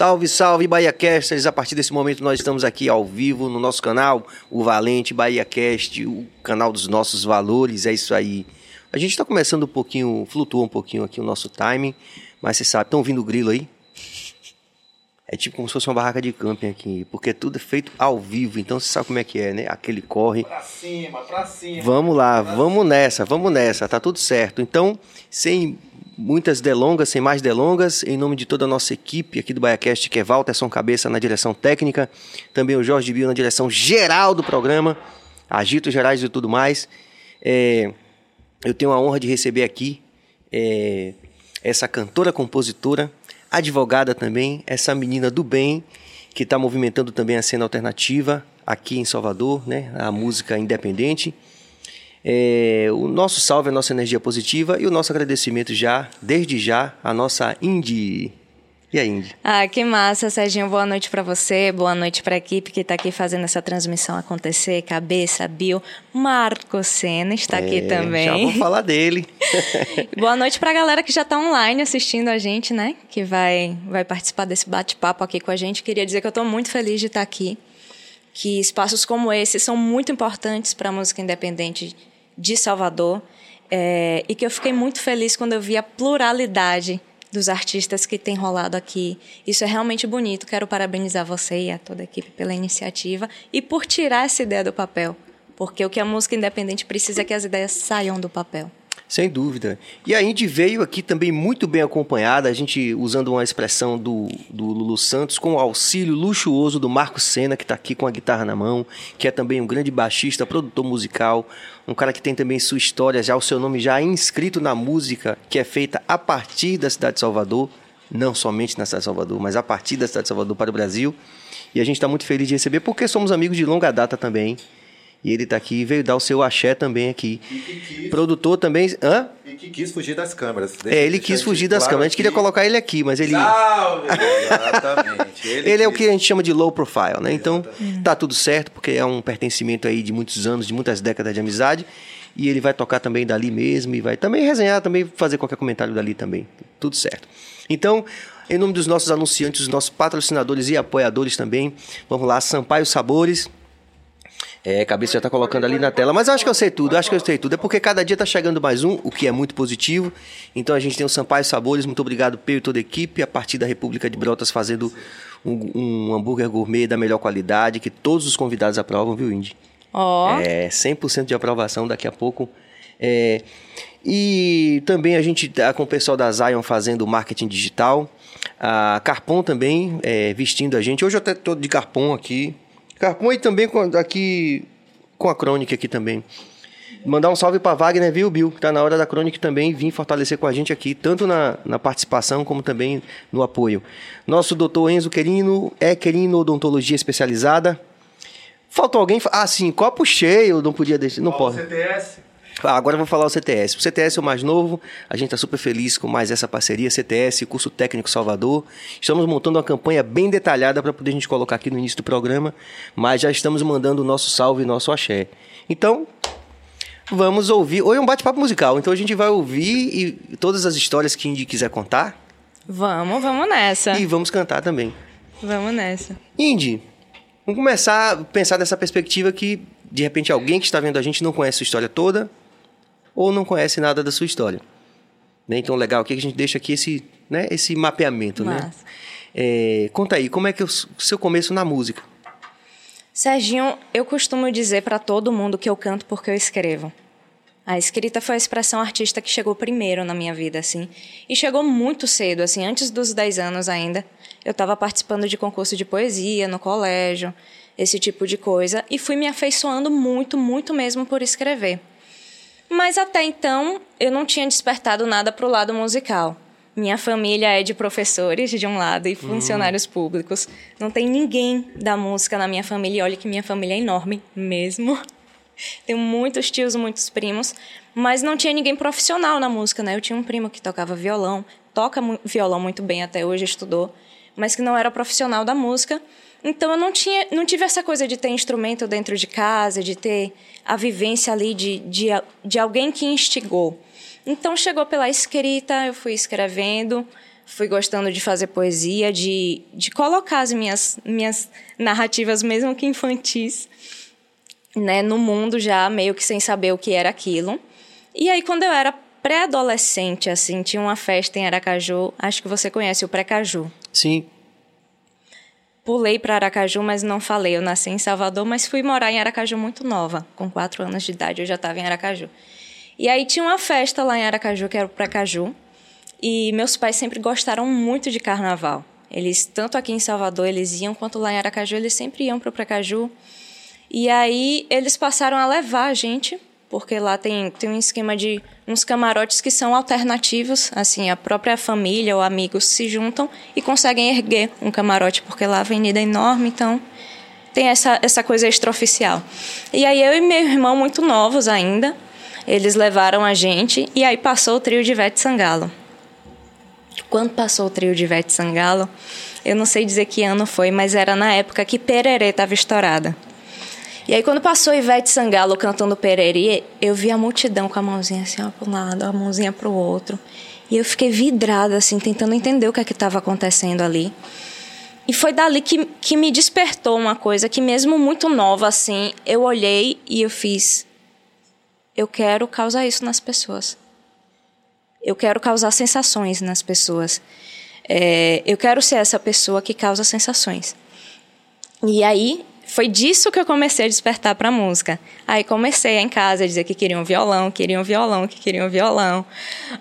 Salve, salve, Bahia Casters! A partir desse momento nós estamos aqui ao vivo no nosso canal, o Valente Bahia Cast, o canal dos nossos valores, é isso aí. A gente está começando um pouquinho, flutua um pouquinho aqui o nosso timing, mas você sabe, estão ouvindo o grilo aí? É tipo como se fosse uma barraca de camping aqui, porque tudo é feito ao vivo, então você sabe como é que é, né? Aquele corre. Pra cima, pra cima. Vamos lá, vamos nessa, vamos nessa, tá tudo certo. Então, sem muitas delongas, sem mais delongas, em nome de toda a nossa equipe aqui do BaiaCast, que é Walterson Cabeça na direção técnica, também o Jorge Bio na direção geral do programa, agitos gerais e tudo mais. É, eu tenho a honra de receber aqui é, essa cantora, compositora, advogada também, essa menina do bem, que está movimentando também a cena alternativa aqui em Salvador, né? A música independente. É, o nosso salve, a nossa energia positiva e o nosso agradecimento já, desde já, à nossa Indy. E a Indy? Ah, que massa, Serginho. Boa noite para você, boa noite para a equipe que está aqui fazendo essa transmissão acontecer. Cabeça, Bio, Marco Senna está é, aqui também. Já vou falar dele. boa noite para a galera que já está online assistindo a gente, né? Que vai, vai participar desse bate-papo aqui com a gente. Queria dizer que eu estou muito feliz de estar aqui. Que espaços como esse são muito importantes para a música independente de Salvador. É, e que eu fiquei muito feliz quando eu vi a pluralidade dos artistas que tem rolado aqui. Isso é realmente bonito. Quero parabenizar você e a toda a equipe pela iniciativa e por tirar essa ideia do papel. Porque o que a música independente precisa é que as ideias saiam do papel. Sem dúvida. E a Indy veio aqui também muito bem acompanhada, a gente usando uma expressão do, do Lulu Santos, com o auxílio luxuoso do Marco Senna, que está aqui com a guitarra na mão, que é também um grande baixista, produtor musical, um cara que tem também sua história, já o seu nome já inscrito na música, que é feita a partir da cidade de Salvador, não somente na cidade de Salvador, mas a partir da cidade de Salvador para o Brasil. E a gente está muito feliz de receber, porque somos amigos de longa data também. E ele está aqui e veio dar o seu axé também aqui. Quis, Produtor também. Hã? E que quis fugir das câmeras. Deixa é, ele quis fugir das claro câmeras. A gente queria colocar ele aqui, mas ele. Salve! Exatamente. Ele, ele é o que a gente chama de low profile, né? Então, tá tudo certo, porque é um pertencimento aí de muitos anos, de muitas décadas de amizade. E ele vai tocar também dali mesmo e vai também resenhar, também fazer qualquer comentário dali também. Tudo certo. Então, em nome dos nossos anunciantes, dos nossos patrocinadores e apoiadores também, vamos lá, Sampaio Sabores é, a cabeça já tá colocando ali na tela. Mas eu acho que eu sei tudo, acho que eu sei tudo. É porque cada dia tá chegando mais um, o que é muito positivo. Então a gente tem o Sampaio Sabores, muito obrigado Pedro e toda a equipe, a partir da República de Brotas fazendo um, um hambúrguer gourmet da melhor qualidade, que todos os convidados aprovam, viu, Indy? Ó. Oh. É, 100% de aprovação daqui a pouco. É, e também a gente tá com o pessoal da Zion fazendo marketing digital. A Carpon também é, vestindo a gente. Hoje eu até tô de Carpon aqui. Carpon e também com, aqui com a Crônica aqui também. Mandar um salve para Wagner, viu, Bill? Tá na hora da Crônica também vir fortalecer com a gente aqui, tanto na, na participação como também no apoio. Nosso doutor Enzo Querino é Querino Odontologia Especializada. Faltou alguém? Ah, sim, copo cheio, não podia deixar. Não pode. CTS. Ah, agora eu vou falar o CTS. O CTS é o mais novo, a gente está super feliz com mais essa parceria. CTS, Curso Técnico Salvador. Estamos montando uma campanha bem detalhada para poder a gente colocar aqui no início do programa, mas já estamos mandando o nosso salve e nosso axé. Então, vamos ouvir. Hoje é um bate-papo musical, então a gente vai ouvir e todas as histórias que Indy quiser contar. Vamos, vamos nessa. E vamos cantar também. Vamos nessa. Indy, vamos começar a pensar dessa perspectiva que, de repente, alguém que está vendo a gente não conhece a história toda, ou não conhece nada da sua história. Né? Então, legal aqui que a gente deixa aqui esse, né, esse mapeamento. Né? É, conta aí, como é que é o seu começo na música? Serginho, eu costumo dizer para todo mundo que eu canto porque eu escrevo. A escrita foi a expressão artista que chegou primeiro na minha vida, assim. E chegou muito cedo, assim, antes dos 10 anos ainda. Eu estava participando de concurso de poesia no colégio, esse tipo de coisa. E fui me afeiçoando muito, muito mesmo por escrever. Mas até então eu não tinha despertado nada para o lado musical. Minha família é de professores de um lado e funcionários uhum. públicos. Não tem ninguém da música na minha família. E olha que minha família é enorme mesmo. Tenho muitos tios, muitos primos, mas não tinha ninguém profissional na música, né? Eu tinha um primo que tocava violão, toca violão muito bem até hoje, estudou, mas que não era profissional da música. Então eu não tinha, não tive essa coisa de ter instrumento dentro de casa, de ter a vivência ali de, de, de alguém que instigou. Então chegou pela escrita, eu fui escrevendo, fui gostando de fazer poesia, de, de colocar as minhas, minhas narrativas, mesmo que infantis, né, no mundo já, meio que sem saber o que era aquilo. E aí, quando eu era pré-adolescente, assim, tinha uma festa em Aracaju, acho que você conhece o Pré-Caju. Sim. Pulei para Aracaju, mas não falei. Eu nasci em Salvador, mas fui morar em Aracaju muito nova. Com quatro anos de idade, eu já estava em Aracaju. E aí tinha uma festa lá em Aracaju, que era o Pré-Caju. E meus pais sempre gostaram muito de carnaval. Eles, tanto aqui em Salvador, eles iam, quanto lá em Aracaju, eles sempre iam para o Precaju. E aí eles passaram a levar a gente, porque lá tem, tem um esquema de uns camarotes que são alternativos, assim, a própria família ou amigos se juntam e conseguem erguer um camarote, porque lá a avenida é enorme, então tem essa, essa coisa extraoficial. E aí eu e meu irmão, muito novos ainda, eles levaram a gente, e aí passou o trio de Ivete Sangalo. Quando passou o trio de Ivete Sangalo, eu não sei dizer que ano foi, mas era na época que Pererê estava estourada. E aí, quando passou Ivete Sangalo cantando Pererê, eu vi a multidão com a mãozinha assim, ó, para um lado, a mãozinha para o outro. E eu fiquei vidrada, assim, tentando entender o que é que estava acontecendo ali. E foi dali que, que me despertou uma coisa que, mesmo muito nova, assim, eu olhei e eu fiz. Eu quero causar isso nas pessoas. Eu quero causar sensações nas pessoas. É, eu quero ser essa pessoa que causa sensações. E aí foi disso que eu comecei a despertar para a música. Aí comecei em casa a dizer que queriam um violão, queriam um violão, que queriam um violão.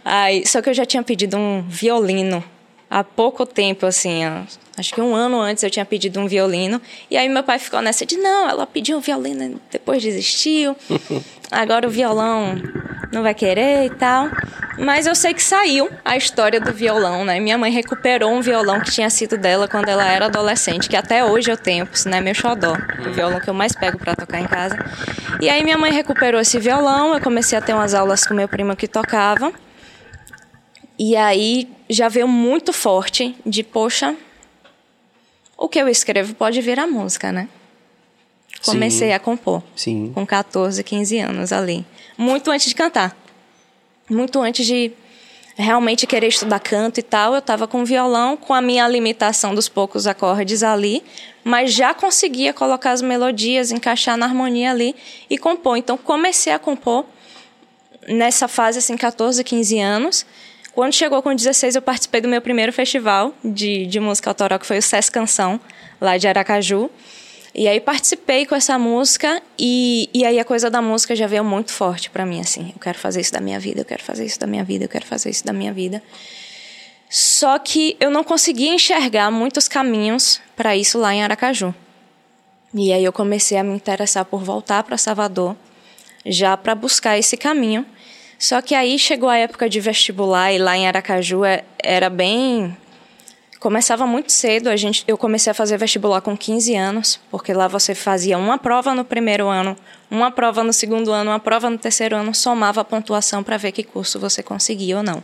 Aí, só que eu já tinha pedido um violino há pouco tempo, assim, acho que um ano antes eu tinha pedido um violino. E aí meu pai ficou nessa de não, ela pediu um violino, depois desistiu. Agora o violão não vai querer e tal. Mas eu sei que saiu a história do violão, né? Minha mãe recuperou um violão que tinha sido dela quando ela era adolescente, que até hoje eu tenho, isso não é meu xodó, o violão que eu mais pego para tocar em casa. E aí minha mãe recuperou esse violão, eu comecei a ter umas aulas com meu primo que tocava. E aí já veio muito forte de, poxa, o que eu escrevo pode virar música, né? Comecei Sim. a compor. Sim. Com 14, 15 anos ali. Muito antes de cantar. Muito antes de realmente querer estudar canto e tal, eu estava com violão, com a minha limitação dos poucos acordes ali, mas já conseguia colocar as melodias, encaixar na harmonia ali e compor. Então comecei a compor nessa fase, assim, 14, 15 anos. Quando chegou com 16, eu participei do meu primeiro festival de, de música autoral, que foi o SES Canção, lá de Aracaju. E aí participei com essa música e, e aí a coisa da música já veio muito forte para mim, assim. Eu quero fazer isso da minha vida, eu quero fazer isso da minha vida, eu quero fazer isso da minha vida. Só que eu não conseguia enxergar muitos caminhos para isso lá em Aracaju. E aí eu comecei a me interessar por voltar para Salvador, já para buscar esse caminho. Só que aí chegou a época de vestibular e lá em Aracaju é, era bem começava muito cedo. A gente, eu comecei a fazer vestibular com 15 anos, porque lá você fazia uma prova no primeiro ano, uma prova no segundo ano, uma prova no terceiro ano, somava a pontuação para ver que curso você conseguia ou não.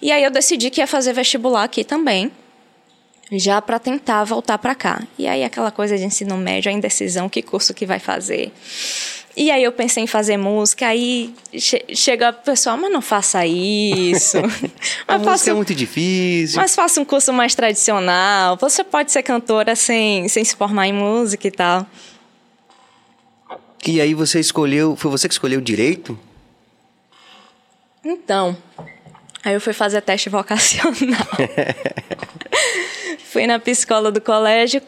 E aí eu decidi que ia fazer vestibular aqui também, já para tentar voltar para cá. E aí aquela coisa de ensino médio, a indecisão, que curso que vai fazer. E aí eu pensei em fazer música, aí che chega a pessoa, mas não faça isso. a mas música faça, é muito difícil. Mas faça um curso mais tradicional. Você pode ser cantora sem, sem se formar em música e tal. E aí você escolheu, foi você que escolheu direito? Então, aí eu fui fazer teste vocacional. fui na psicóloga do colégio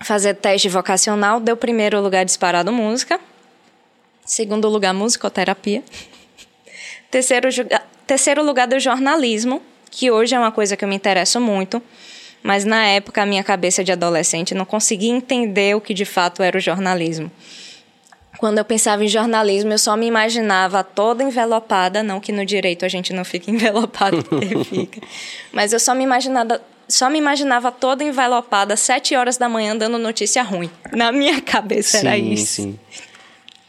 fazer teste vocacional, deu primeiro lugar disparado música, segundo lugar musicoterapia, terceiro, terceiro lugar do jornalismo, que hoje é uma coisa que eu me interesso muito, mas na época a minha cabeça de adolescente não conseguia entender o que de fato era o jornalismo. Quando eu pensava em jornalismo, eu só me imaginava toda envelopada, não que no direito a gente não fica envelopado, porque fica, mas eu só me imaginava só me imaginava toda envelopada, sete horas da manhã, dando notícia ruim. Na minha cabeça sim, era isso. Sim.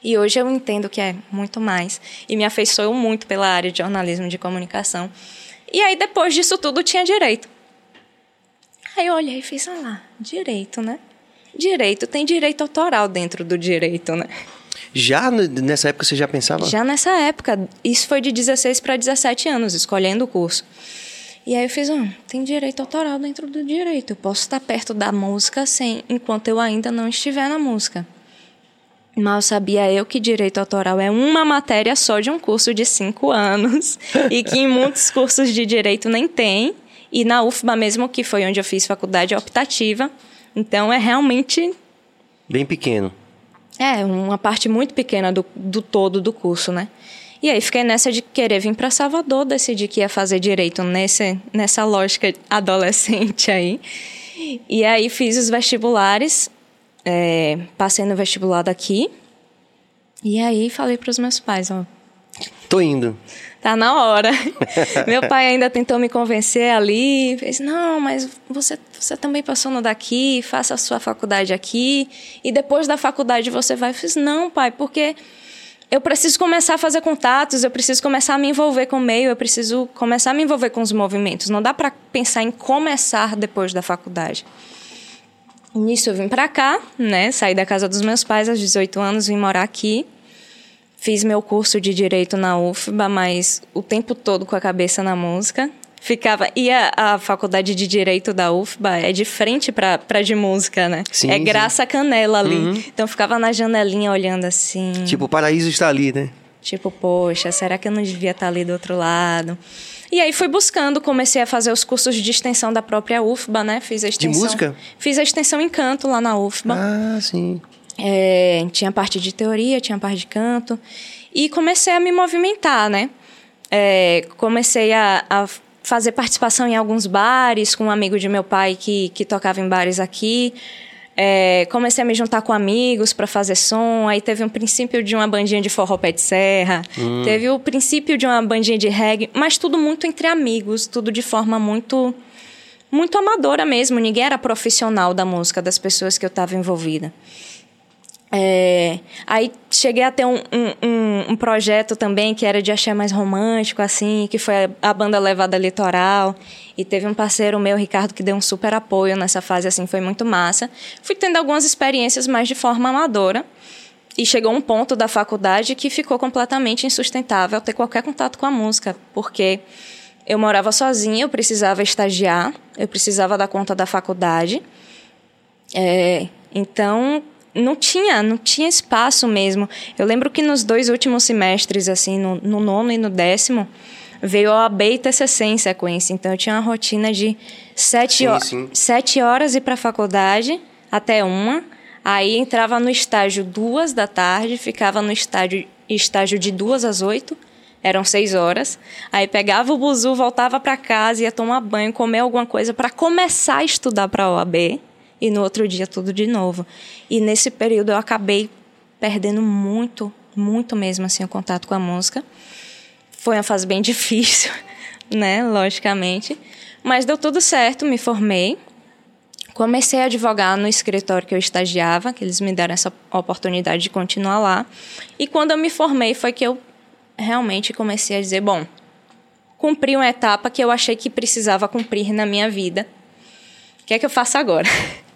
E hoje eu entendo que é muito mais. E me afeiçoou muito pela área de jornalismo de comunicação. E aí, depois disso tudo, tinha direito. Aí eu olhei e fiz, ah lá, direito, né? Direito, tem direito autoral dentro do direito, né? Já nessa época você já pensava? Já nessa época. Isso foi de 16 para 17 anos, escolhendo o curso. E aí eu fiz, ah, tem direito autoral dentro do direito. Eu posso estar perto da música sem, enquanto eu ainda não estiver na música. Mal sabia eu que direito autoral é uma matéria só de um curso de cinco anos e que em muitos cursos de direito nem tem. E na UFBA mesmo, que foi onde eu fiz faculdade optativa, então é realmente. Bem pequeno. É, uma parte muito pequena do, do todo do curso, né? E aí fiquei nessa de querer vir para Salvador, decidi que ia fazer direito nesse, nessa lógica adolescente aí. E aí fiz os vestibulares, é, passei no vestibular daqui. E aí falei para os meus pais, ó. Tô indo. Tá na hora. Meu pai ainda tentou me convencer ali, fez, não, mas você, você também passou no daqui, faça a sua faculdade aqui, e depois da faculdade você vai. Eu fiz, não, pai, porque eu preciso começar a fazer contatos, eu preciso começar a me envolver com o meio, eu preciso começar a me envolver com os movimentos. Não dá para pensar em começar depois da faculdade. Nisso eu vim para cá, né? Saí da casa dos meus pais aos 18 anos, vim morar aqui. Fiz meu curso de direito na UFBA, mas o tempo todo com a cabeça na música ficava. E a, a, faculdade de Direito da UFBA é de frente para de música, né? Sim, é sim. Graça Canela ali. Uhum. Então ficava na janelinha olhando assim. Tipo, o paraíso está ali, né? Tipo, poxa, será que eu não devia estar ali do outro lado? E aí fui buscando, comecei a fazer os cursos de extensão da própria UFBA, né? Fiz a extensão. De música? Fiz a extensão em canto lá na UFBA. Ah, sim. É, tinha parte de teoria, tinha parte de canto. E comecei a me movimentar, né? É, comecei a, a fazer participação em alguns bares com um amigo de meu pai que, que tocava em bares aqui. É, comecei a me juntar com amigos para fazer som. Aí teve um princípio de uma bandinha de forró pé de serra. Hum. Teve o princípio de uma bandinha de reggae. Mas tudo muito entre amigos. Tudo de forma muito... Muito amadora mesmo. Ninguém era profissional da música, das pessoas que eu estava envolvida. É, aí cheguei a ter um, um, um, projeto também que era de axé mais romântico, assim, que foi a, a, banda Levada Litoral. E teve um parceiro meu, Ricardo, que deu um super apoio nessa fase, assim, foi muito massa. Fui tendo algumas experiências mais de forma amadora. E chegou um ponto da faculdade que ficou completamente insustentável ter qualquer contato com a música, porque eu morava sozinha, eu precisava estagiar, eu precisava dar conta da faculdade. É, então, não tinha, não tinha espaço mesmo. Eu lembro que nos dois últimos semestres, assim, no, no nono e no décimo, veio a OAB e TCC em sequência. Então, eu tinha uma rotina de sete, Sim, sete horas ir para a faculdade, até uma. Aí entrava no estágio duas da tarde, ficava no estágio, estágio de duas às oito. Eram seis horas. Aí pegava o buzu, voltava para casa, ia tomar banho, comer alguma coisa para começar a estudar para a OAB e no outro dia tudo de novo. E nesse período eu acabei perdendo muito, muito mesmo assim o contato com a música. Foi uma fase bem difícil, né, logicamente, mas deu tudo certo, me formei. Comecei a advogar no escritório que eu estagiava, que eles me deram essa oportunidade de continuar lá. E quando eu me formei foi que eu realmente comecei a dizer, bom, cumpri uma etapa que eu achei que precisava cumprir na minha vida. O que é que eu faço agora?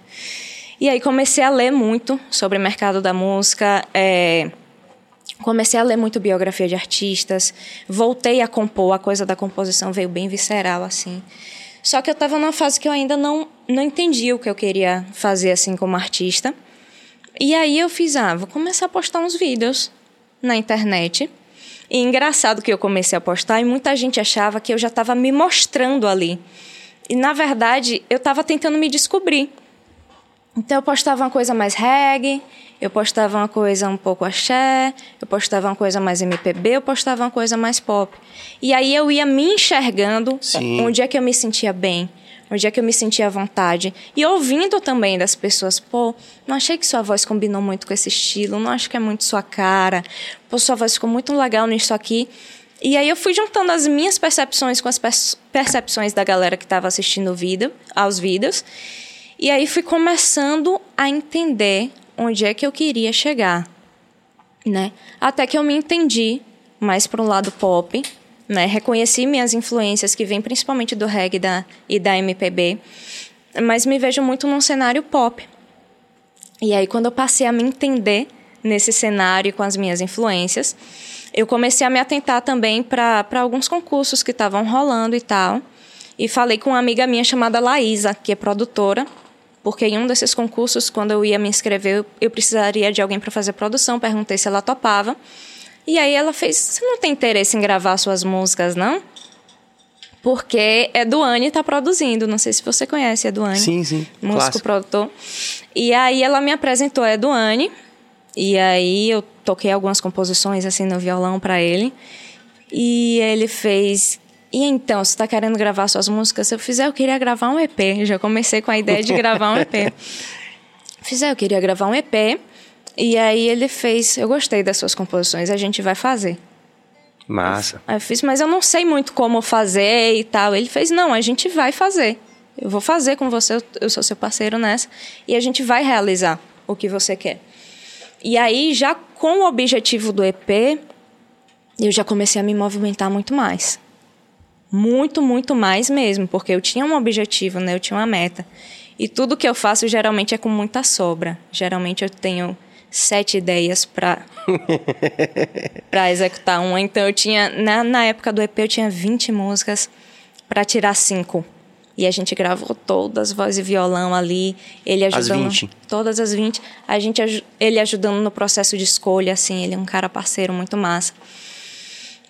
E aí comecei a ler muito sobre o mercado da música, é, comecei a ler muito biografia de artistas, voltei a compor, a coisa da composição veio bem visceral, assim. Só que eu estava numa fase que eu ainda não, não entendia o que eu queria fazer, assim, como artista. E aí eu fiz, ah, vou começar a postar uns vídeos na internet. E engraçado que eu comecei a postar e muita gente achava que eu já estava me mostrando ali. E na verdade, eu estava tentando me descobrir. Então eu postava uma coisa mais reggae, eu postava uma coisa um pouco axé, eu postava uma coisa mais MPB, eu postava uma coisa mais pop. E aí eu ia me enxergando Sim. onde é que eu me sentia bem, onde é que eu me sentia à vontade. E ouvindo também das pessoas, pô, não achei que sua voz combinou muito com esse estilo, não acho que é muito sua cara, pô, sua voz ficou muito legal nisso aqui. E aí eu fui juntando as minhas percepções com as percepções da galera que estava assistindo o vídeo, aos vídeos. E aí fui começando a entender onde é que eu queria chegar, né? Até que eu me entendi mais para o lado pop, né? Reconheci minhas influências que vêm principalmente do reggae da, e da MPB, mas me vejo muito num cenário pop. E aí quando eu passei a me entender nesse cenário com as minhas influências, eu comecei a me atentar também para alguns concursos que estavam rolando e tal. e falei com uma amiga minha chamada Laísa, que é produtora, porque em um desses concursos, quando eu ia me inscrever, eu, eu precisaria de alguém para fazer produção. Perguntei se ela topava. E aí ela fez: Você não tem interesse em gravar suas músicas, não? Porque Eduane está produzindo. Não sei se você conhece Eduane. Sim, sim. Músico, Clássico. produtor. E aí ela me apresentou a Eduane. E aí eu toquei algumas composições assim no violão para ele. E ele fez. E então, você está querendo gravar suas músicas? Se eu fizer, eu queria gravar um EP. Eu já comecei com a ideia de gravar um EP. Fizer, eu queria gravar um EP. E aí ele fez, eu gostei das suas composições, a gente vai fazer. Massa. Aí eu fiz, mas eu não sei muito como fazer e tal. Ele fez, não, a gente vai fazer. Eu vou fazer com você, eu- eu sou seu parceiro nessa. E a gente vai realizar o que você quer. E aí, já com o objetivo do EP, eu já comecei a me movimentar muito mais. Muito, muito mais mesmo, porque eu tinha um objetivo, né? Eu tinha uma meta. E tudo que eu faço geralmente é com muita sobra. Geralmente eu tenho sete ideias para para executar uma. Então eu tinha na, na época do EP eu tinha 20 músicas para tirar cinco. E a gente gravou todas, voz e violão ali, ele As ajudando 20? todas as 20. A gente ele ajudando no processo de escolha assim, ele é um cara parceiro muito massa.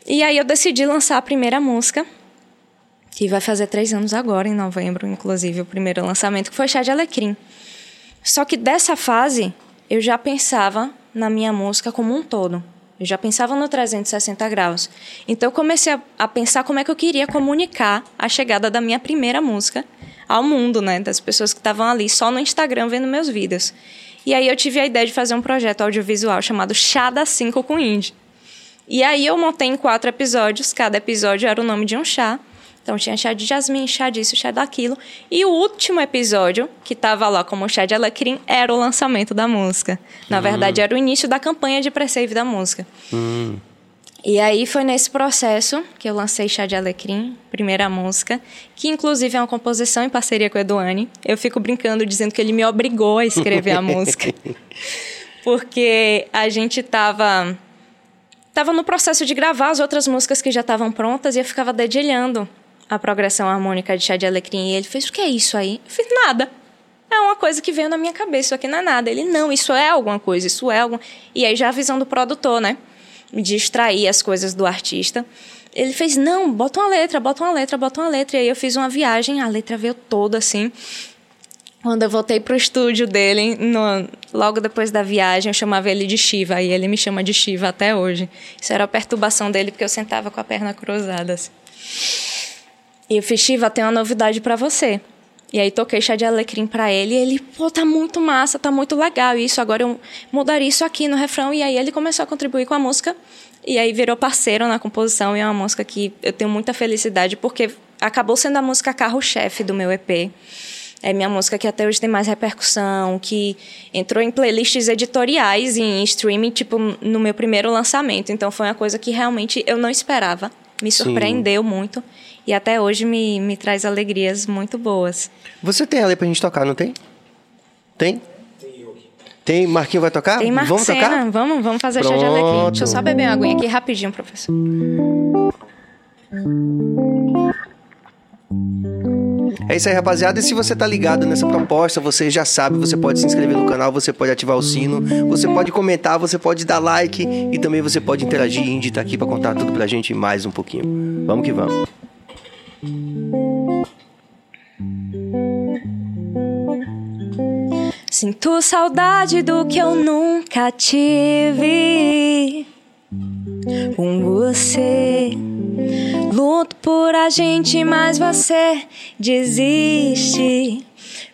E aí eu decidi lançar a primeira música, que vai fazer três anos agora, em novembro, inclusive, o primeiro lançamento, que foi Chá de Alecrim. Só que dessa fase, eu já pensava na minha música como um todo. Eu já pensava no 360 graus. Então eu comecei a, a pensar como é que eu queria comunicar a chegada da minha primeira música ao mundo, né? Das pessoas que estavam ali só no Instagram vendo meus vídeos. E aí eu tive a ideia de fazer um projeto audiovisual chamado Chá da 5 com Indie. E aí eu montei em quatro episódios, cada episódio era o nome de um chá. Então tinha chá de jasmim, chá disso, chá daquilo. E o último episódio, que estava lá como chá de alecrim, era o lançamento da música. Na verdade, era o início da campanha de pre-save da música. E aí foi nesse processo que eu lancei Chá de Alecrim, primeira música, que inclusive é uma composição em parceria com o Eduane. Eu fico brincando dizendo que ele me obrigou a escrever a música. Porque a gente tava tava no processo de gravar as outras músicas que já estavam prontas e eu ficava dedilhando a progressão harmônica de Chá de Alecrim. E ele fez: "O que é isso aí?" Eu fiz: "Nada." É uma coisa que veio na minha cabeça, isso aqui não é nada. Ele, não, isso é alguma coisa, isso é alguma. E aí já a visão do produtor, né? De extrair as coisas do artista. Ele fez, não, bota uma letra, bota uma letra, bota uma letra. E aí eu fiz uma viagem, a letra veio toda assim. Quando eu voltei pro estúdio dele, no- logo depois da viagem, eu chamava ele de Shiva, e ele me chama de Shiva até hoje. Isso era a perturbação dele, porque eu sentava com a perna cruzada. Assim. E eu fiz, Shiva, tem uma novidade para você. E aí toquei chá de alecrim para ele, e ele, pô, tá muito massa, tá muito legal isso, agora eu mudaria isso aqui no refrão. E aí ele começou a contribuir com a música, e aí virou parceiro na composição, e é uma música que eu tenho muita felicidade, porque acabou sendo a música carro-chefe do meu EP. É minha música que até hoje tem mais repercussão, que entrou em playlists editoriais e em streaming, tipo, no meu primeiro lançamento. Então foi uma coisa que realmente eu não esperava. Me Sim. surpreendeu muito. E até hoje me, me traz alegrias muito boas. Você tem ela aí pra gente tocar, não tem? Tem? Tem. Marquinho vai tocar? Tem Vamos Marcena, tocar? vamos, vamos fazer chá de Pronto. alecrim. Deixa eu só beber uma aguinha aqui rapidinho, professor. É isso aí, rapaziada. E se você tá ligado nessa proposta, você já sabe, você pode se inscrever no canal, você pode ativar o sino, você pode comentar, você pode dar like e também você pode interagir. Indy tá aqui pra contar tudo pra gente mais um pouquinho. Vamos que vamos. Sinto saudade do que eu nunca tive com você. Luto por a gente, mas você desiste.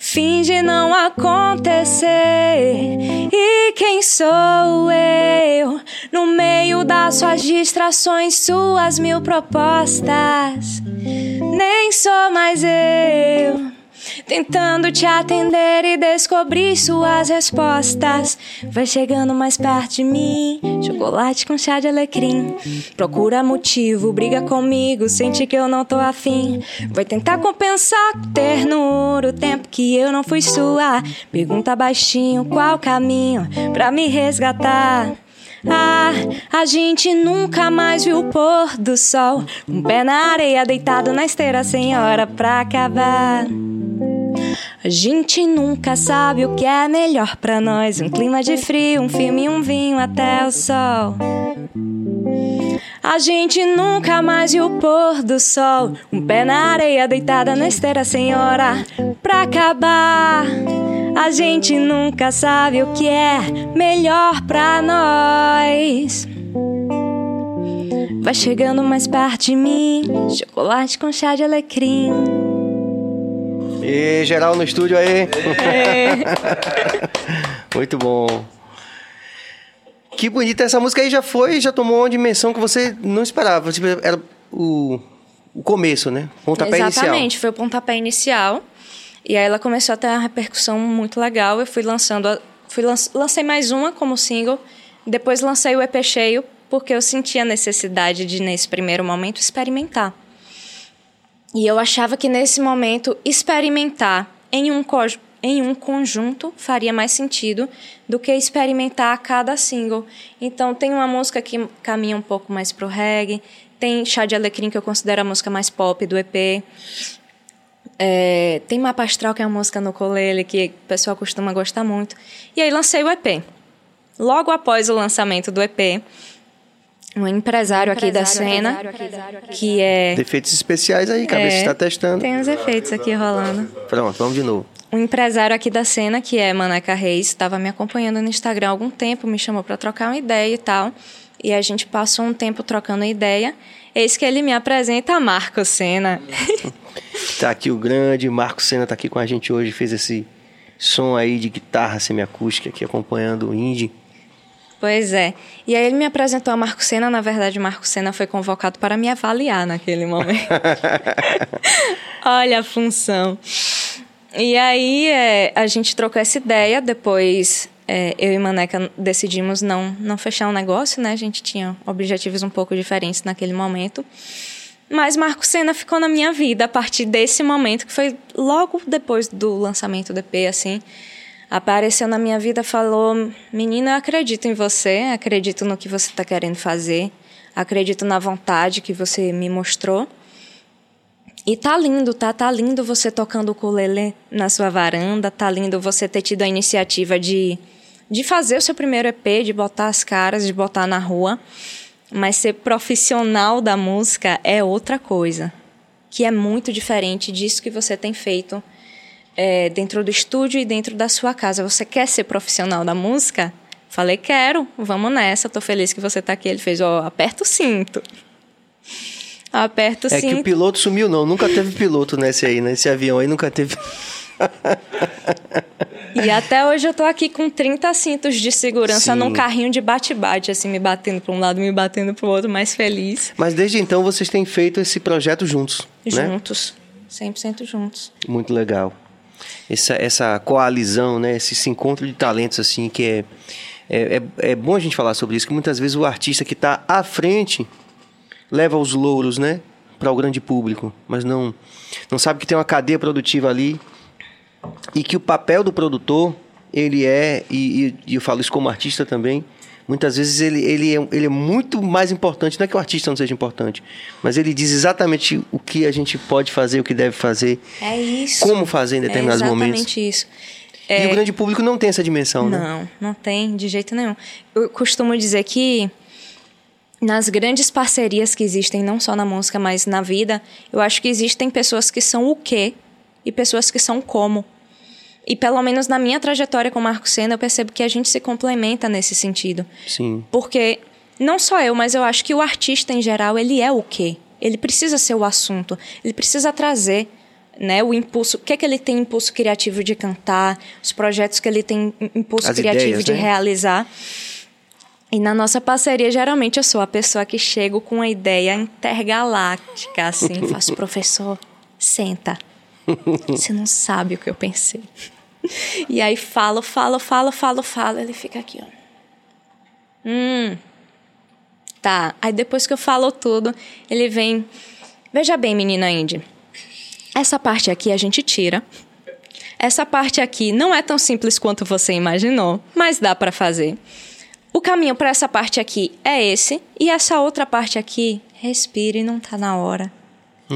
Finge não acontecer. E quem sou eu? No meio das suas distrações, suas mil propostas. Nem sou mais eu. Tentando te atender e descobrir suas respostas. Vai chegando mais perto de mim. Chocolate com chá de alecrim. Procura motivo, briga comigo, sente que eu não tô afim. Vai tentar compensar com ternura o tempo que eu não fui sua. Pergunta baixinho qual caminho pra me resgatar. Ah, a gente nunca mais viu o pôr do sol. Um pé na areia, deitado na esteira, sem hora pra acabar. A gente nunca sabe o que é melhor pra nós. Um clima de frio, um filme um vinho até o sol. A gente nunca mais viu o pôr do sol. Um pé na areia, deitada na esteira, sem hora pra acabar. A gente nunca sabe o que é melhor pra nós. Vai chegando mais perto de mim, chocolate com chá de alecrim. E geral no estúdio aí. Muito bom. Que bonita essa música aí já foi, já tomou uma dimensão que você não esperava. Tipo, era o, o começo, né? Pontapé Exatamente, inicial. foi o pontapé inicial. E aí ela começou a ter uma repercussão muito legal. Eu fui lançando, a, fui lan, lancei mais uma como single, depois lancei o EP cheio porque eu sentia a necessidade de nesse primeiro momento experimentar. E eu achava que nesse momento experimentar em um em um conjunto faria mais sentido do que experimentar cada single. Então tem uma música que caminha um pouco mais pro reggae, tem Chá de Alecrim que eu considero a música mais pop do EP. É, tem Mapa Astral, que é uma música no colele que o pessoal costuma gostar muito. E aí lancei o EP. Logo após o lançamento do EP, um empresário, aqui da cena, que é... Defeitos especiais aí, cabeça É, está testando. Tem uns efeitos aqui rolando. Pronto, vamos de novo. Um empresário aqui da cena, que é Maneca Reis, estava me acompanhando no Instagram há algum tempo, me chamou para trocar uma ideia e tal. E a gente passou um tempo trocando ideia. Eis que ele me apresenta a Marco Senna. Tá aqui o grande Marco Senna, tá aqui com a gente hoje, fez esse som aí de guitarra semiacústica aqui acompanhando o indie. Pois é. E aí ele me apresentou a Marco Senna. Na verdade, Marco Senna foi convocado para me avaliar naquele momento. Olha a função. E aí é, a gente trocou essa ideia. Depois é, eu e Maneca decidimos não, não fechar o um negócio, né? A gente tinha objetivos um pouco diferentes naquele momento. Mas Marco Senna ficou na minha vida a partir desse momento, que foi logo depois do lançamento do EP, assim apareceu na minha vida falou: Menina, eu acredito em você, acredito no que você está querendo fazer, acredito na vontade que você me mostrou. E tá lindo, tá? Tá lindo você tocando o ukulele na sua varanda, tá lindo você ter tido a iniciativa de, de fazer o seu primeiro EP, de botar as caras, de botar na rua. Mas ser profissional da música é outra coisa, que é muito diferente disso que você tem feito é, dentro do estúdio e dentro da sua casa. Você quer ser profissional da música? Falei, quero, vamos nessa, tô feliz que você tá aqui. Ele fez, ó, aperta o cinto. Aperta o É cinto. que o piloto sumiu, não. Nunca teve piloto nesse aí, nesse avião aí, nunca teve. E até hoje eu tô aqui com 30 cintos de segurança Sim. num carrinho de bate-bate, assim, me batendo para um lado, me batendo pro outro, mais feliz. Mas desde então vocês têm feito esse projeto juntos, né? Juntos. 100% juntos. Muito legal. Essa, essa coalizão, né? Esse, esse encontro de talentos, assim, que é, é, é, é bom a gente falar sobre isso, que muitas vezes o artista que está à frente leva os louros, né? Para o grande público, mas não, não sabe que tem uma cadeia produtiva ali e que o papel do produtor, ele é, e, e- e eu falo isso como artista também, muitas vezes ele, ele, é, ele é muito mais importante, não é que o artista não seja importante, mas ele diz exatamente o que a gente pode fazer, o que deve fazer, É isso. como fazer em determinados é exatamente momentos. isso. E É, o grande público não tem essa dimensão, né? Não, não tem, de jeito nenhum. Eu costumo dizer que nas grandes parcerias que existem, não só na música, mas na vida, eu acho que existem pessoas que são o quê e pessoas que são como. E pelo menos na minha trajetória com o Marco Senna, eu percebo que a gente se complementa nesse sentido. Sim. Porque não só eu, mas eu acho que o artista em geral, ele é o quê? Ele precisa ser o assunto, ele precisa trazer né, o impulso, o que é que ele tem impulso criativo de cantar, os projetos que ele tem impulso As criativo ideias, de né? realizar. E na nossa parceria, geralmente eu sou a pessoa que chego com uma ideia intergaláctica, assim, faço, professor, senta. Você não sabe o que eu pensei. E aí falo, falo, falo, falo, falo, ele fica aqui, ó. Hum. Tá. Aí depois que eu falo tudo, ele vem. Veja bem, menina Indy. Essa parte aqui a gente tira. Essa parte aqui não é tão simples quanto você imaginou, mas dá pra fazer. o caminho para essa parte aqui é esse, e essa outra parte aqui, respire, não tá na hora.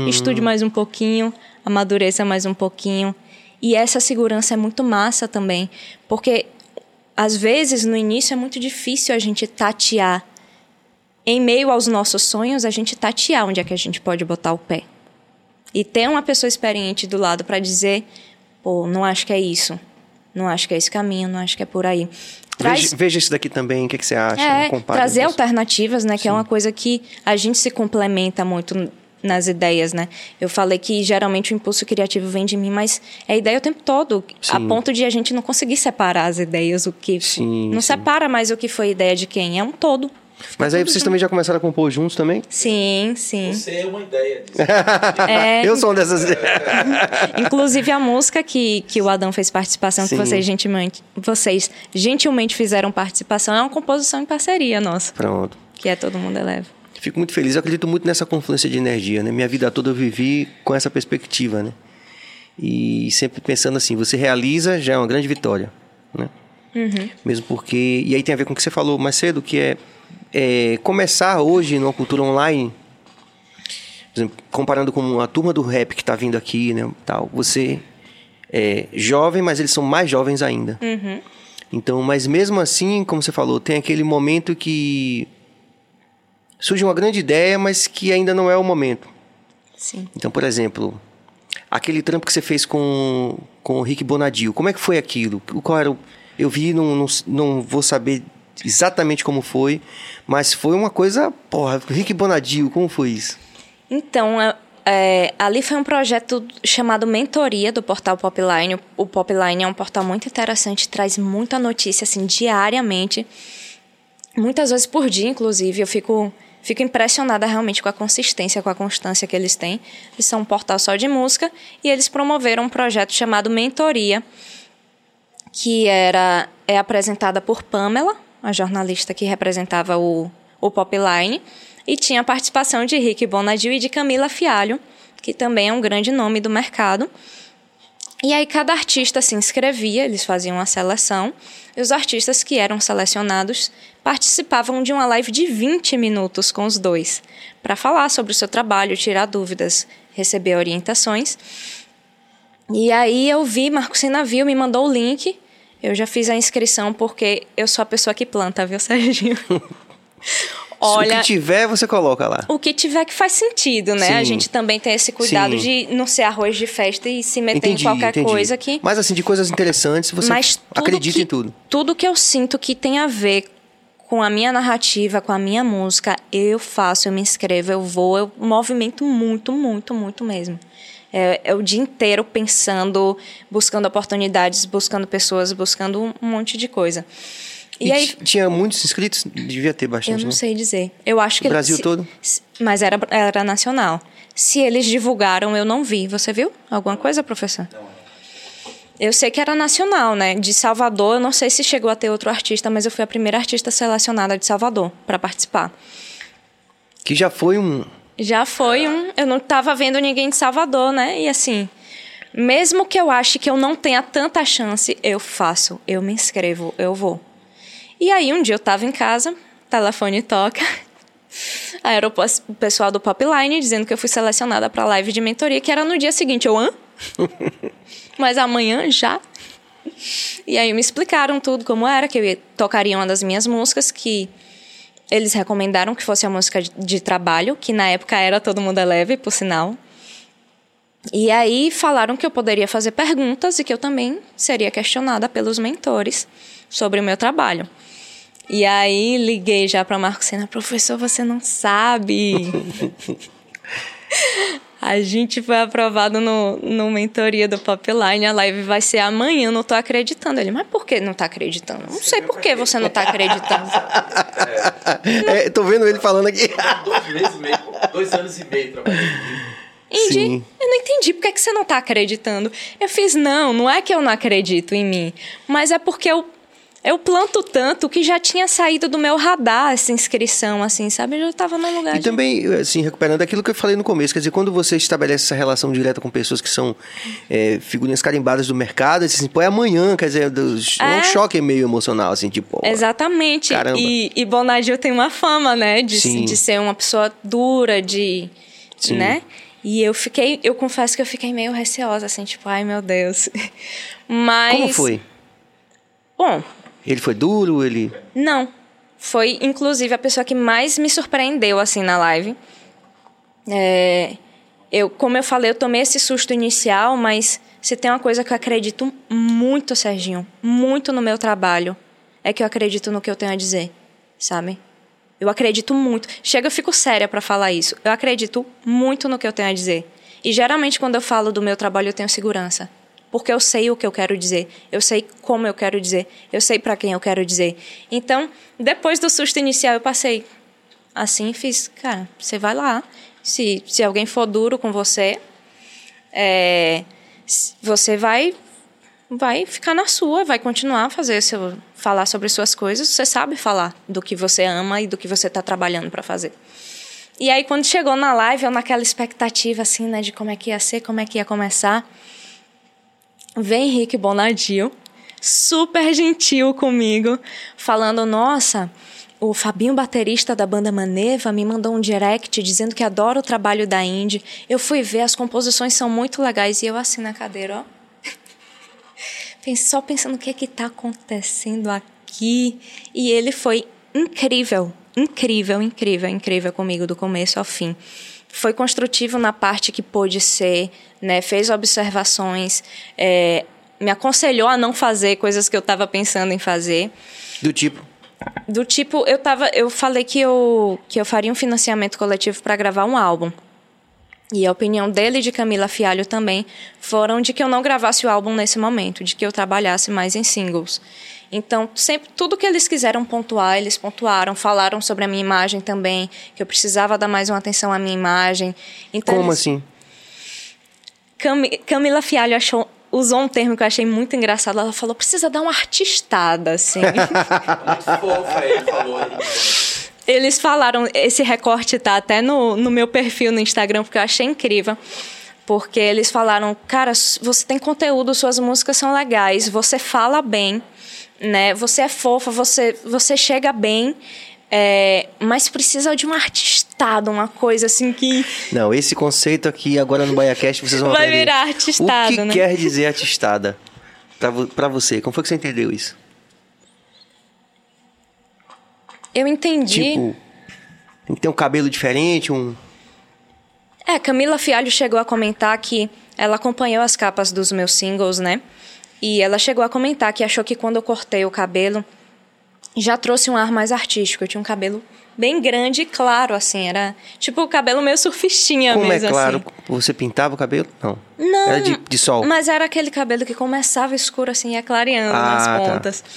Estude mais um pouquinho, amadureça mais um pouquinho. E essa segurança é muito massa também, porque às vezes no início é muito difícil a gente tatear. Em meio aos nossos sonhos, a gente tatear onde é que a gente pode botar o pé. E ter uma pessoa experiente do lado para dizer, pô, não acho que é isso. Não acho que é esse caminho, não acho que é por aí. Traz... Veja, veja isso daqui também, o que, que você acha? É, trazer isso. alternativas, né? Que Sim. é uma coisa que a gente se complementa muito nas ideias, né? Eu falei que geralmente o impulso criativo vem de mim, mas é ideia o tempo todo, a Sim. ponto de a gente não conseguir separar as ideias, o que Sim, não sim. separa mais o que foi ideia de quem, é um todo. Mas aí vocês também já começaram a compor juntos também? Sim, sim. Você é uma ideia disso. É, Eu sou uma dessas. inclusive a música que, que o Adão fez participação, Sim. que vocês gentilmente, vocês gentilmente fizeram participação, é uma composição em parceria nossa, Pronto. que é Todo Mundo Eleva. Fico muito feliz. Eu acredito muito nessa confluência de energia, né? Minha vida toda eu vivi com essa perspectiva, né? E sempre pensando assim, você realiza, já é uma grande vitória, né? Mesmo porque... E aí tem a ver com o que você falou mais cedo, que é, é começar hoje numa cultura online, por exemplo, comparando com a turma do rap que está vindo aqui, né? Tal, você é jovem, mas eles são mais jovens ainda. Então, mas mesmo assim, como você falou, tem aquele momento que surge uma grande ideia, mas que ainda não é o momento. Sim. Então, por exemplo, aquele trampo que você fez com, com o Rick Bonadio, como é que foi aquilo? O- Qual era o, eu vi, não, não, não vou saber exatamente como foi, mas foi uma coisa, porra, Rick Bonadio, como foi isso? Então, é, é, ali foi um projeto chamado Mentoria do portal Popline. O Popline é um portal muito interessante, traz muita notícia assim diariamente, muitas vezes por dia, inclusive. Eu fico fico impressionada realmente com a consistência, com a constância que eles têm. Eles são um portal só de música e eles promoveram um projeto chamado Mentoria, que era é apresentada por Pamela, a jornalista que representava o, o Popline, e tinha a participação de Rick Bonadio e de Camila Fialho, que também é um grande nome do mercado. E aí cada artista se inscrevia, eles faziam uma seleção, e os artistas que eram selecionados participavam de uma live de 20 minutos com os dois, para falar sobre o seu trabalho, tirar dúvidas, receber orientações. E aí eu vi, Marco viu, me mandou o link. Eu já fiz a inscrição porque eu sou a pessoa que planta, viu, Serginho? O que tiver, você coloca lá. o que tiver que faz sentido, né? A Sim. gente também tem esse cuidado Sim. de não ser arroz de festa e se meter Entendi, em qualquer entendi. coisa que. Mas assim, de coisas interessantes, você Mas acredita que, em tudo. Tudo que eu sinto que tem a ver com a minha narrativa, com a minha música, eu faço, eu me inscrevo, eu vou, eu movimento muito, muito, muito mesmo. É, é o dia inteiro pensando, buscando oportunidades, buscando pessoas, buscando um monte de coisa. E, E, aí, tinha muitos inscritos? Devia ter eu bastante, não né? sei dizer. Eu acho que... Brasil se- todo? se- Mas era, era nacional. Se eles divulgaram, eu não vi. Você viu alguma coisa, professor? Eu sei que era nacional, né? De Salvador, eu não sei se chegou a ter outro artista, mas eu fui a primeira artista selecionada de Salvador para participar. Que já foi um... Já foi um. Eu não estava vendo ninguém de Salvador, né? E assim, mesmo que eu ache que eu não tenha tanta chance, eu faço, eu me inscrevo, eu vou. E aí um dia eu estava em casa, telefone toca. Aí era o pessoal do Popline dizendo que eu fui selecionada para a live de mentoria, que era no dia seguinte. Eu, hã? Mas amanhã já? E aí me explicaram tudo como era, que eu ia, tocaria uma das minhas músicas, que eles recomendaram que fosse a música de, de trabalho, que na época era Todo Mundo é Leve, por sinal. E aí falaram que eu poderia fazer perguntas e que eu também seria questionada pelos mentores sobre o meu trabalho. E aí liguei já para Marco Sena, professor, você não sabe. A gente foi aprovado no, no mentoria do Popline, a live vai ser amanhã, não tô acreditando. Ele, mas por que não tá acreditando? Não sei por que você não tá acreditando. É, tô vendo ele falando aqui. Dois meses e meio, dois anos e meio trabalhando. Indy, Sim. eu não entendi por que, que você não tá acreditando. Eu fiz, não, não é que eu não acredito em mim, mas é porque eu, eu planto tanto que já tinha saído do meu radar essa inscrição, assim, sabe? Eu já tava no lugar E de... também, assim, recuperando aquilo que eu falei no começo, quer dizer, quando você estabelece essa relação direta com pessoas que são é, figurinhas carimbadas do mercado, assim, pô, é amanhã, quer dizer, é um É. choque meio emocional, assim, tipo, Exatamente. Caramba. E, e Bonadil tem uma fama, né? De, Sim. de ser uma pessoa dura, de. Sim. né? E eu fiquei, eu confesso que eu fiquei meio receosa, assim, tipo, ai meu Deus. Mas. como foi? Bom, Ele foi duro, ele... não. Foi, inclusive, a pessoa que mais me surpreendeu, assim, na live. É, eu, como eu falei, eu tomei esse susto inicial, mas se tem uma coisa que eu acredito muito, Serginho, muito no meu trabalho, é que eu acredito no que eu tenho a dizer, sabe? Eu acredito muito. Chega, eu fico séria pra falar isso. Eu acredito muito no que eu tenho a dizer. E geralmente quando eu falo do meu trabalho eu tenho segurança, porque eu sei o que eu quero dizer, eu sei como eu quero dizer, eu sei pra quem eu quero dizer. Então, depois do susto inicial eu passei assim, fiz, cara, você vai lá. Se se alguém for duro com você, é, você vai vai ficar na sua, vai continuar a fazer seu falar sobre suas coisas, você sabe falar do que você ama e do que você está trabalhando para fazer. E aí quando chegou na live, eu naquela expectativa assim, né, de como é que ia ser, como é que ia começar, vem Henrique Bonadio, super gentil comigo, falando: "Nossa, o Fabinho, baterista da banda Maneva, me mandou um direct dizendo que adora o trabalho da Indy. Eu fui ver, as composições são muito legais. E eu assim na cadeira, ó. Só pensando o que é que tá acontecendo aqui. E ele foi incrível, incrível, incrível, incrível comigo do começo ao fim. Foi construtivo na parte que pôde ser, né? Fez observações, é, me aconselhou a não fazer coisas que eu estava pensando em fazer. Do tipo, Do tipo, eu tava. Eu falei que eu, que eu faria um financiamento coletivo para gravar um álbum. E a opinião dele e de Camila Fialho também foram de que eu não gravasse o álbum nesse momento, de que eu trabalhasse mais em singles. Então, sempre tudo que eles quiseram pontuar, eles pontuaram, falaram sobre a minha imagem também, que eu precisava dar mais uma atenção à minha imagem. Então, como eles- assim? Cami- Camila Fialho achou, usou um termo que eu achei muito engraçado. Ela falou: precisa dar uma artistada, assim. Muito fofa, ele falou. Eles falaram, esse recorte tá até no, no meu perfil no Instagram, porque eu achei incrível. Porque eles falaram, cara, você tem conteúdo, suas músicas são legais, você fala bem, né? Você é fofa, você, você chega bem, é, mas precisa de uma artistada, uma coisa assim que. Não, esse conceito aqui agora no BaiaCast vocês vão Vai virar artistado, O que né? quer dizer artistada? Pra, pra você, como foi que você entendeu isso? Eu entendi. Tipo, tem que ter um cabelo diferente, um... É, Camila Fialho chegou a comentar que ela acompanhou as capas dos meus singles, né? E ela chegou a comentar que achou que quando eu cortei o cabelo já trouxe um ar mais artístico. Eu tinha um cabelo bem grande e claro, assim, era tipo o cabelo meio surfistinha Como é mesmo, claro, assim. você pintava o cabelo? Não. Não, Era de, de sol. Mas era aquele cabelo que começava escuro, assim, e ia clareando Ah, nas tá.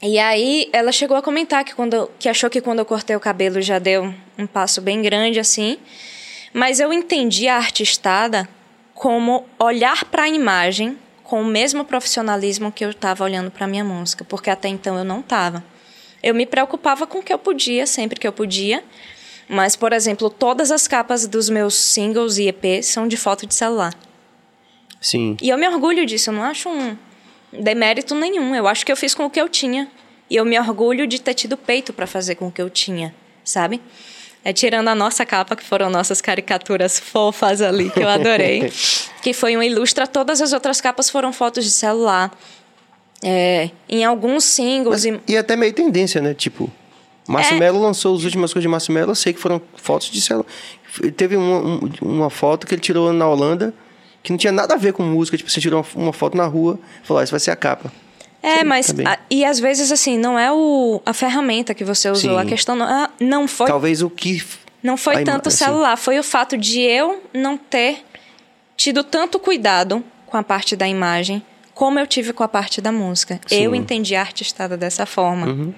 E aí, ela chegou a comentar que, quando, que achou que quando eu cortei o cabelo já deu um passo bem grande, assim. Mas eu entendi a artistada como olhar para a imagem com o mesmo profissionalismo que eu estava olhando para minha música, porque até então eu não estava. Eu me preocupava com o que eu podia, sempre que eu podia. Mas, por exemplo, todas as capas dos meus singles e EPs são de foto de celular. Sim. E eu me orgulho disso, eu não acho um demérito nenhum. Eu acho que eu fiz com o que eu tinha. E eu me orgulho de ter tido peito para fazer com o que eu tinha, sabe? É tirando a nossa capa, que foram nossas caricaturas fofas ali, que eu adorei. que foi um ilustra. Todas as outras capas foram fotos de celular. É, em alguns singles. Mas, e- e até meio tendência, né? Tipo, Márcio É. Lançou as últimas coisas de Márcio eu sei que foram fotos de celular. Teve uma, um- uma foto que ele tirou na Holanda que não tinha nada a ver com música. Tipo, você tirou uma, uma foto na rua e falou, ah, isso vai ser a capa. É, Sim, mas. a- e às vezes, assim, não é o, a ferramenta que você usou. Sim. A questão não, ah, não foi Talvez o que... Não foi tanto o assim, celular, foi o fato de eu não ter tido tanto cuidado com a parte da imagem como eu tive com a parte da música. Sim. Uhum. Eu entendi a artistada dessa forma.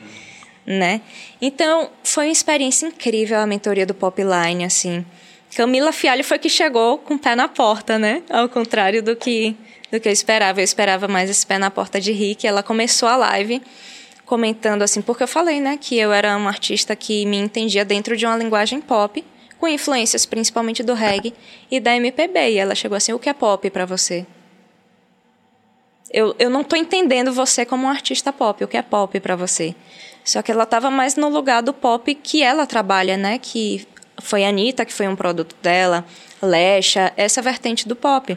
Né? Então, foi uma experiência incrível a mentoria do Popline, assim. Camila Fialho foi que chegou com o pé na porta, né? Ao contrário do que do que eu esperava. Eu esperava mais esse pé na porta de Rick. Ela começou a live comentando assim, porque eu falei, né, que eu era uma artista que me entendia dentro de uma linguagem pop, com influências principalmente do reggae e da MPB. E ela chegou assim: o que é pop para você? Eu, eu não estou entendendo você como um artista pop, o que é pop para você. Só que ela estava mais no lugar do pop que ela trabalha, né? Que foi a Anitta, que foi um produto dela, Lesha, essa vertente do pop.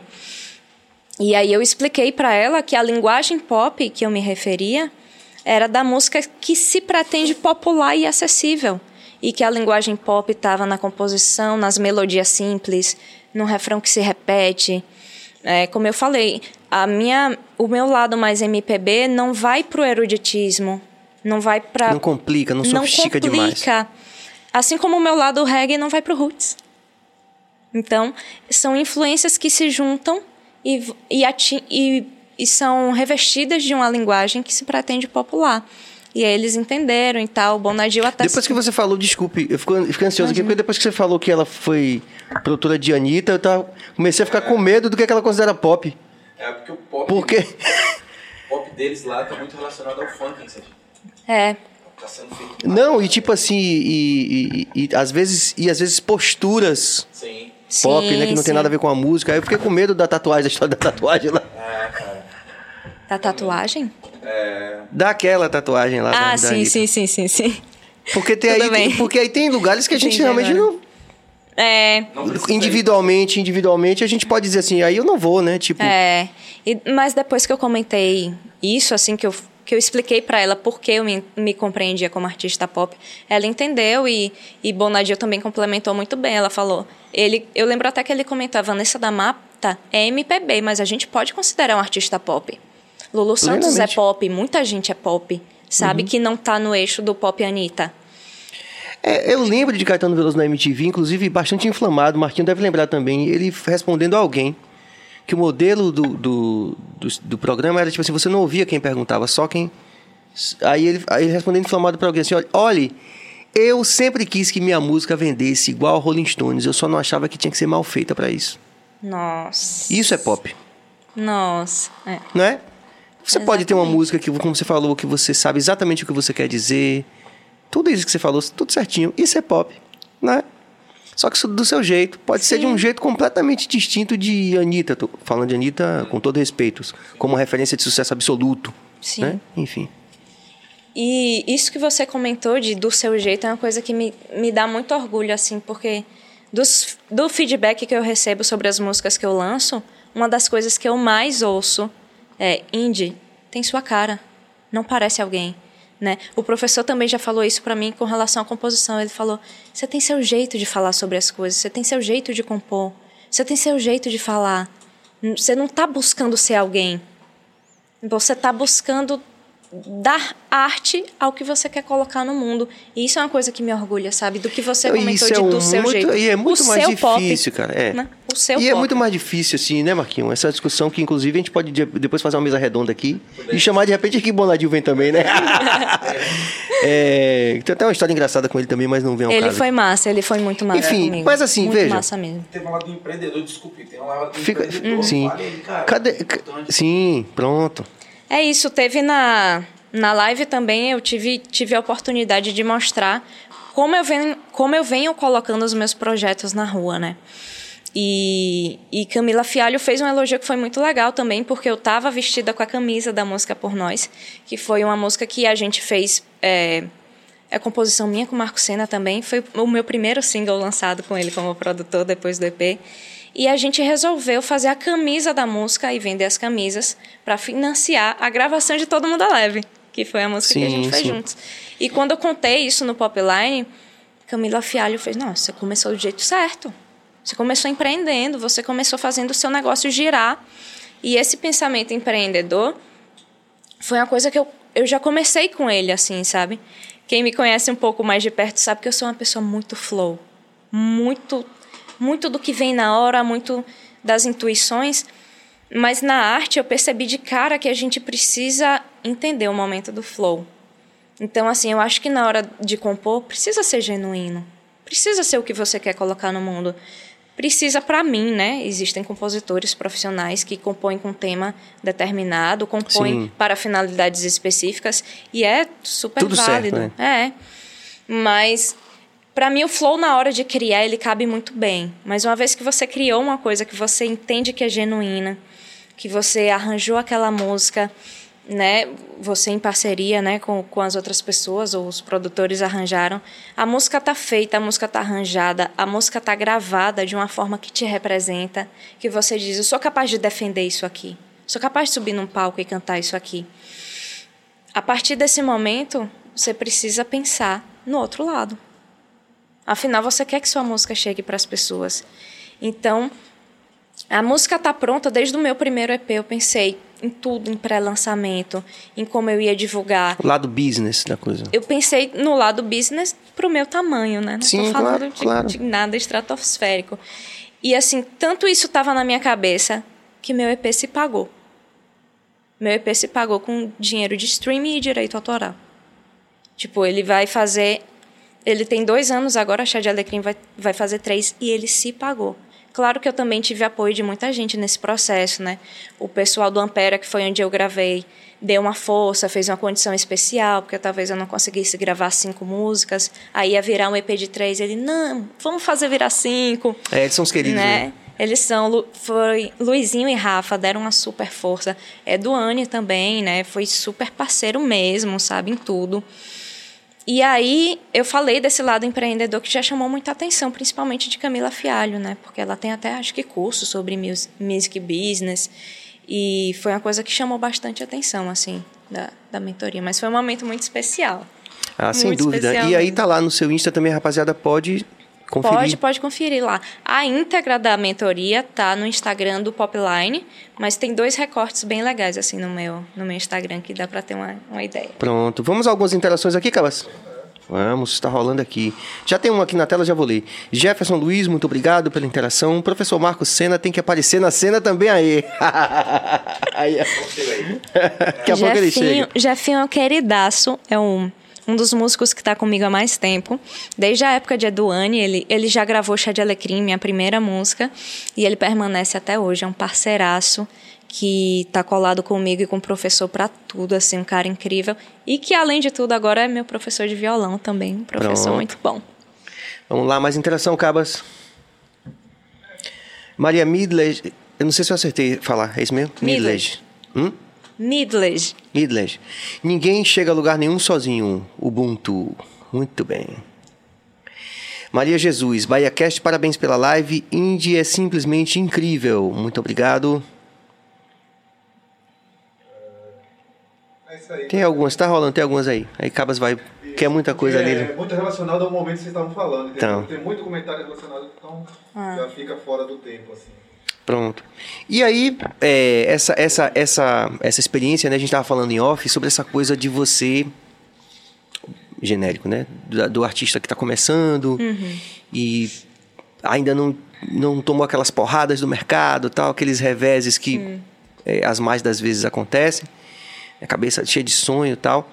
E aí eu expliquei para ela que a linguagem pop que eu me referia era da música que se pretende popular e acessível. E que a linguagem pop estava na composição, nas melodias simples, no refrão que se repete. É, como eu falei, a minha, o meu lado mais MPB não vai pro eruditismo, não vai para não complica, não sofistica não complica. demais. Assim como o meu lado reggae não vai pro roots. Então, são influências que se juntam e, e, e, e são revestidas de uma linguagem que se pretende popular. E aí eles entenderam e tal. O Bonadil até. Depois que você falou, desculpe, eu fico, fico ansioso Imagina. aqui, porque depois que você falou que ela foi produtora de Anitta, eu tava, comecei a ficar com medo do que, é que ela considera pop. É porque o pop. Por quê? O pop deles lá tá muito relacionado ao funk, sabe? É. Tá sendo feito. Não, e tipo assim, e, e, e, às vezes e às vezes posturas Sim. pop, sim, né, que não sim. tem nada a ver com a música. Aí eu fiquei com medo da tatuagem, da história da tatuagem lá. É, cara. Da tatuagem? É. Daquela tatuagem lá. Ah, da sim, sim, sim, sim, sim. Porque tem Tudo aí, bem. porque aí tem lugares que a gente Entendi realmente agora. não É, individualmente, individualmente a gente pode dizer assim, aí eu não vou, né? Tipo, É, e, mas depois que eu comentei isso, assim, que eu, que eu expliquei para ela por que eu me, me compreendia como artista pop, ela entendeu e, e Bonadio também complementou muito bem. Ela falou, ele, eu lembro até que ele comentou, a Vanessa da Mata é MPB, mas a gente pode considerar um artista pop. Lulu Santos é Plenamente. pop, muita gente é pop, sabe? Uhum. Que não tá no eixo do pop Anitta. É, eu lembro de Caetano Veloso na MTV, inclusive bastante inflamado, Marquinho deve lembrar também, ele respondendo a alguém que o modelo do, do, do, do programa era tipo assim, você não ouvia quem perguntava, só quem... Aí ele, aí ele respondendo inflamado para alguém assim, olha, olhe, eu sempre quis que minha música vendesse igual a Rolling Stones, eu só não achava que tinha que ser mal feita para isso. Nossa. Isso é pop, Nossa. É. não é? Você pode ter uma Exatamente. música que, como você falou, que você sabe exatamente o que você quer dizer, tudo isso que você falou, tudo certinho, isso é pop, né? Só que isso do seu jeito. Pode ser de um jeito completamente distinto de Anitta. Tô falando de Anitta com todo respeito, como referência de sucesso absoluto. Sim. Né? Enfim. E isso que você comentou de do seu jeito é uma coisa que me, me dá muito orgulho, assim, porque dos, do feedback que eu recebo sobre as músicas que eu lanço, uma das coisas que eu mais ouço é indie, tem sua cara, não parece alguém. Né? O professor também já falou isso para mim com relação à composição. Ele falou: você tem seu jeito de falar sobre as coisas, você tem seu jeito de compor, você tem seu jeito de falar. Você não está buscando ser alguém. Você está buscando dar arte ao que você quer colocar no mundo. E isso é uma coisa que me orgulha, sabe? Do que você comentou isso de é do um seu muito- jeito. E é muito o mais seu pop, difícil, cara. É. né? O seu e é pop. muito mais difícil, assim, né, Marquinhos? Essa discussão que, inclusive, a gente pode de- depois fazer uma mesa redonda aqui e chamar de repente que Bonadil vem também, né? é, tem até uma história engraçada com ele também, mas não vem ao Ele caso. foi massa, ele foi muito massa Enfim, comigo. mas assim, muito veja. massa mesmo. Tem um lado do empreendedor, desculpe, tem um lado do Fica, empreendedor. sim. Fale aí, cara. Cadê? É. Sim, pronto. É isso, teve na, na live também, eu tive, tive a oportunidade de mostrar como eu, venho, como eu venho colocando os meus projetos na rua, né? E, e Camila Fialho fez um elogio que foi muito legal também, porque eu estava vestida com a camisa da música Por Nós, que foi uma música que a gente fez. É, é composição minha com Marco Senna também. Foi o meu primeiro single lançado com ele como produtor depois do EP. E a gente resolveu fazer a camisa da música e vender as camisas para financiar a gravação de Todo Mundo Leve, que foi a música que a Sim, gente fez sim. juntos. E quando eu contei isso no Popline, Camila Fialho fez: Nossa, você começou do jeito certo. Você começou empreendendo, você começou fazendo o seu negócio girar. E esse pensamento empreendedor foi uma coisa que eu, eu já comecei com ele, assim, sabe? Quem me conhece um pouco mais de perto sabe que eu sou uma pessoa muito flow. Muito, muito do que vem na hora, muito das intuições. Mas na arte eu percebi de cara que a gente precisa entender o momento do flow. Então, assim, eu acho que na hora de compor precisa ser genuíno. Precisa ser o que você quer colocar no mundo. precisa para mim, né? Existem compositores profissionais que compõem com tema determinado, compõem Sim. para finalidades específicas e é super Tudo certo, válido. né? É. Mas para mim o flow na hora de criar ele cabe muito bem. Mas uma vez que você criou uma coisa que você entende que é genuína, que você arranjou aquela música, né, você em parceria, né, com, com as outras pessoas ou os produtores arranjaram, a música tá feita, a música tá arranjada, a música tá gravada de uma forma que te representa, que você diz, eu sou capaz de defender isso aqui. Sou capaz de subir num palco e cantar isso aqui. A partir desse momento, você precisa pensar no outro lado. Afinal, você quer que sua música chegue para as pessoas. Então, a música tá pronta desde o meu primeiro EP. Eu pensei em tudo, em pré-lançamento, em como eu ia divulgar. O lado business da coisa. Eu pensei no lado business pro meu tamanho, né? Não Sim, tô falando claro, de, claro. de nada estratosférico. E assim, tanto isso estava na minha cabeça que meu EP se pagou. Meu EP se pagou com dinheiro de streaming e direito autoral. Tipo, ele vai fazer. Ele tem dois anos agora, a Chá de Alecrim vai, vai fazer três, e ele se pagou. Claro que eu também tive apoio de muita gente nesse processo, né? O pessoal do Ampera, que foi onde eu gravei, deu uma força, fez uma condição especial, porque talvez eu não conseguisse gravar cinco músicas. Aí ia virar um EP de três. Ele, não, vamos fazer virar cinco. É, eles são os queridos, né? né? Eles são, foi Luizinho e Rafa deram uma super força. Eduane também, né? Foi super parceiro mesmo, sabe, em tudo. E aí eu falei desse lado empreendedor que já chamou muita atenção, principalmente de Camila Fialho, né? Porque ela tem até acho que curso sobre mus- music business e foi uma coisa que chamou bastante atenção assim da, da mentoria, mas foi um momento muito especial. Ah, sem Muito dúvida. especial E aí mesmo. tá lá no seu Insta também, a rapaziada pode conferir. Pode, pode conferir lá. A íntegra da mentoria tá no Instagram do Popline, mas tem dois recortes bem legais assim no meu, no meu Instagram que dá para ter uma, uma ideia. Pronto. Vamos a algumas interações aqui, Cabas? Vamos, está rolando aqui. Já tem uma aqui na tela, já vou ler. Jefferson Luiz, muito obrigado pela interação. Professor Marcos Senna tem que aparecer na cena também aí. aí Daqui a pouco ele Jefinho, chega. Jefinho é um queridaço, é um, um dos músicos que está comigo há mais tempo. Desde a época de Eduane, ele, ele já gravou Chá de Alecrim, minha primeira música, e ele permanece até hoje, é um parceiraço que tá colado comigo e com o professor para tudo, assim, um cara incrível. E que, além de tudo, agora é meu professor de violão também, um professor Pronto. muito bom. Vamos lá, mais interação, Cabas. Maria Midledge. Eu não sei se eu acertei falar, é isso mesmo? Midledge. Hum? Midledge. Midledge. Ninguém chega a lugar nenhum sozinho. Ubuntu. Muito bem. Maria Jesus, BahiaCast, parabéns pela live. Indie é simplesmente incrível. Muito obrigado. É. Tem algumas, tá rolando, tem algumas aí. Aí Cabas vai. Quer muita coisa é, ali. muito relacionado ao momento que vocês estavam falando. entendeu? Então. Tem muito comentário relacionado, então Ah. já fica fora do tempo, assim. Pronto. E aí, é, essa, essa, essa, essa experiência, né? A gente estava falando em off sobre essa coisa de você. Genérico, né? Do, do artista que está começando e ainda não, não tomou aquelas porradas do mercado, tal, aqueles reveses que é, as mais das vezes acontecem. A cabeça cheia de sonho tal.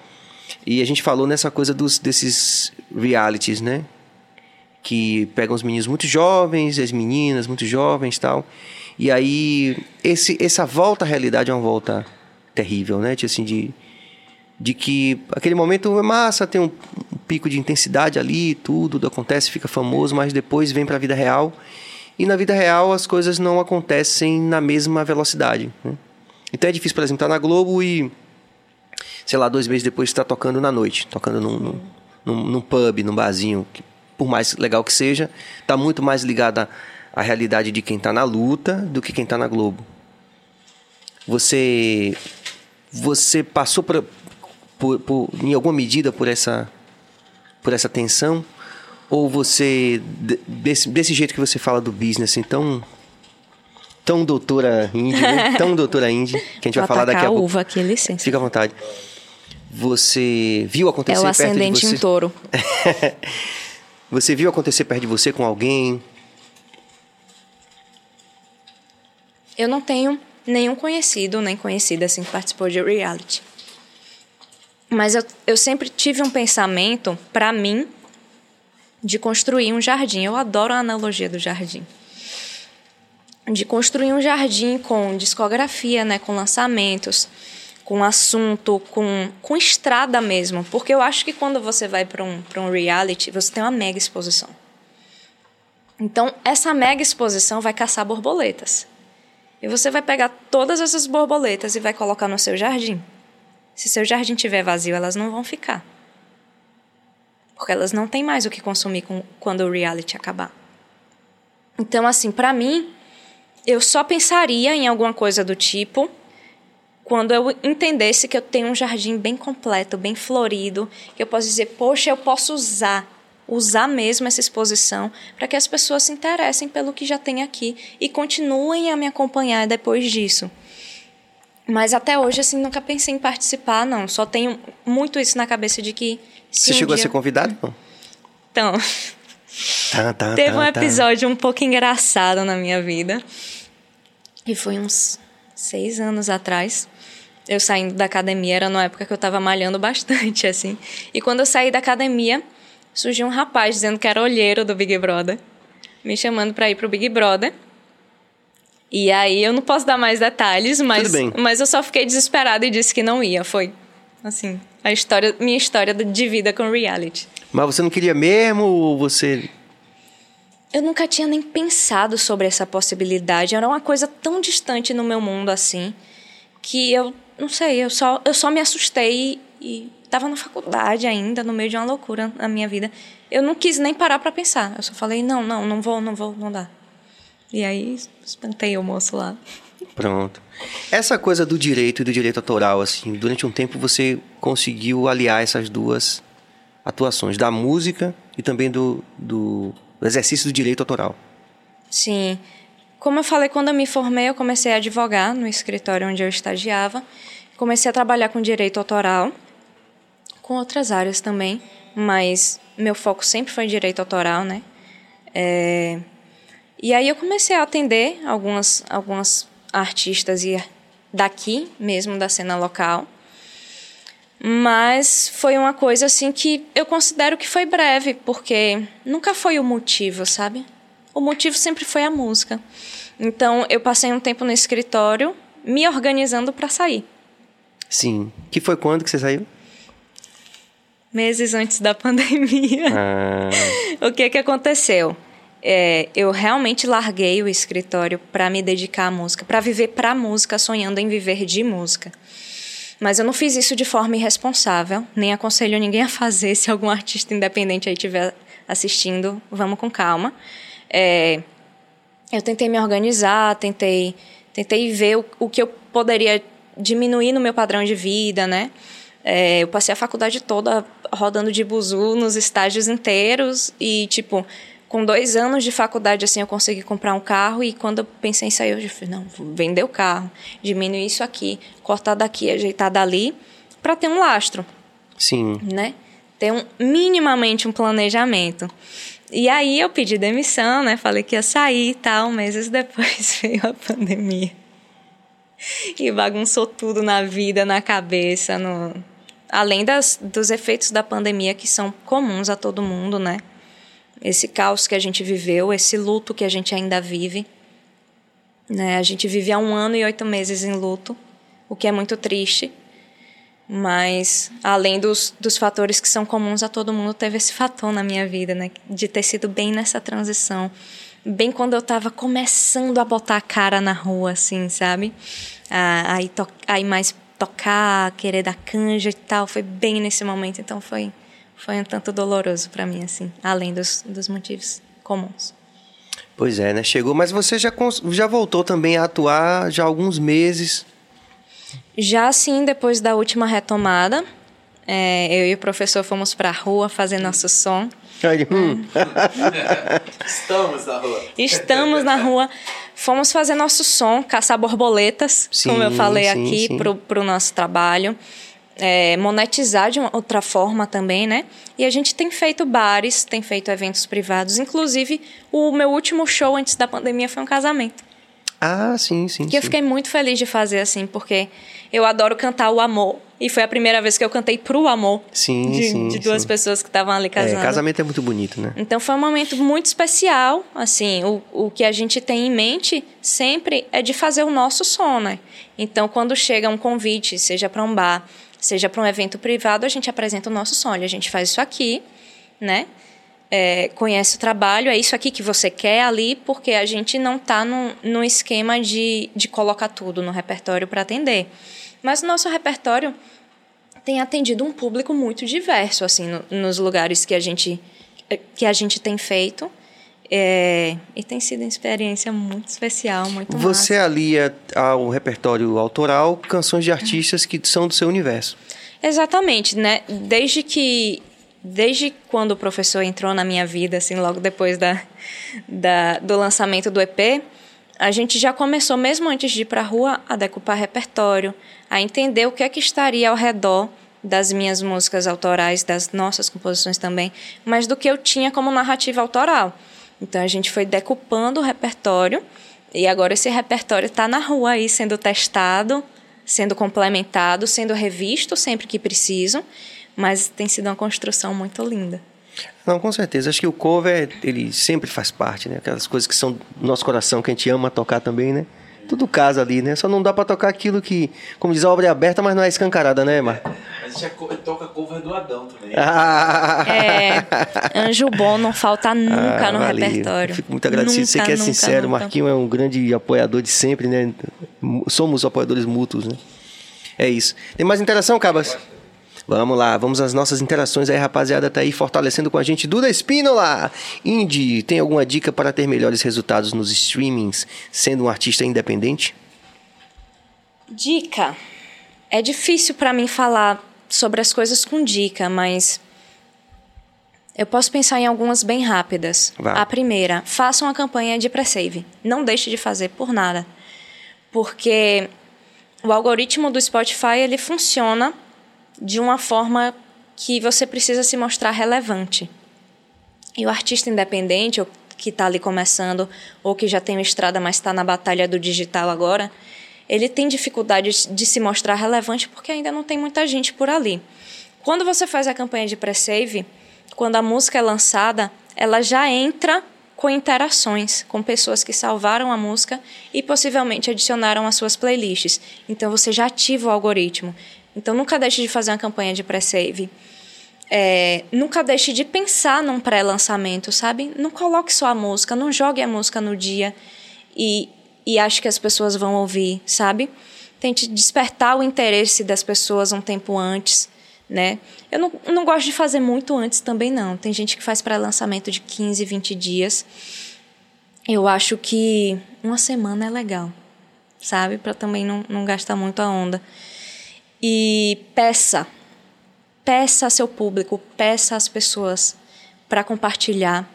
E a gente falou nessa coisa dos, desses realities, né? que pegam os meninos muito jovens, as meninas muito jovens tal. E aí, esse, essa volta à realidade é uma volta terrível, né? Tipo assim, de, de que aquele momento é massa, tem um, um pico de intensidade ali, tudo acontece, fica famoso, mas depois vem para a vida real. E na vida real as coisas não acontecem na mesma velocidade. Né? Então é difícil, por exemplo, estar na Globo e, sei lá, dois meses depois estar tocando na noite, tocando num, num, num, num pub, num barzinho, que, por mais legal que seja, está muito mais ligada à realidade de quem está na luta do que quem está na Globo. Você, você passou por, por, por, em alguma medida por essa, por essa tensão? Ou você, de- desse, desse jeito que você fala do business, assim, tão, doutora Indy, né? tão doutora Indy, que a gente vai falar daqui a a pouco. uva aqui, licença. Fica à vontade. Você viu acontecer É o perto de ascendente você? em touro. Você viu acontecer perto de você com alguém? Eu não tenho nenhum conhecido, nem conhecida assim que participou de reality. Mas eu, eu sempre tive um pensamento, para mim, de construir um jardim. Eu adoro a analogia do jardim. de construir um jardim com discografia, né, com lançamentos, com assunto, com, com estrada mesmo. Porque eu acho que quando você vai para um, um reality, você tem uma mega exposição. Então, essa mega exposição vai caçar borboletas. E você vai pegar todas essas borboletas e vai colocar no seu jardim. Se seu jardim tiver vazio, elas não vão ficar. Porque elas não têm mais o que consumir com, quando o reality acabar. Então, assim, para mim, eu só pensaria em alguma coisa do tipo quando eu entendesse que eu tenho um jardim bem completo, bem florido, que eu posso dizer, poxa, eu posso usar, usar mesmo essa exposição para que as pessoas se interessem pelo que já tem aqui e continuem a me acompanhar depois disso. Mas até hoje, assim, nunca pensei em participar, não. Só tenho muito isso na cabeça de que. Você um chegou dia... a ser convidado? Não? Então. Tá, tá, teve tá, um episódio um pouco engraçado na minha vida. E foi uns seis anos atrás. Eu saindo da academia, era numa época que eu tava malhando bastante, assim. E quando eu saí da academia, surgiu um rapaz dizendo que era olheiro do Big Brother, me chamando para ir pro Big Brother. E aí eu não posso dar mais detalhes, mas, mas eu só fiquei desesperada e disse que não ia. Foi, assim, a história, minha história de vida com reality. Mas você não queria mesmo ou você. Eu nunca tinha nem pensado sobre essa possibilidade. Era uma coisa tão distante no meu mundo assim que eu não sei, eu só, eu só me assustei e estava na faculdade ainda, no meio de uma loucura na minha vida. Eu não quis nem parar para pensar. Eu só falei: não, não, não vou, não vou, não dá. E aí espantei o moço lá. Pronto. Essa coisa do direito e do direito autoral, assim, durante um tempo você conseguiu aliar essas duas atuações, da música e também do, do, do exercício do direito autoral. Sim. Como eu falei, quando eu me formei, eu comecei a advogar no escritório onde eu estagiava. Comecei a trabalhar com direito autoral, com outras áreas também, mas meu foco sempre foi direito autoral, né? É, e aí eu comecei a atender algumas, algumas artistas e daqui mesmo da cena local. Mas foi uma coisa assim que eu considero que foi breve, porque nunca foi o motivo, sabe? O motivo sempre foi a música. Então eu passei um tempo no escritório me organizando para sair. Sim. Que foi quando que você saiu? Meses antes da pandemia. Ah. o que que aconteceu? é, eu realmente larguei o escritório para me dedicar à música, para viver para a música, sonhando em viver de música. Mas eu não fiz isso de forma irresponsável, nem aconselho ninguém a fazer. Se algum artista independente aí estiver assistindo, vamos com calma. É, eu tentei me organizar, tentei, tentei ver o, o, que eu poderia diminuir no meu padrão de vida, né? É, eu passei a faculdade toda rodando de buzu nos estágios inteiros e, tipo, com dois anos de faculdade, assim, eu consegui comprar um carro e quando eu pensei em sair, eu disse, não, vender o carro, diminuir isso aqui, cortar daqui, ajeitar dali, para ter um lastro. Sim. Né? Ter um, minimamente um planejamento. E aí eu pedi demissão, né? Falei que ia sair e tal, meses depois veio a pandemia. E bagunçou tudo na vida, na cabeça, no... além das, dos efeitos da pandemia que são comuns a todo mundo, né? esse caos que a gente viveu, esse luto que a gente ainda vive. Né? A gente vive há um ano e oito meses em luto, o que é muito triste. Mas, além dos, dos fatores que são comuns a todo mundo, teve esse fator na minha vida, né? De ter sido bem nessa transição. Bem quando eu estava começando a botar a cara na rua, assim, sabe? Ah, aí, to aí mais tocar, querer dar canja e tal. Foi bem nesse momento, então foi foi um tanto doloroso para mim, assim, além dos, dos motivos comuns. Pois é, né? Chegou, mas você já, já voltou também a atuar já há alguns meses. Já sim, depois da última retomada. É, eu e o professor fomos para a rua fazer nosso som. Hum. Estamos na rua. Estamos na rua. Fomos fazer nosso som, caçar borboletas, sim, como eu falei sim, aqui, para o nosso trabalho é, monetizar de uma outra forma também, né? E a gente tem feito bares, tem feito eventos privados. Inclusive, o meu último show antes da pandemia foi um casamento. Ah, sim, sim. Que eu sim. fiquei muito feliz de fazer assim, porque eu adoro cantar o amor. E foi a primeira vez que eu cantei pro amor Sim, de, sim, de duas sim. pessoas que estavam ali É, casando. casamento é muito bonito, né? Então foi um momento muito especial, assim, o, o que a gente tem em mente sempre é de fazer o nosso som, né? Então quando chega um convite, seja para um bar, seja para um evento privado, a gente apresenta o nosso som, Olha, a gente faz isso aqui, né? É, conhece o trabalho, é isso aqui que você quer ali, porque a gente não está no, no esquema de, de colocar tudo no repertório para atender. Mas o nosso repertório tem atendido um público muito diverso, assim, no- nos lugares que a gente, que a gente tem feito. É, e tem sido uma experiência muito especial, muito Você massa. alia ao repertório autoral canções de artistas que são do seu universo. Exatamente, né? Desde que desde quando o professor entrou na minha vida, assim, logo depois da, da, do lançamento do EP, a gente já começou, mesmo antes de ir para a rua, a decupar repertório, a entender o que é que estaria ao redor das minhas músicas autorais, das nossas composições também, mas do que eu tinha como narrativa autoral. Então a gente foi decupando o repertório e agora esse repertório está na rua aí sendo testado, sendo complementado, sendo revisto sempre que preciso, mas tem sido uma construção muito linda. Não, com certeza. Acho que o cover, ele sempre faz parte, né? Aquelas coisas que são do nosso coração, que a gente ama tocar também, né? Tudo casa ali, né? Só não dá pra tocar aquilo que, como diz a obra é aberta, mas não é escancarada, né, Marco? Mas a gente já co- toca cover do Adão também. Ah, É, anjo bom não falta nunca Ah, no valeu. repertório. Eu Fico muito agradecido. Você Nunca, que é nunca, sincero, nunca. Marquinho é um grande apoiador de sempre, né? Somos apoiadores mútuos, né? É isso. Tem mais interação, Cabas? Vamos lá, vamos às nossas interações aí, rapaziada. Tá aí fortalecendo com a gente. Duda Espínola! Indy, tem alguma dica para ter melhores resultados nos streamings sendo um artista independente? Dica. É difícil para mim falar sobre as coisas com dica, mas eu posso pensar em algumas bem rápidas. A primeira, faça uma campanha de pré-save. Não deixe de fazer por nada. Porque o algoritmo do Spotify, ele funciona de uma forma que você precisa se mostrar relevante. E o artista independente, ou que está ali começando, ou que já tem uma estrada, mas está na batalha do digital agora, ele tem dificuldade de se mostrar relevante porque ainda não tem muita gente por ali. Quando você faz a campanha de pré-save, quando a música é lançada, ela já entra com interações com pessoas que salvaram a música e possivelmente adicionaram às suas playlists. Então você já ativa o algoritmo. Então nunca deixe de fazer uma campanha de pré-save. É, nunca deixe de pensar num pré-lançamento, sabe? Não coloque só a música, não jogue a música no dia e, e ache que as pessoas vão ouvir, sabe? Tente despertar o interesse das pessoas um tempo antes, né? Eu não, não gosto de fazer muito antes também, não. Tem gente que faz pré-lançamento de 15, 20 dias. Eu acho que uma semana é legal, sabe? Para também não, não gastar muito a onda. E peça, peça a seu público, peça às pessoas para compartilhar,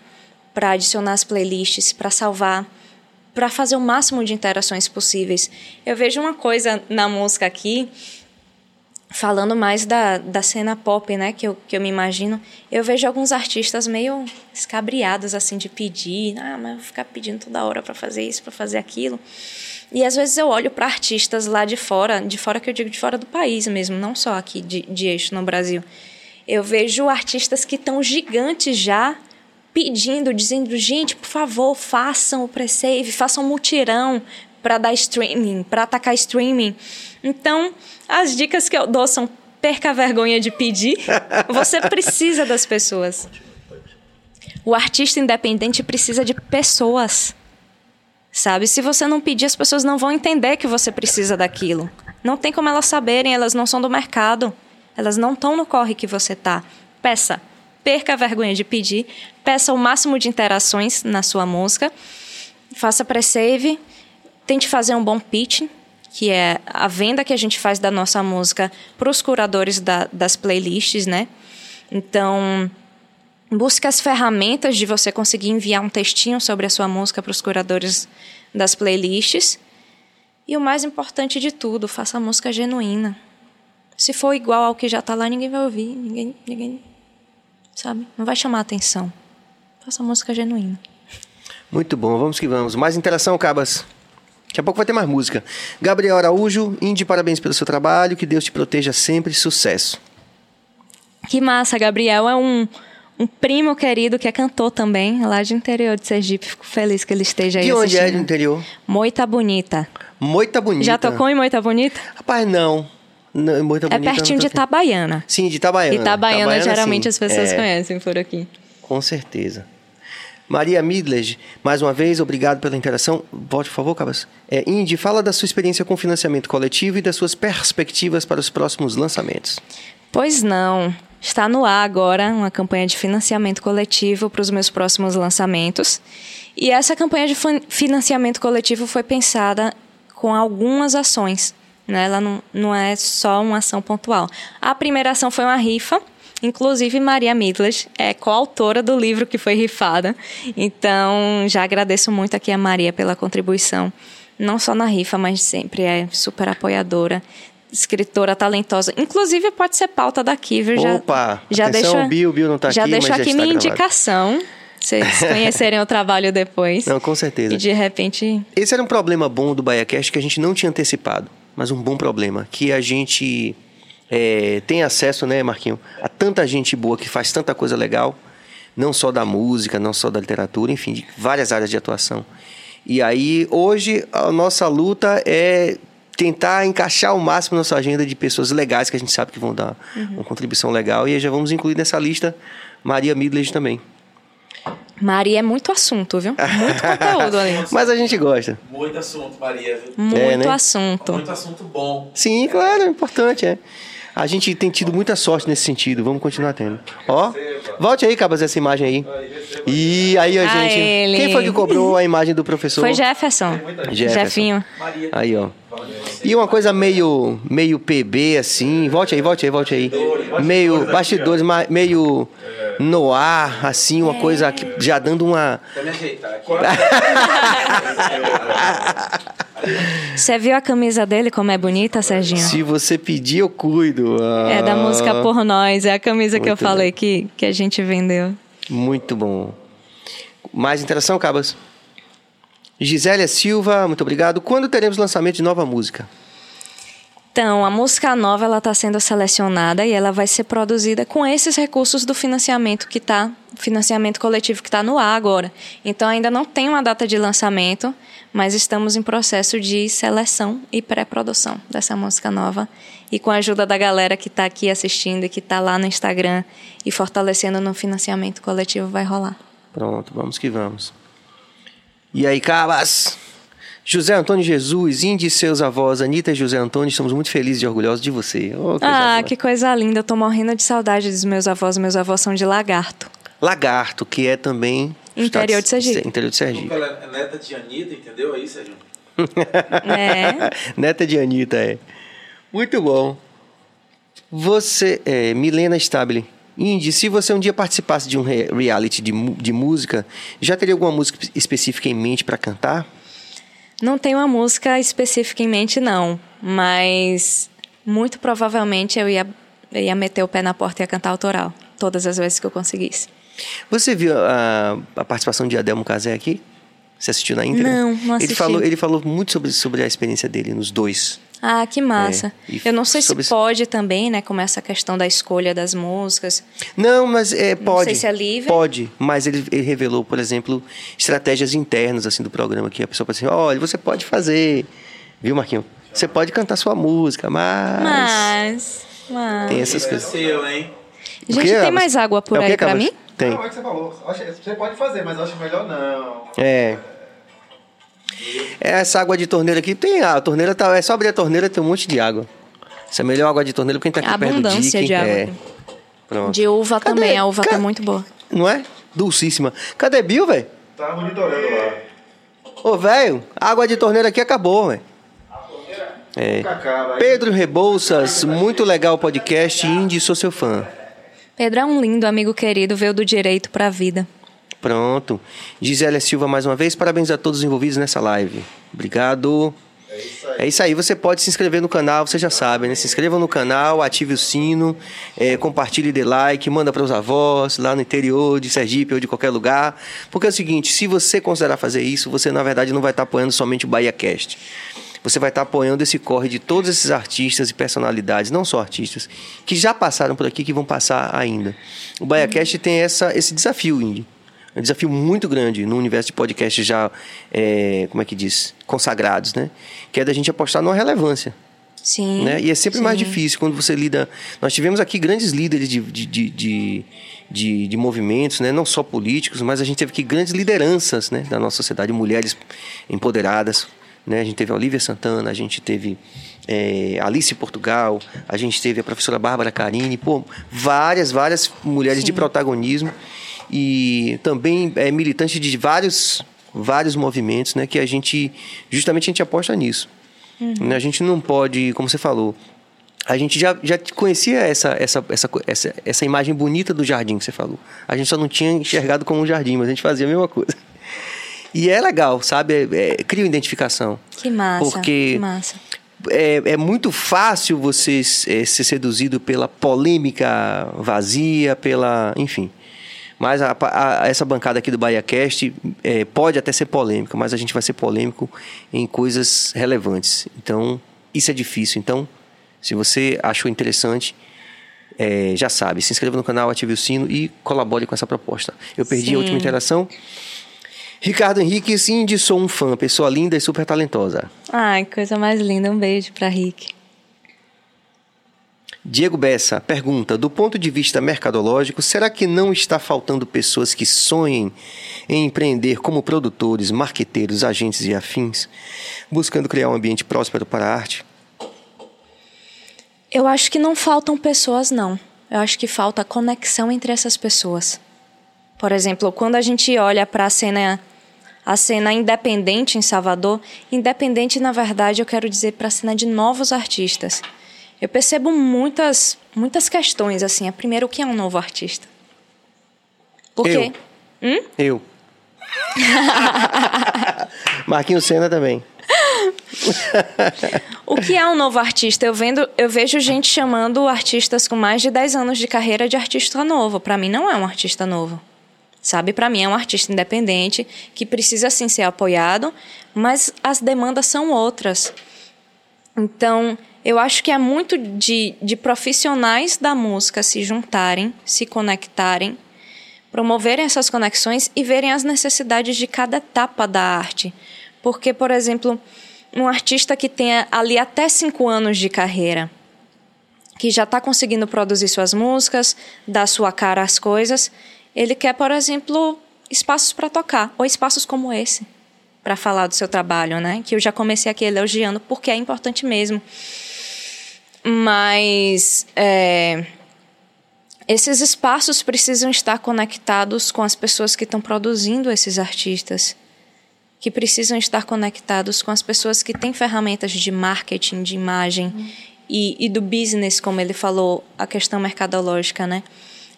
para adicionar as playlists, para salvar, para fazer o máximo de interações possíveis. Eu vejo uma coisa na música aqui, falando mais da, da cena pop, né, que eu, que eu me imagino, eu vejo alguns artistas meio escabriados, assim, de pedir, ah, mas eu vou ficar pedindo toda hora para fazer isso, para fazer aquilo. E às vezes eu olho para artistas lá de fora, de fora que eu digo de fora do país mesmo, não só aqui de, de eixo no Brasil. Eu vejo artistas que estão gigantes já pedindo, dizendo, gente, por favor, façam o pre-save, façam um mutirão para dar streaming, para atacar streaming. Então, as dicas que eu dou são perca a vergonha de pedir. Você precisa das pessoas. O artista independente precisa de pessoas. Sabe? Se você não pedir, as pessoas não vão entender que você precisa daquilo. Não tem como elas saberem, elas não são do mercado. Elas não estão no corre que você tá. Peça. Perca a vergonha de pedir. Peça o máximo de interações na sua música. Faça pré-save. Tente fazer um bom pitch, que é a venda que a gente faz da nossa música para os curadores da, das playlists, né? Então, busque as ferramentas de você conseguir enviar um textinho sobre a sua música para os curadores das playlists. E o mais importante de tudo, faça música genuína. Se for igual ao que já está lá, ninguém vai ouvir, ninguém, ninguém, sabe? Não vai chamar atenção. Faça música genuína. Muito bom, vamos que vamos. Mais interação, Cabas. Daqui a pouco vai ter mais música. Gabriel Araújo, Indy, parabéns pelo seu trabalho. Que Deus te proteja sempre. Sucesso. Que massa, Gabriel é um, um primo querido que é cantor também, lá de interior de Sergipe. Fico feliz que ele esteja aí De onde é assistindo. do interior? Moita Bonita. Moita Bonita. Já tocou em Moita Bonita? Rapaz, não. não Moita É Bonita. pertinho de. Itabaiana. Sim, de Itabaiana. Itabaiana, geralmente sim. as pessoas É, conhecem por aqui. Com certeza. Maria Midledge, mais uma vez, obrigado pela interação. Volte, por favor, Cabas. É, Indy, fala da sua experiência com financiamento coletivo e das suas perspectivas para os próximos lançamentos. Pois não. Está no ar agora uma campanha de financiamento coletivo para os meus próximos lançamentos. E essa campanha de fin- financiamento coletivo foi pensada com algumas ações. Né? Ela não, não é só uma ação pontual. A primeira ação foi uma rifa. Inclusive, Maria Midlas é coautora do livro que foi rifada. Então, já agradeço muito aqui a Maria pela contribuição. Não só na rifa, mas sempre é super apoiadora escritora talentosa. Inclusive, pode ser pauta daqui, viu? Já, Opa, já atenção, deixa, Bill, Bill não tá já aqui, deixo aqui minha gravado. indicação. Vocês conhecerem o trabalho depois. Não, com certeza. E de repente. Esse era um problema bom do BaiaCast que a gente não tinha antecipado, mas um bom problema, que a gente é, tem acesso, né, Marquinho, a tanta gente boa que faz tanta coisa legal, não só da música, não só da literatura, enfim, de várias áreas de atuação. E aí, hoje, a nossa luta é tentar encaixar ao máximo nossa agenda de pessoas legais que a gente sabe que vão dar uma contribuição legal. E aí já vamos incluir nessa lista Maria Midledge também. Maria é muito assunto, viu? Muito conteúdo ali. Mas a gente gosta. Muito assunto, Maria. viu? Muito É, né? assunto. Muito assunto bom. Sim, claro, é importante, é. A gente tem tido muita sorte nesse sentido, vamos continuar tendo. Ó, volte aí, Cabas, essa imagem aí. E aí, ó, Ah, gente. ele. Quem foi que cobrou a imagem do professor? Foi Jefferson. Jefferson. Jefinho. Aí, ó. E uma coisa meio, meio PB, assim. Volte aí, volte aí, volte aí. Meio bastidores, meio no ar, assim, uma coisa que já dando uma. Me ajeitar aqui. Você viu a camisa dele, como é bonita, Serginho? Se você pedir, eu cuido. É da Ah, música Por Nós. É a camisa que eu Muito falei que, que a gente vendeu. Muito bom. Mais interação, Cabas? Gisélia Silva, muito obrigado. Quando teremos lançamento de nova música? Então, a música nova ela está sendo selecionada e ela vai ser produzida com esses recursos do financiamento que tá, financiamento coletivo que está no ar agora. Então, ainda não tem uma data de lançamento, mas estamos em processo de seleção e pré-produção dessa música nova. E com a ajuda da galera que está aqui assistindo e que está lá no Instagram e fortalecendo no financiamento coletivo, vai rolar. Pronto, vamos que vamos. E aí, Cabas? José Antônio Jesus, Indy e seus avós, Anitta e José Antônio, estamos muito felizes e orgulhosos de você. Oh, Ah, boa. que coisa linda. Eu tô morrendo de saudade dos meus avós. Meus avós são de Lagarto. Lagarto, que é também... Interior de Sergipe. Interior de Sergipe. Ela é neta de Anitta, entendeu? É isso, Sérgio? É. Neta de Anitta, é. Muito bom. Você, é, Milena Stabile. Indy, se você um dia participasse de um re- reality de, de música, já teria alguma música específica em mente para cantar? Não tem uma música específica em mente, não. Mas muito provavelmente eu ia, ia meter o pé na porta e ia cantar autoral. Todas as vezes que eu conseguisse. Você viu a, a participação de Adelmo Casé aqui? Você assistiu na íntegra? Não, não Ele assisti. falou, ele falou muito sobre, sobre a experiência dele nos dois. Ah, que massa. É, eu não sei se pode também, né? Como essa questão da escolha das músicas. Não, mas é, pode. sei se é livre. Pode, mas ele, ele revelou, por exemplo, estratégias internas assim do programa que a pessoa pode assim, olha, você pode fazer, viu, Marquinho? Você pode cantar sua música, mas, Mas. mas... tem essas É coisas. seu, hein? Gente, tem Abas? mais água por É aí pra mim? Tem. Não, é que você falou. Você pode fazer, mas eu acho melhor não. É. Essa água de torneira aqui tem a torneira tá, é só abrir a torneira tem um monte de água. Essa é a melhor água de torneira porque a gente tá aqui perto do Abundância dique. de água É. Pronto. De uva Cadê? também. A uva Ca- tá muito boa. Não é? Dulcíssima. Cadê Bill, velho? Tá monitorando lá. Ô, velho, a água de torneira aqui acabou, velho. É. Pedro Rebouças, muito legal o podcast. Indy, sou seu fã. Pedro é um lindo amigo querido, veio do direito pra vida. Pronto. Gisélia Silva, mais uma vez, parabéns a todos os envolvidos nessa live. Obrigado. É isso aí. É isso aí, você pode se inscrever no canal, você já sabe, né? Se inscreva no canal, ative o sino, é, compartilhe, dê like, manda para os avós, lá no interior de Sergipe ou de qualquer lugar. Porque é o seguinte, se você considerar fazer isso, você na verdade não vai estar apoiando somente o BahiaCast. Você vai estar apoiando esse corre de todos esses artistas e personalidades, não só artistas, que já passaram por aqui que vão passar ainda. O BahiaCast tem essa, esse desafio, Indy. Um desafio muito grande no universo de podcasts já, é, como é que diz, consagrados, né? Que é da gente apostar numa relevância. Sim. Né? E é sempre sim. mais difícil quando você lida. Nós tivemos aqui grandes líderes de, de, de, de, de, de movimentos, né? não só políticos, mas a gente teve aqui grandes lideranças né? da nossa sociedade, mulheres empoderadas. Né? A gente teve a Olivia Santana, a gente teve é, Alice Portugal, a gente teve a professora Bárbara Carini, pô, várias, várias mulheres de protagonismo e também é militante de vários, vários movimentos, né? Que a gente, justamente a gente aposta nisso. Né? A gente não pode, como você falou, a gente já, já conhecia essa, essa, essa, essa, essa imagem bonita do jardim que você falou. A gente só não tinha enxergado como um jardim, mas a gente fazia a mesma coisa. E é legal, sabe? É, é, cria uma identificação. Que massa. Porque que massa. é, é muito fácil você é, ser seduzido pela polêmica vazia, pela. Enfim. Mas a, a, essa bancada aqui do BahiaCast é, pode até ser polêmica, mas a gente vai ser polêmico em coisas relevantes. Então, isso é difícil. Então, se você achou interessante, é, já sabe, se inscreva no canal, ative o sino e colabore com essa proposta. Eu perdi Sim. a última interação. Ricardo Henrique, Cindy, sou um fã, pessoa linda e super talentosa. Ai, coisa mais linda. Um beijo pra Rick. Diego Bessa pergunta: do ponto de vista mercadológico, será que não está faltando pessoas que sonhem em empreender como produtores, marqueteiros, agentes e afins, buscando criar um ambiente próspero para a arte? Eu acho que não faltam pessoas, não. Eu acho que falta conexão entre essas pessoas. Por exemplo, quando a gente olha para a cena, a cena independente em Salvador, independente, na verdade, eu quero dizer para a cena de novos artistas. Eu percebo muitas, muitas questões, assim. A primeira, o que é um novo artista? Por Eu. quê? Hum? Eu. Marquinhos Senna também. O que é um novo artista? Eu, vendo, eu vejo gente chamando artistas com mais de 10 anos de carreira de artista novo. Para mim, não é um artista novo. Sabe? Para mim, é um artista independente que precisa sim ser apoiado, mas as demandas são outras. Então, eu acho que é muito de, de profissionais da música se juntarem, se conectarem, promoverem essas conexões e verem as necessidades de cada etapa da arte. Porque, por exemplo, um artista que tenha ali até cinco anos de carreira, que já está conseguindo produzir suas músicas, dar sua cara às coisas, ele quer, por exemplo, espaços para tocar, ou espaços como esse, para falar do seu trabalho, né? Que eu já comecei aqui elogiando, porque é importante mesmo. Mas é, esses espaços precisam estar conectados com as pessoas que estão produzindo esses artistas, que precisam estar conectados com as pessoas que têm ferramentas de marketing, de imagem e, e do business, como ele falou, a questão mercadológica, né?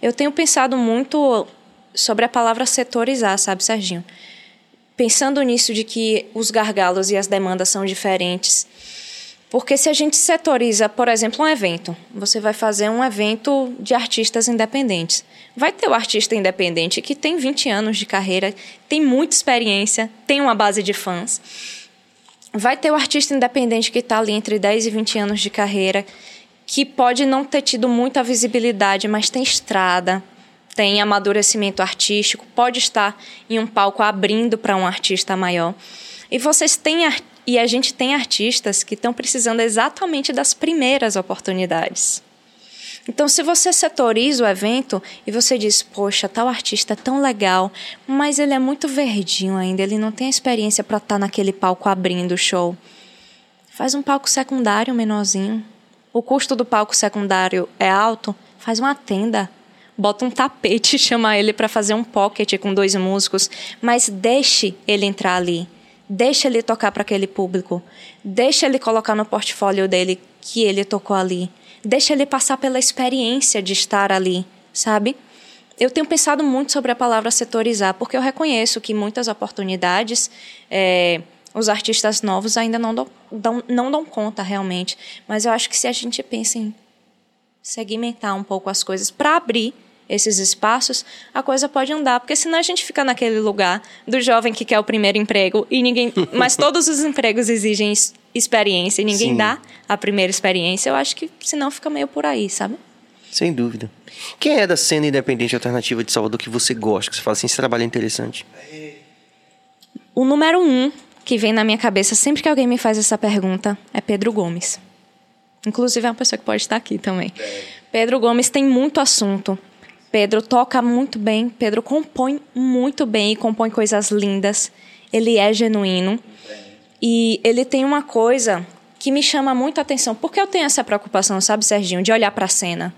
Eu tenho pensado muito sobre a palavra setorizar, sabe, Serginho? Pensando nisso de que os gargalos e as demandas são diferentes. Porque se a gente setoriza, por exemplo, um evento, você vai fazer um evento de artistas independentes. Vai ter o artista independente que tem 20 anos de carreira, tem muita experiência, tem uma base de fãs. Vai ter o artista independente que está ali entre 10 e 20 anos de carreira, que pode não ter tido muita visibilidade, mas tem estrada, tem amadurecimento artístico, pode estar em um palco abrindo para um artista maior. E vocês têm e a gente tem artistas que estão precisando exatamente das primeiras oportunidades. Então, se você setoriza o evento e você diz, poxa, tal artista é tão legal, mas ele é muito verdinho ainda, ele não tem experiência para estar naquele palco abrindo o show. Faz um palco secundário menorzinho. O custo do palco secundário é alto, faz uma tenda. Bota um tapete e chama ele para fazer um pocket com dois músicos, mas deixe ele entrar ali. Deixa ele tocar para aquele público. Deixa ele colocar no portfólio dele que ele tocou ali. Deixa ele passar pela experiência de estar ali, sabe? Eu tenho pensado muito sobre a palavra setorizar, porque eu reconheço que muitas oportunidades, é, Os artistas novos ainda não dão, não dão conta realmente. Mas eu acho que se a gente pensa em segmentar um pouco as coisas para abrir esses espaços, a coisa pode andar, porque senão a gente fica naquele lugar do jovem que quer o primeiro emprego e ninguém, mas todos os empregos exigem experiência e ninguém Sim. dá a primeira experiência. Eu acho que senão fica meio por aí, sabe? Sem dúvida. Quem é da cena independente alternativa de Salvador que você gosta? Que você fala assim, esse trabalho é interessante? O número um que vem na minha cabeça sempre que alguém me faz essa pergunta é Pedro Gomes. Inclusive é uma pessoa que pode estar aqui também. Pedro Gomes tem muito assunto. Pedro toca muito bem, Pedro compõe muito bem e compõe coisas lindas. Ele é genuíno. E ele tem uma coisa que me chama muito a atenção. Porque eu tenho essa preocupação, sabe, Serginho, de olhar para a cena.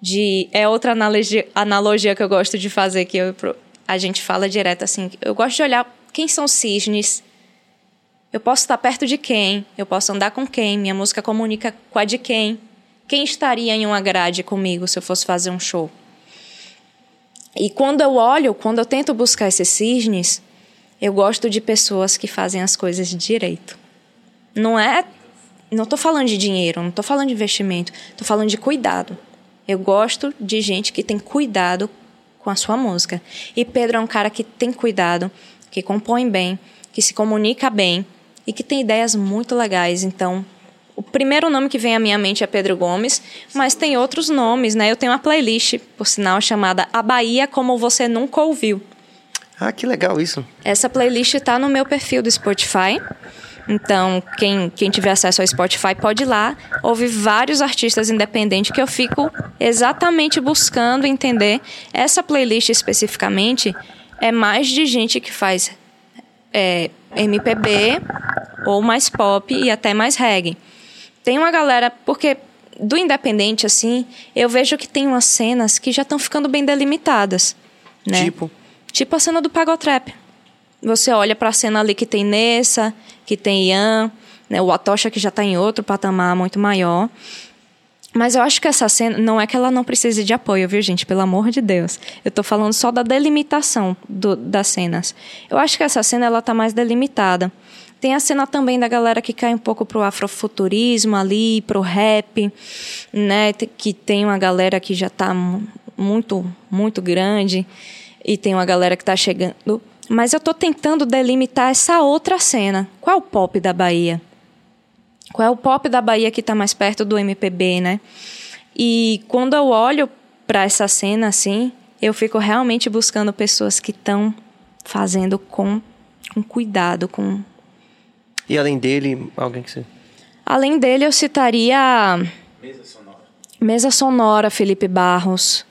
De é outra analogia, analogia que eu gosto de fazer que eu, a gente fala direto assim. Eu gosto de olhar quem são os cisnes. Eu posso estar perto de quem, eu posso andar com quem, minha música comunica com a de quem. Quem estaria em uma grade comigo se eu fosse fazer um show? E quando eu olho, quando eu tento buscar esses cisnes, eu gosto de pessoas que fazem as coisas direito. Não é. Não estou falando de dinheiro, não estou falando de investimento, estou falando de cuidado. Eu gosto de gente que tem cuidado com a sua música. E Pedro é um cara que tem cuidado, que compõe bem, que se comunica bem e que tem ideias muito legais. Então, o primeiro nome que vem à minha mente é Pedro Gomes, mas tem outros nomes, né? Eu tenho uma playlist, por sinal, chamada A Bahia Como Você Nunca Ouviu. Ah, que legal isso. Essa playlist está no meu perfil do Spotify. Então, quem, quem tiver acesso ao Spotify pode ir lá, ouvir vários artistas independentes que eu fico exatamente buscando entender. Essa playlist especificamente é mais de gente que faz é, MPB ou mais pop e até mais reggae. Tem uma galera, porque do independente, assim, eu vejo que tem umas cenas que já estão ficando bem delimitadas. Né? Tipo? Tipo a cena do Pagotrap. Você olha pra cena ali que tem Nessa, que tem Ian, né, o Atocha que já tá em outro patamar muito maior. Mas eu acho que essa cena, não é que ela não precise de apoio, viu, gente? Pelo amor de Deus. Eu tô falando só da delimitação do, das cenas. Eu acho que essa cena, ela tá mais delimitada. Tem a cena também da galera que cai um pouco pro afrofuturismo ali, pro rap, né? Que tem uma galera que já tá muito, muito grande. E tem uma galera que tá chegando. Mas eu tô tentando delimitar essa outra cena. Qual é o pop da Bahia? Qual é o pop da Bahia que está mais perto do MPB, né? E quando eu olho para essa cena assim, eu fico realmente buscando pessoas que estão fazendo com, com cuidado, com E além dele, alguém que você. Além dele, eu citaria Mesa sonora. Mesa Sonora, Felipe Barros.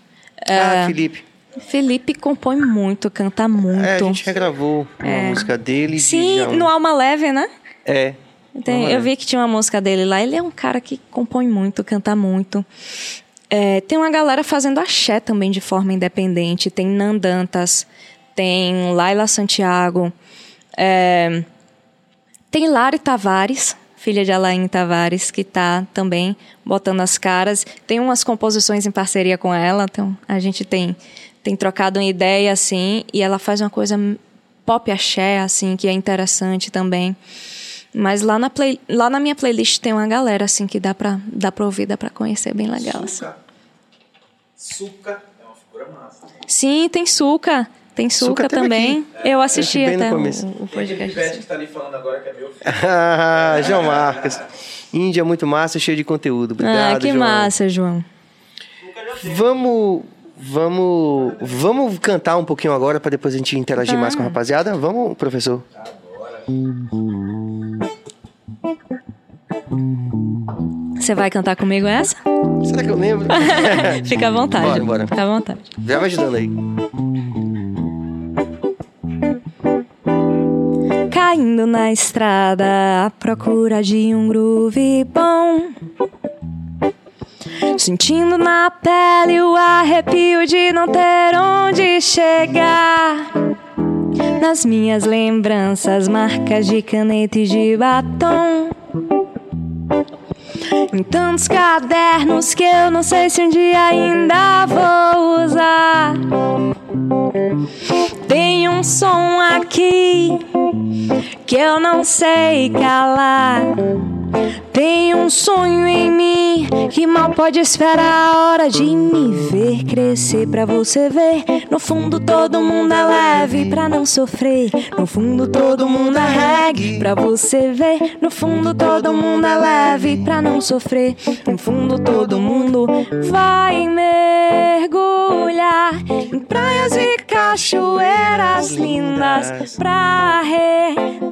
Ah, Felipe. Felipe compõe muito, canta muito. É, a gente regravou uma música dele. de Sim, um- no Alma Leve, né? É. Tem- eu vi que tinha uma música dele lá. Ele é um cara que compõe muito, canta muito. É, tem uma galera fazendo axé também de forma independente. Tem Nandantas, tem Laila Santiago, é, tem Lari Tavares, filha de Alain Tavares, que tá também botando as caras. Tem umas composições em parceria com ela, então a gente tem, tem trocado uma ideia assim, e ela faz uma coisa pop axé, assim, que é interessante também. Mas lá na, play, lá na minha playlist tem uma galera, assim, que dá pra, dá pra ouvir, dá pra conhecer bem legal. assim. Suca. Suca é uma figura massa. Sim, tem Suca. Tem Suca, Suca também. Eu assisti no até o, o Tem o podcast. Pivete que tá ali falando agora que é meu filho. Ah, João Marcos. Índia muito massa, cheio de conteúdo. Obrigado, ah, que João. massa, João. Vamos. Vamos. Vamos cantar um pouquinho agora para depois a gente interagir mais com a rapaziada? Vamos, professor? Você vai cantar comigo essa? Será que eu lembro? Fica à vontade. Bora, bora. Fica à vontade. Já vai ajudando aí. Caindo na estrada à procura de um groove bom. Sentindo na pele o arrepio de não ter onde chegar. Nas minhas lembranças, marcas de caneta e de batom. Em tantos cadernos que eu não sei se um dia ainda vou usar. Tem um som aqui que eu não sei calar. Tem um sonho em mim que mal pode esperar a hora de me ver crescer pra você ver. No fundo todo mundo é leve pra não sofrer. No fundo todo mundo é reggae pra você ver. No fundo todo mundo é leve pra não sofrer. No fundo todo mundo vai mergulhar em praias e cachoeiras lindas pra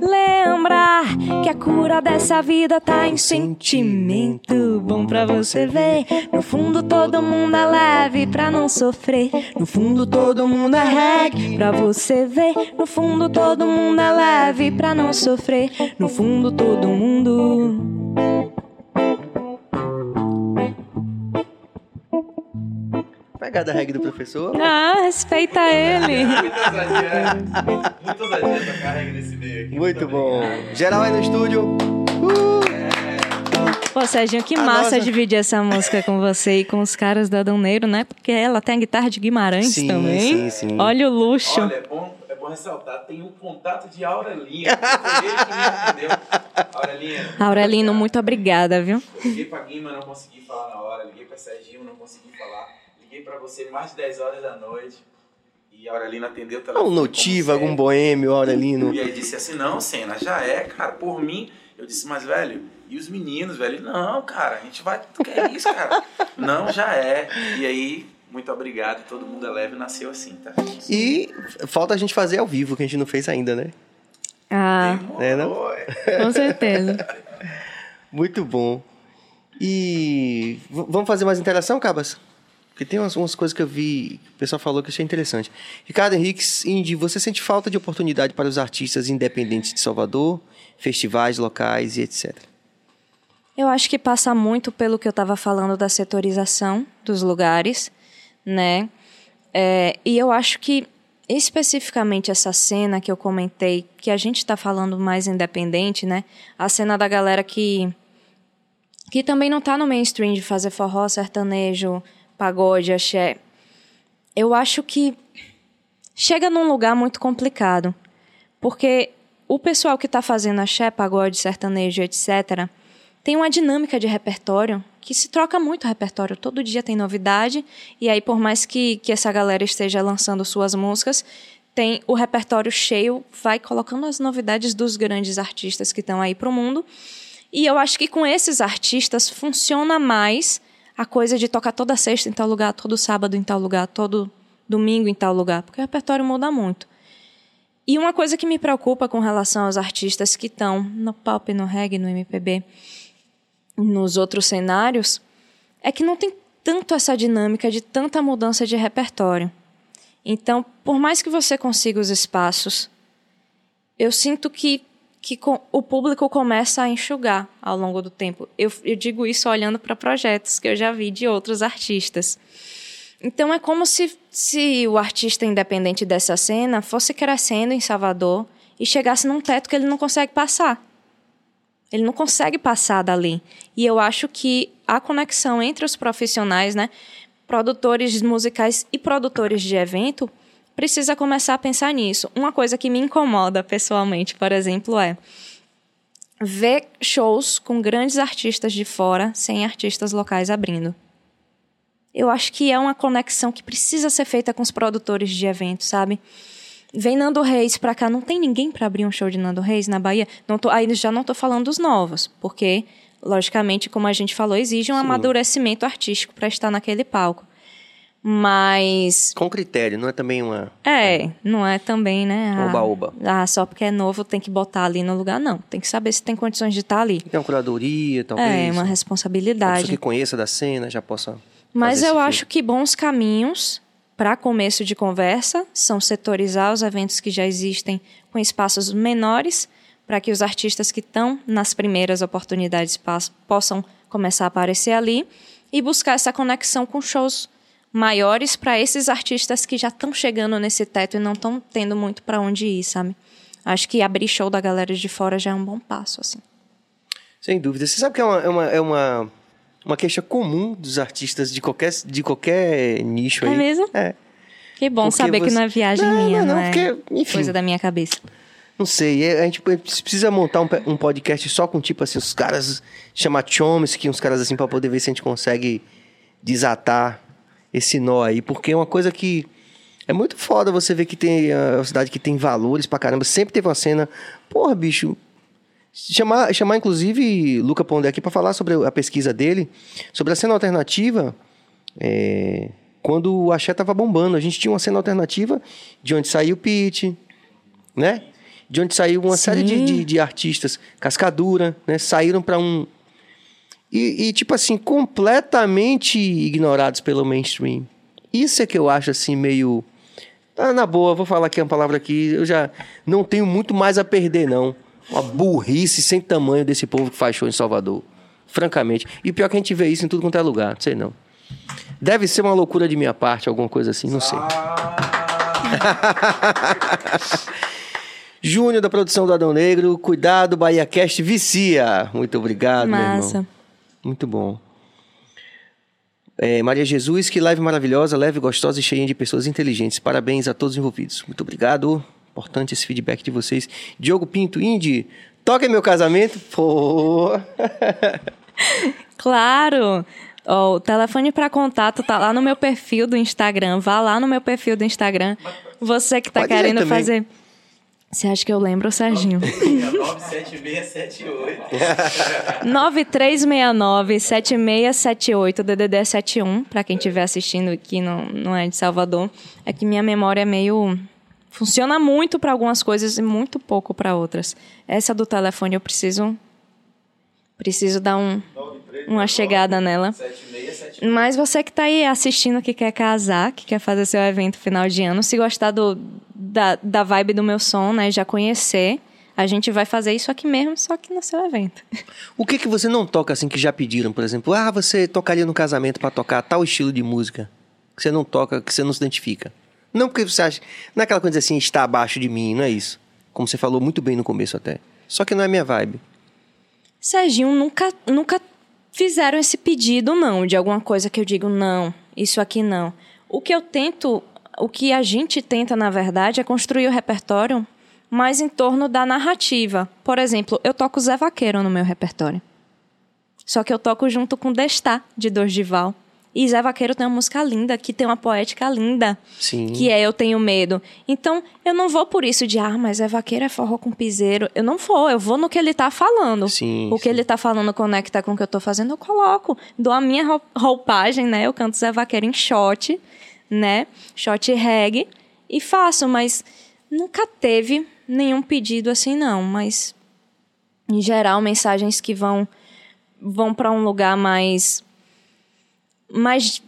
relembrar que a cura dessa vida tá em sentimento bom pra você ver. No fundo todo mundo é leve pra não sofrer. No fundo todo mundo é reggae pra você ver. No fundo todo mundo é leve pra não sofrer. No fundo todo mundo Pegada reggae do professor. Ah, respeita ele. Tocar regra meio aqui. Muito bom. obrigado. Geral aí no estúdio. Pô, Serginho, que A massa nossa- dividir essa música com você e com os caras da Adão Neiro, né? Porque ela tem a guitarra de Guimarães Sim, também. sim, sim. Olha o luxo. Olha, é bom, é bom ressaltar, tem um contato de Aurelinha. Ele que. Aurelinha. Aurelino, muito obrigada, viu? Eu liguei pra Guima, não consegui falar na hora. Liguei pra Serginho, não consegui falar. Liguei pra você mais de 10 horas da noite. E a Aurelina atendeu o telefone. Um notiva, como algum boêmio, Aurelino. E aí disse assim, não, Senna, já é, cara, por mim. Eu disse, mas, velho, e os meninos, velho? Não, cara, a gente vai... Que é isso, cara? não, já é. E aí, muito obrigado. Todo mundo é leve, nasceu assim, tá? E falta a gente fazer ao vivo, que a gente não fez ainda, né? Ah, É, não? Com certeza. Muito bom. E vamos fazer mais interação, Cabas? Porque tem umas, umas coisas que eu vi, que o pessoal falou que eu achei interessante. Ricardo Henriques, Indy, você sente falta de oportunidade para os artistas independentes de Salvador, festivais locais e etc. Eu acho que passa muito pelo que eu estava falando da setorização dos lugares, né? É, e eu acho que especificamente essa cena que eu comentei, que a gente está falando mais independente, né? A cena da galera que que também não tá no mainstream de fazer forró, sertanejo, pagode, axé. Eu acho que chega num lugar muito complicado, porque o pessoal que está fazendo axé, pagode, sertanejo, etc., tem uma dinâmica de repertório que se troca muito o repertório. Todo dia tem novidade, e aí, por mais que, que essa galera esteja lançando suas músicas, tem o repertório cheio, vai colocando as novidades dos grandes artistas que estão aí pro mundo. E eu acho que com esses artistas funciona mais a coisa de tocar toda sexta em tal lugar, todo sábado em tal lugar, todo domingo em tal lugar, porque o repertório muda muito. E uma coisa que me preocupa com relação aos artistas que estão no pop, no reggae, no MPB, nos outros cenários, é que não tem tanto essa dinâmica de tanta mudança de repertório. Então, por mais que você consiga os espaços, eu sinto que, que co- o público começa a enxugar ao longo do tempo. Eu, eu digo isso olhando para projetos que eu já vi de outros artistas. Então é como se, se o artista independente dessa cena fosse crescendo em Salvador e chegasse num teto que ele não consegue passar. Ele não consegue passar dali. E eu acho que a conexão entre os profissionais, né, produtores musicais e produtores de evento, precisa começar a pensar nisso. Uma coisa que me incomoda pessoalmente, por exemplo, é ver shows com grandes artistas de fora sem artistas locais abrindo. Eu acho que é uma conexão que precisa ser feita com os produtores de eventos, sabe? Vem Nando Reis pra cá, não tem ninguém pra abrir um show de Nando Reis na Bahia. Não tô, aí já não tô falando dos novos, porque, logicamente, como a gente falou, exige um amadurecimento artístico pra estar naquele palco. Mas. Com critério, não é também uma. É, não é também, né? ah, Oba-oba. Ah, só porque é novo tem que botar ali no lugar, não. Tem que saber se tem condições de estar ali. Tem uma curadoria, talvez. É, uma Uma responsabilidade. pessoa que conheça da cena já possa. Mas eu acho que bons caminhos para começo de conversa são setorizar os eventos que já existem com espaços menores, para que os artistas que estão nas primeiras oportunidades possam começar a aparecer ali e buscar essa conexão com shows maiores para esses artistas que já estão chegando nesse teto e não estão tendo muito para onde ir, sabe? Acho que abrir show da galera de fora já é um bom passo, assim. Sem dúvida. Você sabe que é uma, é uma, é uma, uma queixa comum dos artistas de qualquer, de qualquer nicho É aí. mesmo? É. Que bom Porque saber que você- não é viagem Não, minha, não, não, não, é porque, enfim. coisa da minha cabeça. Não sei, é- a gente precisa montar um, um podcast só com, tipo assim, os caras, chamar Chomsky, uns caras assim, pra poder ver se a gente consegue desatar esse nó aí, porque é uma coisa que é muito foda você ver que tem uma cidade que tem valores pra caramba, sempre teve uma cena, porra, bicho, chamar, chamar inclusive Luca Pondé aqui pra falar sobre a pesquisa dele, sobre a cena alternativa, é, quando o Axé tava bombando, a gente tinha uma cena alternativa de onde saiu o Pete, né? De onde saiu uma Sim. série de, de, de artistas, Cascadura, né? Saíram para um. E, e, tipo assim, completamente ignorados pelo mainstream. Isso é que eu acho, assim, meio. Tá na boa, vou falar aqui uma palavra aqui. Eu já não tenho muito mais a perder, não. Uma burrice sem tamanho desse povo que faz show em Salvador. Francamente. E pior que a gente vê isso em tudo quanto é lugar, não sei não. Deve ser uma loucura de minha parte, alguma coisa assim, não sei. Júnior da produção do Adão Negro, cuidado, Bahia Cast vicia. Muito obrigado, meu irmão. Muito bom. É, Maria Jesus, que live maravilhosa, leve, gostosa e cheia de pessoas inteligentes. Parabéns a todos os envolvidos. Muito obrigado. Importante esse feedback de vocês. Diogo Pinto, Indy, toca em meu casamento. Pô. Claro! Ó, o telefone para contato tá lá no meu perfil do Instagram. Vá lá no meu perfil do Instagram. Você que tá ir querendo fazer. Você acha que eu lembro, Serginho? 97678. 9369-7678, DDD 71, para quem estiver assistindo aqui, não, não é de Salvador. É que minha memória é meio. Funciona muito para algumas coisas e muito pouco para outras. Essa do telefone eu preciso. Preciso dar um, uma chegada nela. 7678. Mas você que tá aí assistindo, que quer casar, que quer fazer seu evento final de ano, se gostar do, da, da vibe do meu som, né, já conhecer, a gente vai fazer isso aqui mesmo, só que no seu evento. O que que você não toca assim que já pediram, por exemplo? Ah, você tocaria no casamento pra tocar tal estilo de música que você não toca, que você não se identifica. Não porque você acha, não é aquela coisa assim, está abaixo de mim, não é isso. Como você falou muito bem no começo até. Só que não é minha vibe. Serginho, nunca, nunca fizeram esse pedido, não, de alguma coisa que eu digo, não, isso aqui não. O que eu tento, o que a gente tenta, na verdade, é construir o repertório mais em torno da narrativa. Por exemplo, eu toco Zé Vaqueiro no meu repertório. Só que eu toco junto com Destá, de Dorival. E Zé Vaqueiro tem uma música linda, que tem uma poética linda, Sim. que é Eu Tenho Medo. Então, eu não vou por isso de, ah, mas Zé Vaqueiro é forró com piseiro. Eu não vou, eu vou no que ele tá falando. Sim, o que sim. ele tá falando conecta com o que eu tô fazendo, eu coloco. Dou a minha rou- roupagem, né? Eu canto Zé Vaqueiro em shot, né? Shot reggae. E faço, mas nunca teve nenhum pedido assim, não. Mas, em geral, mensagens que vão, vão para um lugar mais mais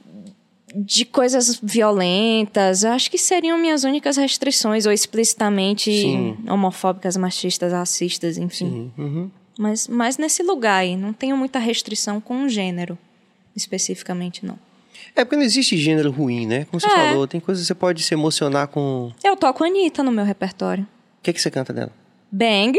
de coisas violentas, eu acho que seriam minhas únicas restrições, ou explicitamente Sim. homofóbicas, machistas, racistas, enfim. Uhum. Mas, mas nesse lugar aí, não tenho muita restrição com um gênero, especificamente, não. É porque não existe gênero ruim, né? Como você É. falou, tem coisas que você pode se emocionar com. Eu toco Anitta no meu repertório. O que, que você canta dela? Bang.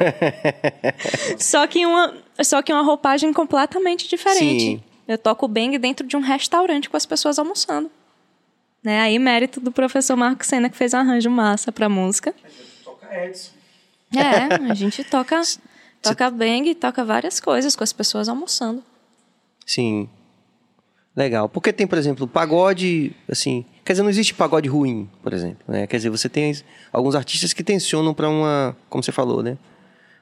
só, que uma, só que uma roupagem completamente diferente. Sim. Eu toco bang dentro de um restaurante com as pessoas almoçando. Né? Aí, mérito do professor Marco Senna, que fez um arranjo massa pra música. Toca Edson. É, a gente toca, toca bang, toca várias coisas com as pessoas almoçando. Sim. Legal. Porque tem, por exemplo, pagode, assim. Quer dizer, não existe pagode ruim, por exemplo. Né? Quer dizer, você tem alguns artistas que tensionam pra uma. Como você falou, né?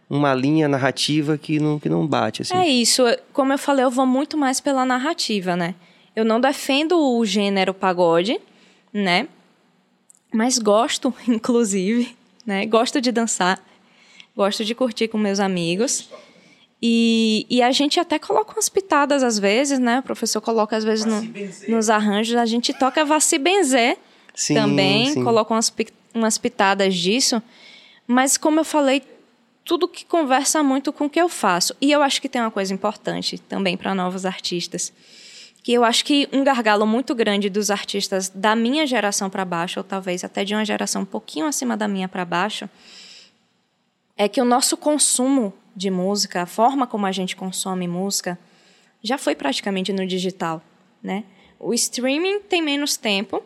Uma linha narrativa que não, que não bate, assim. É isso. Como eu falei, eu vou muito mais pela narrativa, né? Eu não defendo o gênero pagode, né? Mas gosto, inclusive, né? Gosto de dançar, gosto de curtir com meus amigos. E, e a gente até coloca umas pitadas às vezes, né? O professor coloca às vezes no- nos arranjos. A gente toca Vá se benzer Sim, também, sim. coloca umas, umas pitadas disso. Mas como eu falei, tudo que conversa muito com o que eu faço. E eu acho que tem uma coisa importante também para novos artistas. Que eu acho que um gargalo muito grande dos artistas da minha geração para baixo, ou talvez até de uma geração um pouquinho acima da minha para baixo, é que o nosso consumo de música, a forma como a gente consome música, já foi praticamente no digital, né? O streaming tem menos tempo,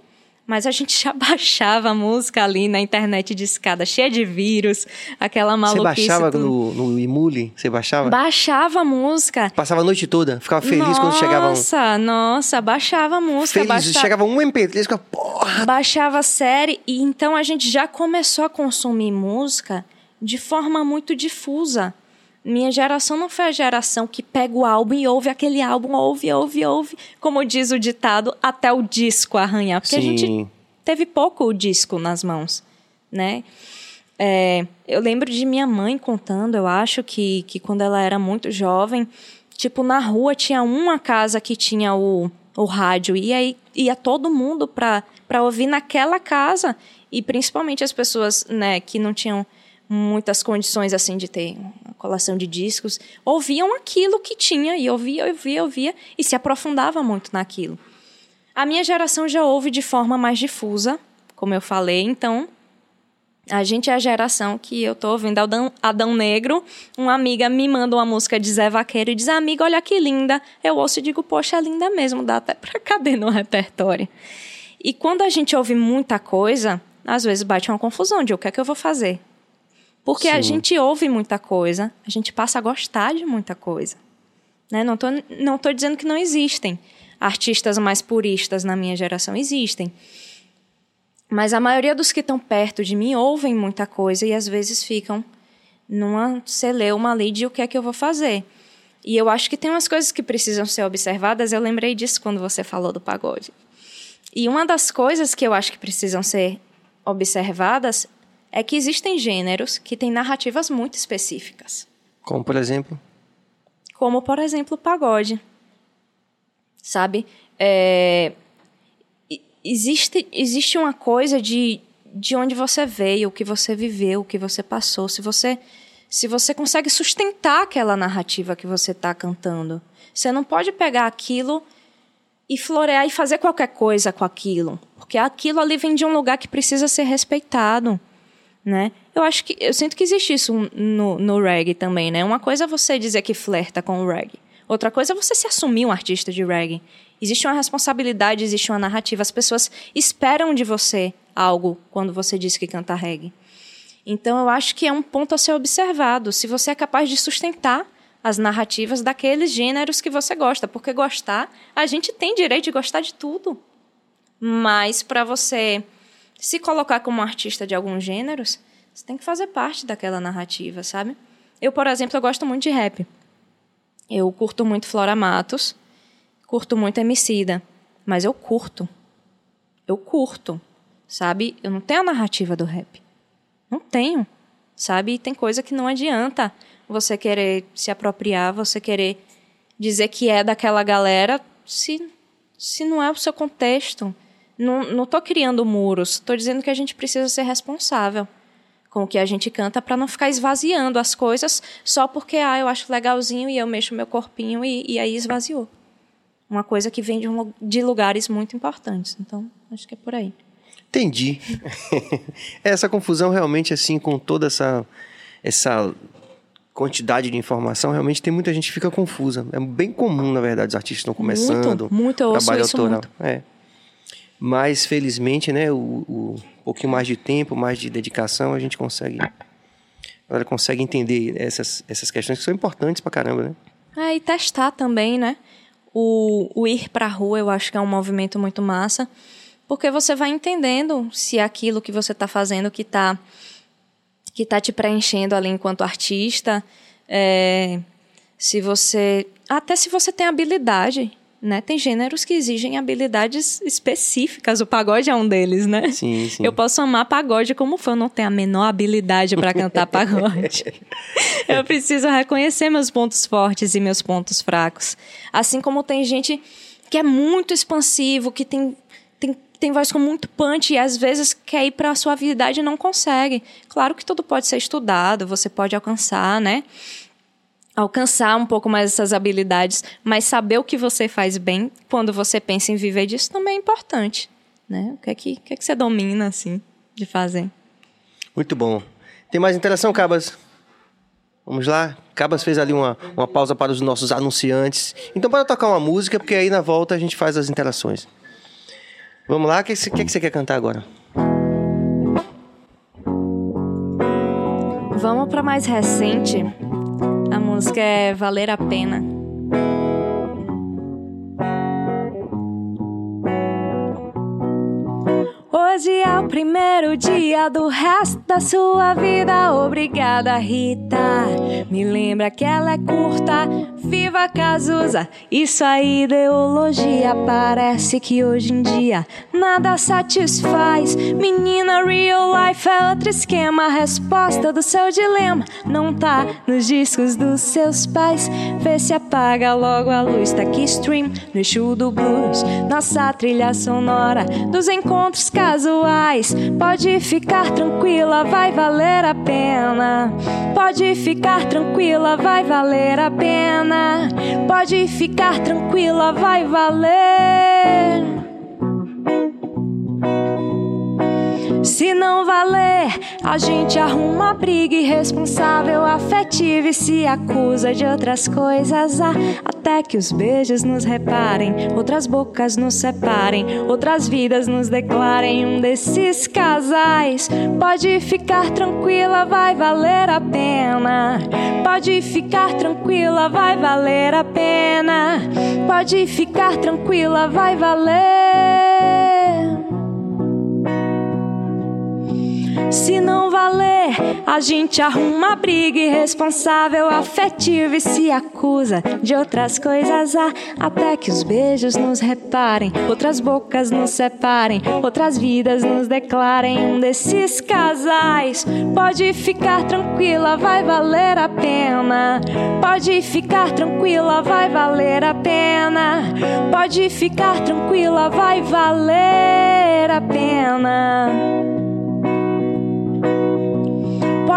Mas a gente já baixava a música ali na internet de escada, cheia de vírus, aquela Você maluquice. baixava tudo. no, no Emule? Você baixava? Baixava a música. Passava a noite toda, ficava feliz quando chegava um. Nossa, nossa, baixava a música. Feliz, baixa- chegava um MP3, ficava, porra! Baixava a série e então a gente já começou a consumir música de forma muito difusa. Minha geração não foi a geração que pega o álbum e ouve aquele álbum, ouve, ouve, ouve, como diz o ditado, até o disco arranhar. Porque a gente Sim. teve pouco o disco nas mãos, né? É, eu lembro de minha mãe contando, eu acho que, que quando ela era muito jovem, tipo, na rua tinha uma casa que tinha o, o rádio, e aí ia todo mundo pra, pra ouvir naquela casa, e principalmente as pessoas, né, que não tinham muitas condições, assim, de ter uma coleção de discos, ouviam aquilo que tinha, e ouvia, ouvia, ouvia, e se aprofundava muito naquilo. A minha geração já ouve de forma mais difusa, como eu falei, então a gente é a geração que eu tô ouvindo Adão, Adão Negro, uma amiga me manda uma música de Zé Vaqueiro e diz, amiga, olha que linda. Eu ouço e digo, poxa, é linda mesmo, dá até pra caber no repertório. E quando a gente ouve muita coisa, às vezes bate uma confusão de o que é que eu vou fazer. Porque a Sim. gente ouve muita coisa, a gente passa a gostar de muita coisa. Né? Não, tô, não tô dizendo que não existem artistas mais puristas na minha geração, existem. Mas a maioria dos que estão perto de mim ouvem muita coisa e às vezes ficam numa celeuma ali de o que é que eu vou fazer. E eu acho que tem umas coisas que precisam ser observadas, eu lembrei disso quando você falou do pagode. E uma das coisas que eu acho que precisam ser observadas é que existem gêneros que têm narrativas muito específicas. Como, por exemplo? Como, por exemplo, o pagode. Sabe? É, Existe, existe uma coisa de, de onde você veio, o que você viveu, o que você passou. Se você, se você consegue sustentar aquela narrativa que você está cantando. Você não pode pegar aquilo e florear e fazer qualquer coisa com aquilo. Porque aquilo ali vem de um lugar que precisa ser respeitado né? Eu acho que eu sinto que existe isso no, no reggae também, né? Uma coisa é você dizer que flerta com o reggae. Outra coisa é você se assumir um artista de reggae. Existe uma responsabilidade, existe uma narrativa. As pessoas esperam de você algo quando você diz que canta reggae. Então eu acho que é um ponto a ser observado. Se você é capaz de sustentar as narrativas daqueles gêneros que você gosta, porque gostar, a gente tem direito de gostar de tudo. Mas para você se colocar como artista de alguns gêneros, você tem que fazer parte daquela narrativa, sabe? Eu, por exemplo, eu gosto muito de rap. Eu curto muito Flora Matos, curto muito Emicida, mas eu curto. Eu curto, sabe? Eu não tenho a narrativa do rap. Não tenho, sabe? E tem coisa que não adianta você querer se apropriar, você querer dizer que é daquela galera, se, se não é o seu contexto. Não, não tô criando muros, tô dizendo que a gente precisa ser responsável com o que a gente canta para não ficar esvaziando as coisas só porque, ah, eu acho legalzinho e eu mexo meu corpinho e, e aí esvaziou. Uma coisa que vem de, um de lugares muito importantes. Então, acho que é por aí. Entendi. essa confusão realmente, assim, com toda essa, essa quantidade de informação, realmente tem muita gente que fica confusa. É bem comum, na verdade, os artistas estão começando. Muito, muito, eu ouço trabalho isso autoral. muito. É. Mas, felizmente, né, o, o um pouquinho mais de tempo, mais de dedicação, a gente consegue. Ela consegue entender essas, essas questões que são importantes pra caramba, né? É, e testar também, né? O, o ir pra rua, eu acho que é um movimento muito massa, porque você vai entendendo se é aquilo que você está fazendo que está que tá te preenchendo ali enquanto artista, é, se você até se você tem habilidade, né? Tem gêneros que exigem habilidades específicas. O pagode é um deles, né? Sim, sim. Eu posso amar pagode como fã, eu não tenho a menor habilidade para cantar pagode. eu preciso reconhecer meus pontos fortes e meus pontos fracos. Assim como tem gente que é muito expansivo, que tem, tem, tem voz com muito punch e às vezes quer ir para a suavidade e não consegue. Claro que tudo pode ser estudado, você pode alcançar, né? Alcançar um pouco mais essas habilidades, mas saber o que você faz bem quando você pensa em viver disso também é importante, né? O que é que, o que, é que você domina, assim, de fazer? Muito bom. Tem mais interação, Cabas? Vamos lá? Cabas fez ali uma, uma pausa para os nossos anunciantes. Então, para tocar uma música, porque aí na volta a gente faz as interações. Vamos lá, o que, você- que, que você quer cantar agora? Vamos pra mais recente. Música é Valer a Pena. Hoje é o primeiro dia do resto da sua vida. Obrigada, Rita. Me lembra que ela é curta. Viva Cazuza. Isso aí, ideologia. Parece que hoje em dia nada satisfaz. Menina, real life é outro esquema. A resposta do seu dilema não tá nos discos dos seus pais. Vê se apaga logo a luz. Tá aqui stream no show do blues. Nossa trilha sonora dos encontros casuais. Pode ficar tranquila, vai valer a pena. Pode ficar tranquila, vai valer a pena. Pode ficar tranquila, vai valer. Se não valer, a gente arruma briga irresponsável, afetiva e se acusa de outras coisas. Ah, até que os beijos nos reparem, outras bocas nos separem, outras vidas nos declarem um desses casais. Pode ficar tranquila, vai valer a pena. Pode ficar tranquila, vai valer a pena. Pode ficar tranquila, vai valer. Se não valer, a gente arruma briga irresponsável, afetiva e se acusa de outras coisas. Ah, até que os beijos nos reparem, outras bocas nos separem, outras vidas nos declarem um desses casais. Pode ficar tranquila, vai valer a pena. Pode ficar tranquila, vai valer a pena. Pode ficar tranquila, vai valer a pena.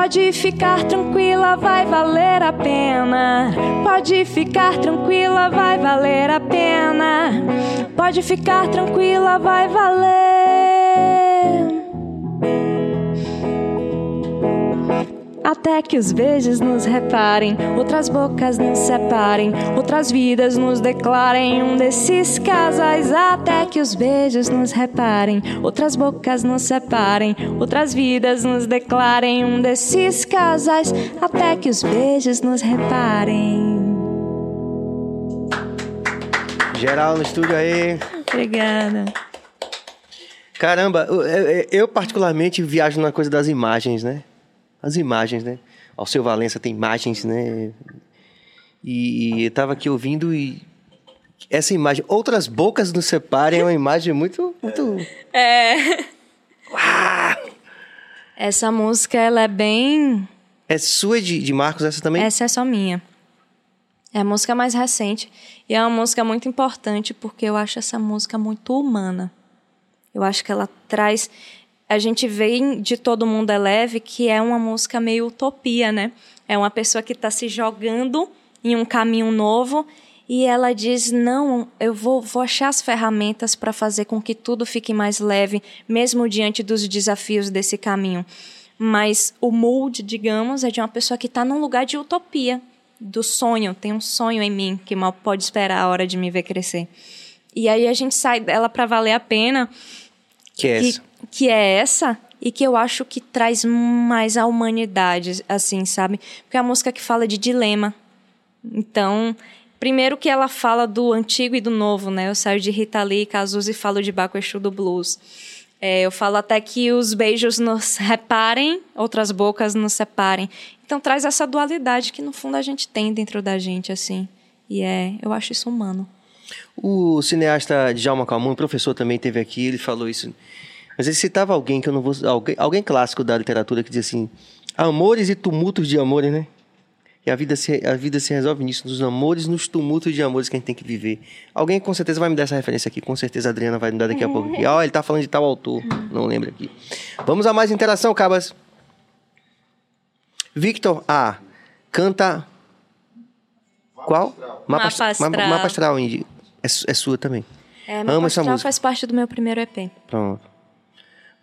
Pode ficar tranquila, vai valer a pena. Pode ficar tranquila, vai valer a pena. Pode ficar tranquila, vai valer. Até que os beijos nos reparem, outras bocas nos separem, outras vidas nos declarem um desses casais. Até que os beijos nos reparem, outras bocas nos separem, outras vidas nos declarem um desses casais. Até que os beijos nos reparem. Geral no estúdio aí. Obrigada. Caramba, eu, particularmente viajo na coisa das imagens, né? As imagens, né? Ao seu Valença tem imagens, né? E eu tava aqui ouvindo e essa imagem, outras bocas nos separem, é uma imagem muito, muito. É. Essa música, ela é bem É sua de, de Marcos essa também? Essa é só minha. É a música mais recente. E é uma música muito importante porque eu acho essa música muito humana. Eu acho que ela traz. A gente vê em de Todo Mundo é Leve que é uma música meio utopia, né? É uma pessoa que está se jogando em um caminho novo e ela diz: Não, eu vou, vou achar as ferramentas para fazer com que tudo fique mais leve, mesmo diante dos desafios desse caminho. Mas o mood, digamos, é de uma pessoa que está num lugar de utopia, do sonho. Tem um sonho em mim que mal pode esperar a hora de me ver crescer. E aí a gente sai dela para valer a pena, Que é essa. Que é essa e que eu acho que traz mais a humanidade, assim, sabe? Porque é a música que fala de dilema. Então, primeiro que ela fala do antigo e do novo, né? Eu saio de Rita Lee, Cazuza e falo de Baco Exu do Blues. É, eu falo até que os beijos nos reparem, outras bocas nos separem. Então traz essa dualidade que no fundo a gente tem dentro da gente, assim. E é, eu acho isso humano. O cineasta Djalma Calmon, professor também teve aqui, ele falou isso. Mas ele citava alguém que eu não vou. Alguém, alguém clássico da literatura que diz assim: amores e tumultos de amores, né? E a vida, se, a vida se resolve nisso, nos amores, nos tumultos de amores que a gente tem que viver. Alguém com certeza vai me dar essa referência aqui, com certeza a Adriana vai me dar daqui a pouco. Aqui. Ó, ele tá falando de tal autor, não lembro aqui. Vamos a mais interação, Cabas. Victor A. Canta. Qual? Mapa ast- Astral. Mapa, astral, Indy. É, é sua também. É, Amo Mapa essa Astral música. faz parte do meu primeiro EP. Pronto.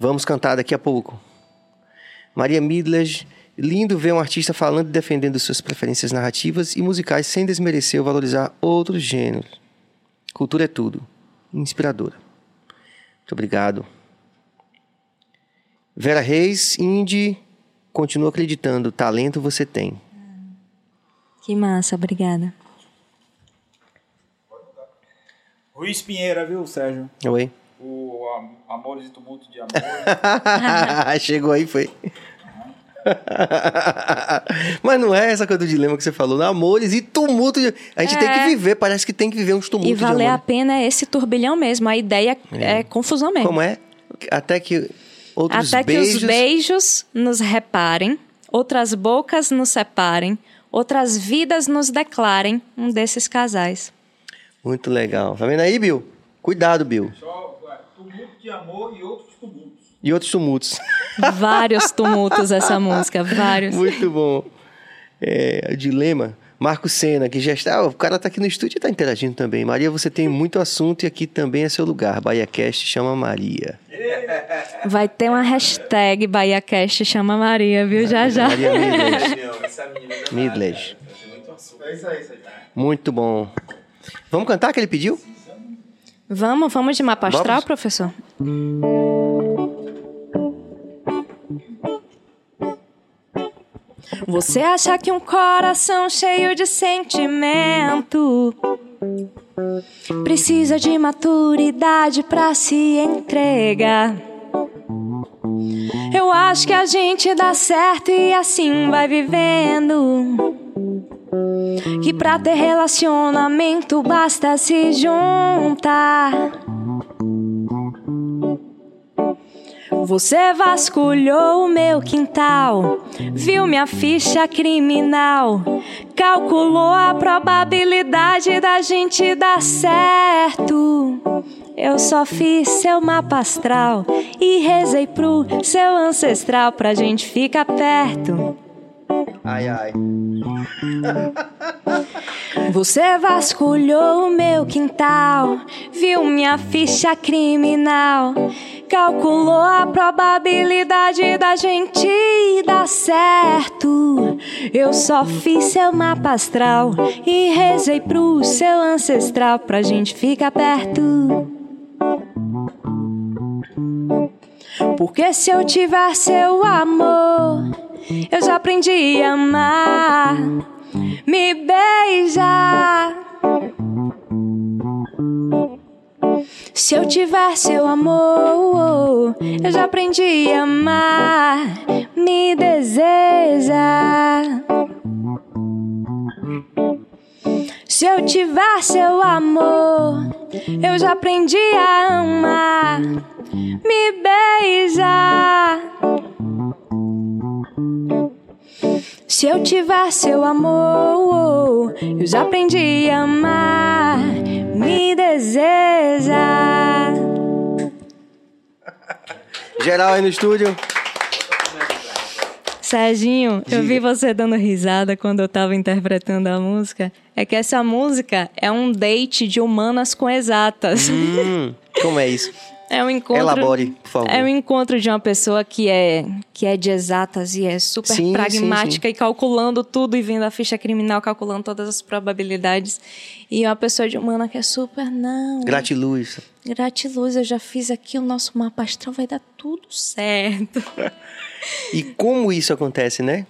Vamos cantar daqui a pouco. Maria Midlas, lindo ver um artista falando e defendendo suas preferências narrativas e musicais sem desmerecer ou valorizar outros gêneros. Cultura é tudo. Inspiradora. Muito obrigado. Vera Reis, Indy, continua acreditando. Talento você tem. Que massa, obrigada. Ruiz Pinheira, viu, Sérgio? Oi. O Am- Amores e Tumulto de Amor. Chegou aí, foi. Mas não é essa coisa do dilema que você falou. né? Amores e tumulto. de- A gente tem que É. viver, parece que tem que viver uns tumultos E valer de a pena esse turbilhão mesmo. A ideia é, confusão mesmo. Como é? Até que outros Até que beijos... os beijos nos reparem, outras bocas nos separem, outras vidas nos declarem um desses casais. Muito legal. Tá vendo aí, Bill? Cuidado, Bill. Só de Amor e Outros Tumultos. E outros tumultos. Vários tumultos essa música, vários. Muito bom. É, dilema. Marco Senna, que já está. O cara tá aqui no estúdio e está interagindo também. Maria, você tem muito assunto e aqui também é seu lugar. BahiaCast chama Maria. Vai ter uma hashtag BahiaCast chama Maria, viu? Já já. Maria Midledge. É Midledge. É isso aí, isso aí. Muito bom. Vamos cantar que ele pediu? Vamos, vamos de mapa astral, Vamos. professor? Você acha que um coração cheio de sentimento precisa de maturidade pra se entregar? Eu acho que a gente dá certo e assim vai vivendo. Que pra ter relacionamento basta se juntar. Você vasculhou o meu quintal, viu minha ficha criminal, calculou a probabilidade da gente dar certo. Eu só fiz seu mapa astral e rezei pro seu ancestral pra gente ficar perto. Ai, ai. Você vasculhou o meu quintal, viu minha ficha criminal, calculou a probabilidade da gente dar certo. Eu só fiz seu mapa astral e rezei pro seu ancestral pra gente ficar perto. Porque se eu tiver seu amor, eu já aprendi a amar. Me beija. Se eu tiver seu amor, eu já aprendi a amar. Me deseja. Se eu tiver seu amor, eu já aprendi a amar. Me beija. Se eu tiver seu amor, eu já aprendi a amar. Me deseja. Geral aí no estúdio. Serginho, eu Diga. vi você dando risada quando eu tava interpretando a música. É que essa música é um date de humanas com exatas. Hum, como é isso? É um encontro. Elabore, por favor. É um encontro de uma pessoa que é que é de exatas e é super Sim, pragmática e calculando tudo e vendo a ficha criminal, calculando todas as probabilidades. E uma pessoa de humana que é super não. Gratiluz. Gratiluz, eu já fiz aqui o nosso mapa astral, vai dar tudo certo. E como isso acontece, né?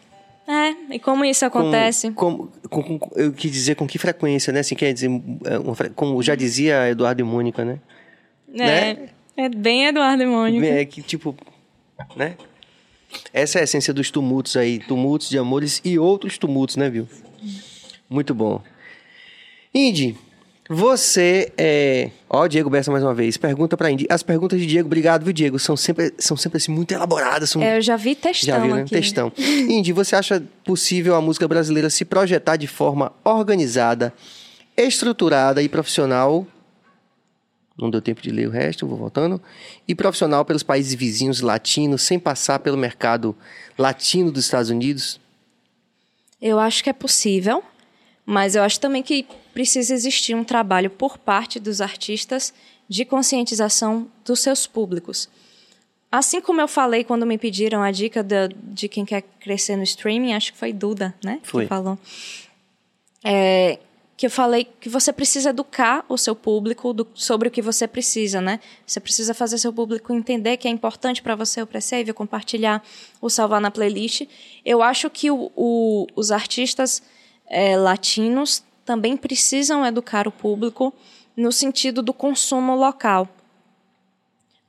É, e como isso Com- acontece? Com, com- com- eu quis dizer com que frequência, né? Assim, quer dizer, é, uma como já dizia Eduardo e Mônica, né? É, né? É bem Eduardo e Mônica. É que, tipo, né? Essa é a essência dos tumultos aí. Tumultos de amores e outros tumultos, né, viu? Muito bom. Indy, você é... Ó, Diego Bessa mais uma vez. Pergunta pra Indy. As perguntas de Diego, obrigado, viu, Diego? São sempre, são sempre assim, muito elaboradas. São... É, eu já vi textão Já viu, né? aqui. Textão. Indy, você acha possível a música brasileira se projetar de forma organizada, estruturada e profissional? Não deu tempo de ler o resto, vou voltando. E profissional pelos países vizinhos latinos, sem passar pelo mercado latino dos Estados Unidos? Eu acho que é possível, mas eu acho também que precisa existir um trabalho por parte dos artistas de conscientização dos seus públicos. Assim como eu falei quando me pediram a dica da- de quem quer crescer no streaming, acho que foi Duda, né? Foi. Que falou. É, que eu falei que você precisa educar o seu público do- sobre o que você precisa, né? Você precisa fazer seu público entender que é importante para você o pre-save, compartilhar, o salvar na playlist. Eu acho que o- o- os artistas eh, latinos também precisam educar o público no sentido do consumo local.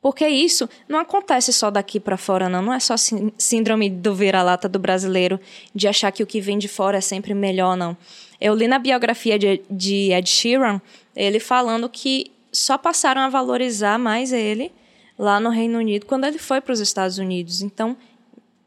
Porque isso não acontece só daqui para fora, não. Não é só sí- síndrome do vira-lata do brasileiro de achar que o que vem de fora é sempre melhor, não. Eu li na biografia de, de Ed Sheeran ele falando que só passaram a valorizar mais ele lá no Reino Unido quando ele foi para os Estados Unidos. Então,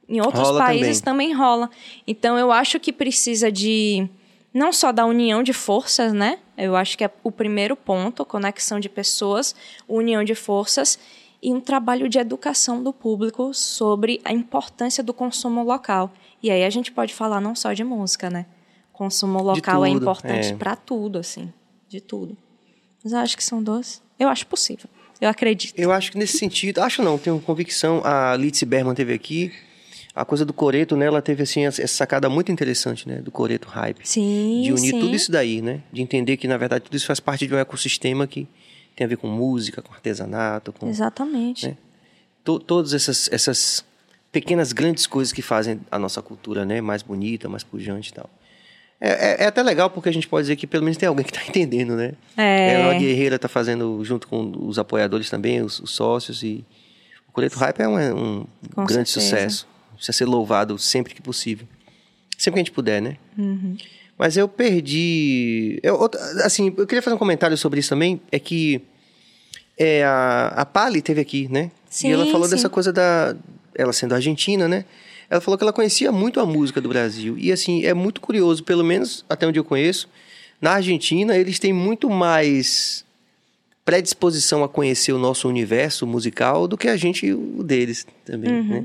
em outros Rola países também. rola. Então, eu acho que precisa de não só da união de forças, né? Eu acho que é o primeiro ponto, conexão de pessoas, união de forças e um trabalho de educação do público sobre a importância do consumo local. E aí a gente pode falar não só de música, né? Consumo local é importante é. para tudo, assim, de tudo. Mas eu acho que são dois. Eu acho possível. Eu acredito. Eu acho que nesse sentido, acho não, tenho convicção. A Litzy Berman teve aqui. A coisa do Coreto, né? Ela teve assim essa sacada muito interessante, né? Do Coreto Hype. Sim, de unir sim. tudo isso daí, né? De entender que, na verdade, tudo isso faz parte de um ecossistema que tem a ver com música, com artesanato, com Exatamente. né? to- todas essas, essas pequenas, grandes coisas que fazem a nossa cultura, né? Mais bonita, mais pujante e tal. É, é- é até legal porque a gente pode dizer que pelo menos tem alguém que está entendendo, né? É. Ela Guerreira está fazendo junto com os apoiadores também, os, os sócios e o Coleto Hype é um, é um grande certeza. sucesso. Precisa ser louvado sempre que possível. Sempre que a gente puder, né? Uhum. Mas eu perdi. Eu, assim, eu queria fazer um comentário sobre isso também. É que é, a, a Pali teve aqui, né? Sim, e ela falou sim. dessa coisa da. Ela sendo argentina, né? Ela falou que ela conhecia muito a música do Brasil. E assim, é muito curioso, pelo menos até onde eu conheço, na Argentina eles têm muito mais predisposição a conhecer o nosso universo musical do que a gente o deles também, Uhum. né?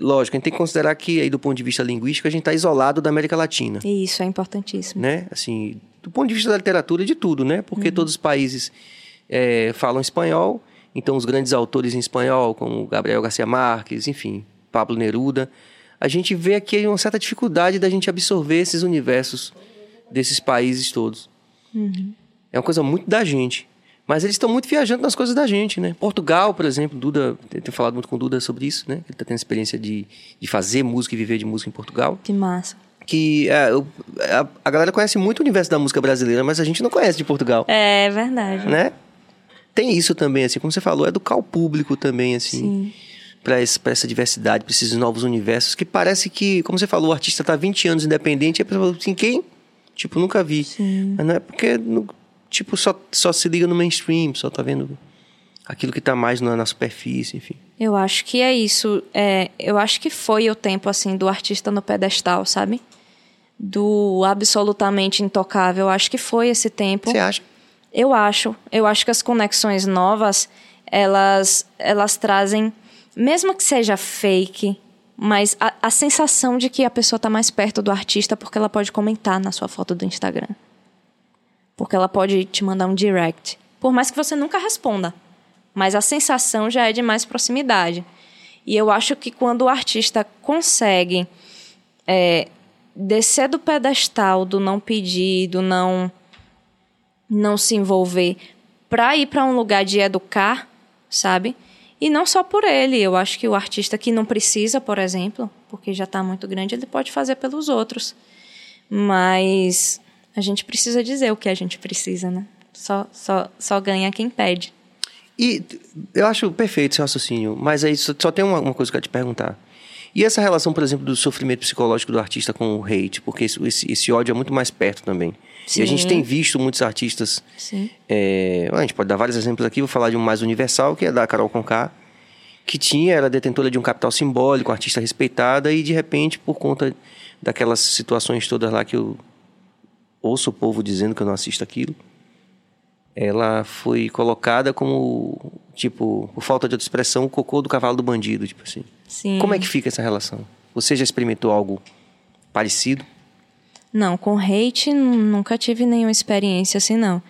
Lógico, a gente tem que considerar que aí do ponto de vista linguístico a gente está isolado da América Latina E isso é importantíssimo. né? Assim, do ponto de vista da literatura, de tudo, né? Porque todos os países é, falam espanhol, então os grandes autores em espanhol, como Gabriel Garcia Marques, enfim, Pablo Neruda, a gente vê aqui uma certa dificuldade da gente absorver esses universos desses países todos. É uma coisa muito da gente. Mas eles estão muito viajando nas coisas da gente, né? Portugal, por exemplo, Duda, tenho falado muito com o Duda sobre isso, né? Ele está tendo experiência de, de fazer música e viver de música em Portugal Que massa. que é, a, a galera conhece muito o universo da música brasileira, mas a gente não conhece de Portugal, É verdade. né? Tem isso também, assim, como você falou, educar o público também, assim, Sim. Para essa diversidade, para esses novos universos, que parece que, como você falou, o artista tá 20 anos independente, e a pessoa fala assim, quem? Tipo, nunca vi. Mas não é porque, no- tipo, só, só se liga no mainstream, só tá vendo aquilo que tá mais na, na superfície, enfim. Eu acho que é isso. É, eu acho que foi o tempo assim do artista no pedestal, sabe? Do absolutamente intocável. Eu acho que foi esse tempo. Você acha? Eu acho. Eu acho que as conexões novas, elas, elas trazem, mesmo que seja fake, mas a, a sensação de que a pessoa está mais perto do artista porque ela pode comentar na sua foto do Instagram. Porque ela pode te mandar um direct. Por mais que você nunca responda. Mas a sensação já é de mais proximidade. E eu acho que quando o artista consegue é, descer do pedestal do não pedir, do não não se envolver para ir para um lugar de educar, sabe? E não só por ele, eu acho que o artista que não precisa, por exemplo, porque já está muito grande, ele pode fazer pelos outros. Mas a gente precisa dizer o que a gente precisa, né? Só, só, só ganha quem pede. E eu acho perfeito esse raciocínio, mas aí só, só tem uma, uma coisa que eu quero te perguntar. E essa relação, por exemplo, do sofrimento psicológico do artista com o hate? Porque esse, esse ódio é muito mais perto também. E a gente Sim. tem visto muitos artistas. Sim. é, a gente pode dar vários exemplos aqui, vou falar de um mais universal, que é da Carol Conká, que tinha, era detentora de um capital simbólico, artista respeitada, e de repente, por conta daquelas situações todas lá que eu ouço o povo dizendo que eu não assisto aquilo, ela foi colocada como, tipo, por falta de outra expressão, o cocô do cavalo do bandido, tipo assim. Sim. Como é que fica essa relação? Você já experimentou algo parecido? Não, com hate nunca tive nenhuma experiência assim, não.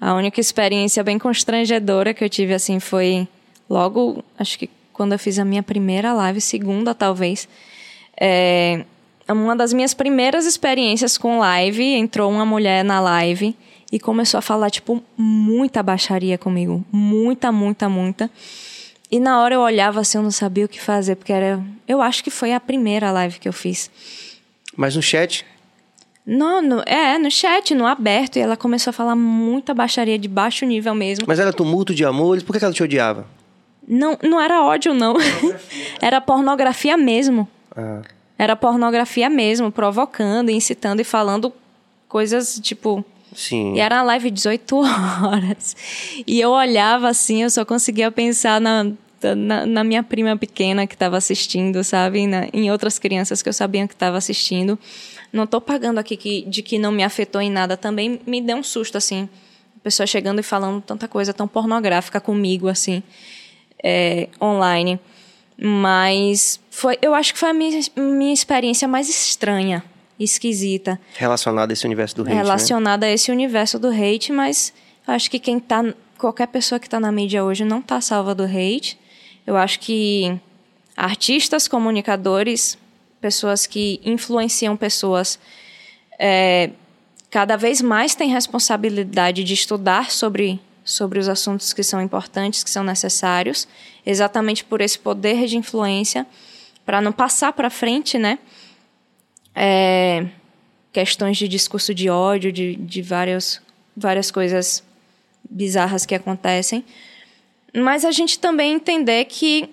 A única experiência bem constrangedora que eu tive assim foi logo, acho que quando eu fiz a minha primeira live, segunda talvez. É, uma das minhas primeiras experiências com live, entrou uma mulher na live e começou a falar, tipo, muita baixaria comigo. Muita, muita, muita. E na hora eu olhava assim, eu não sabia o que fazer, porque era. Eu acho que foi a primeira live que eu fiz. Mas no chat, No, no, é, no chat, no aberto, e ela começou a falar muita baixaria de baixo nível mesmo. mas era tumulto de amores, por que que ela te odiava? Não, não era ódio, não. era pornografia mesmo. Ah, Era pornografia mesmo, provocando, incitando e falando coisas tipo. sim. E era uma live de 18 horas. E eu olhava assim, eu só conseguia pensar na, na, na minha prima pequena que estava assistindo, sabe? Na- em outras crianças que eu sabia que estava assistindo. Não tô pagando aqui que, de que não me afetou em nada. Também me deu um susto, assim. A pessoa chegando e falando tanta coisa tão pornográfica comigo, assim, é, online. Mas foi, eu acho que foi a minha, minha experiência mais estranha, esquisita Relacionado a esse universo do hate, né? relacionada a esse universo do hate, mas eu acho que quem tá. Qualquer pessoa que tá na mídia hoje não tá salva do hate. Eu acho que artistas, comunicadores, pessoas que influenciam pessoas, é, cada vez mais têm responsabilidade de estudar sobre, sobre os assuntos que são importantes, que são necessários, exatamente por esse poder de influência, para não passar para frente, né? É, questões de discurso de ódio, de, de várias, várias coisas bizarras que acontecem. Mas a gente também entender que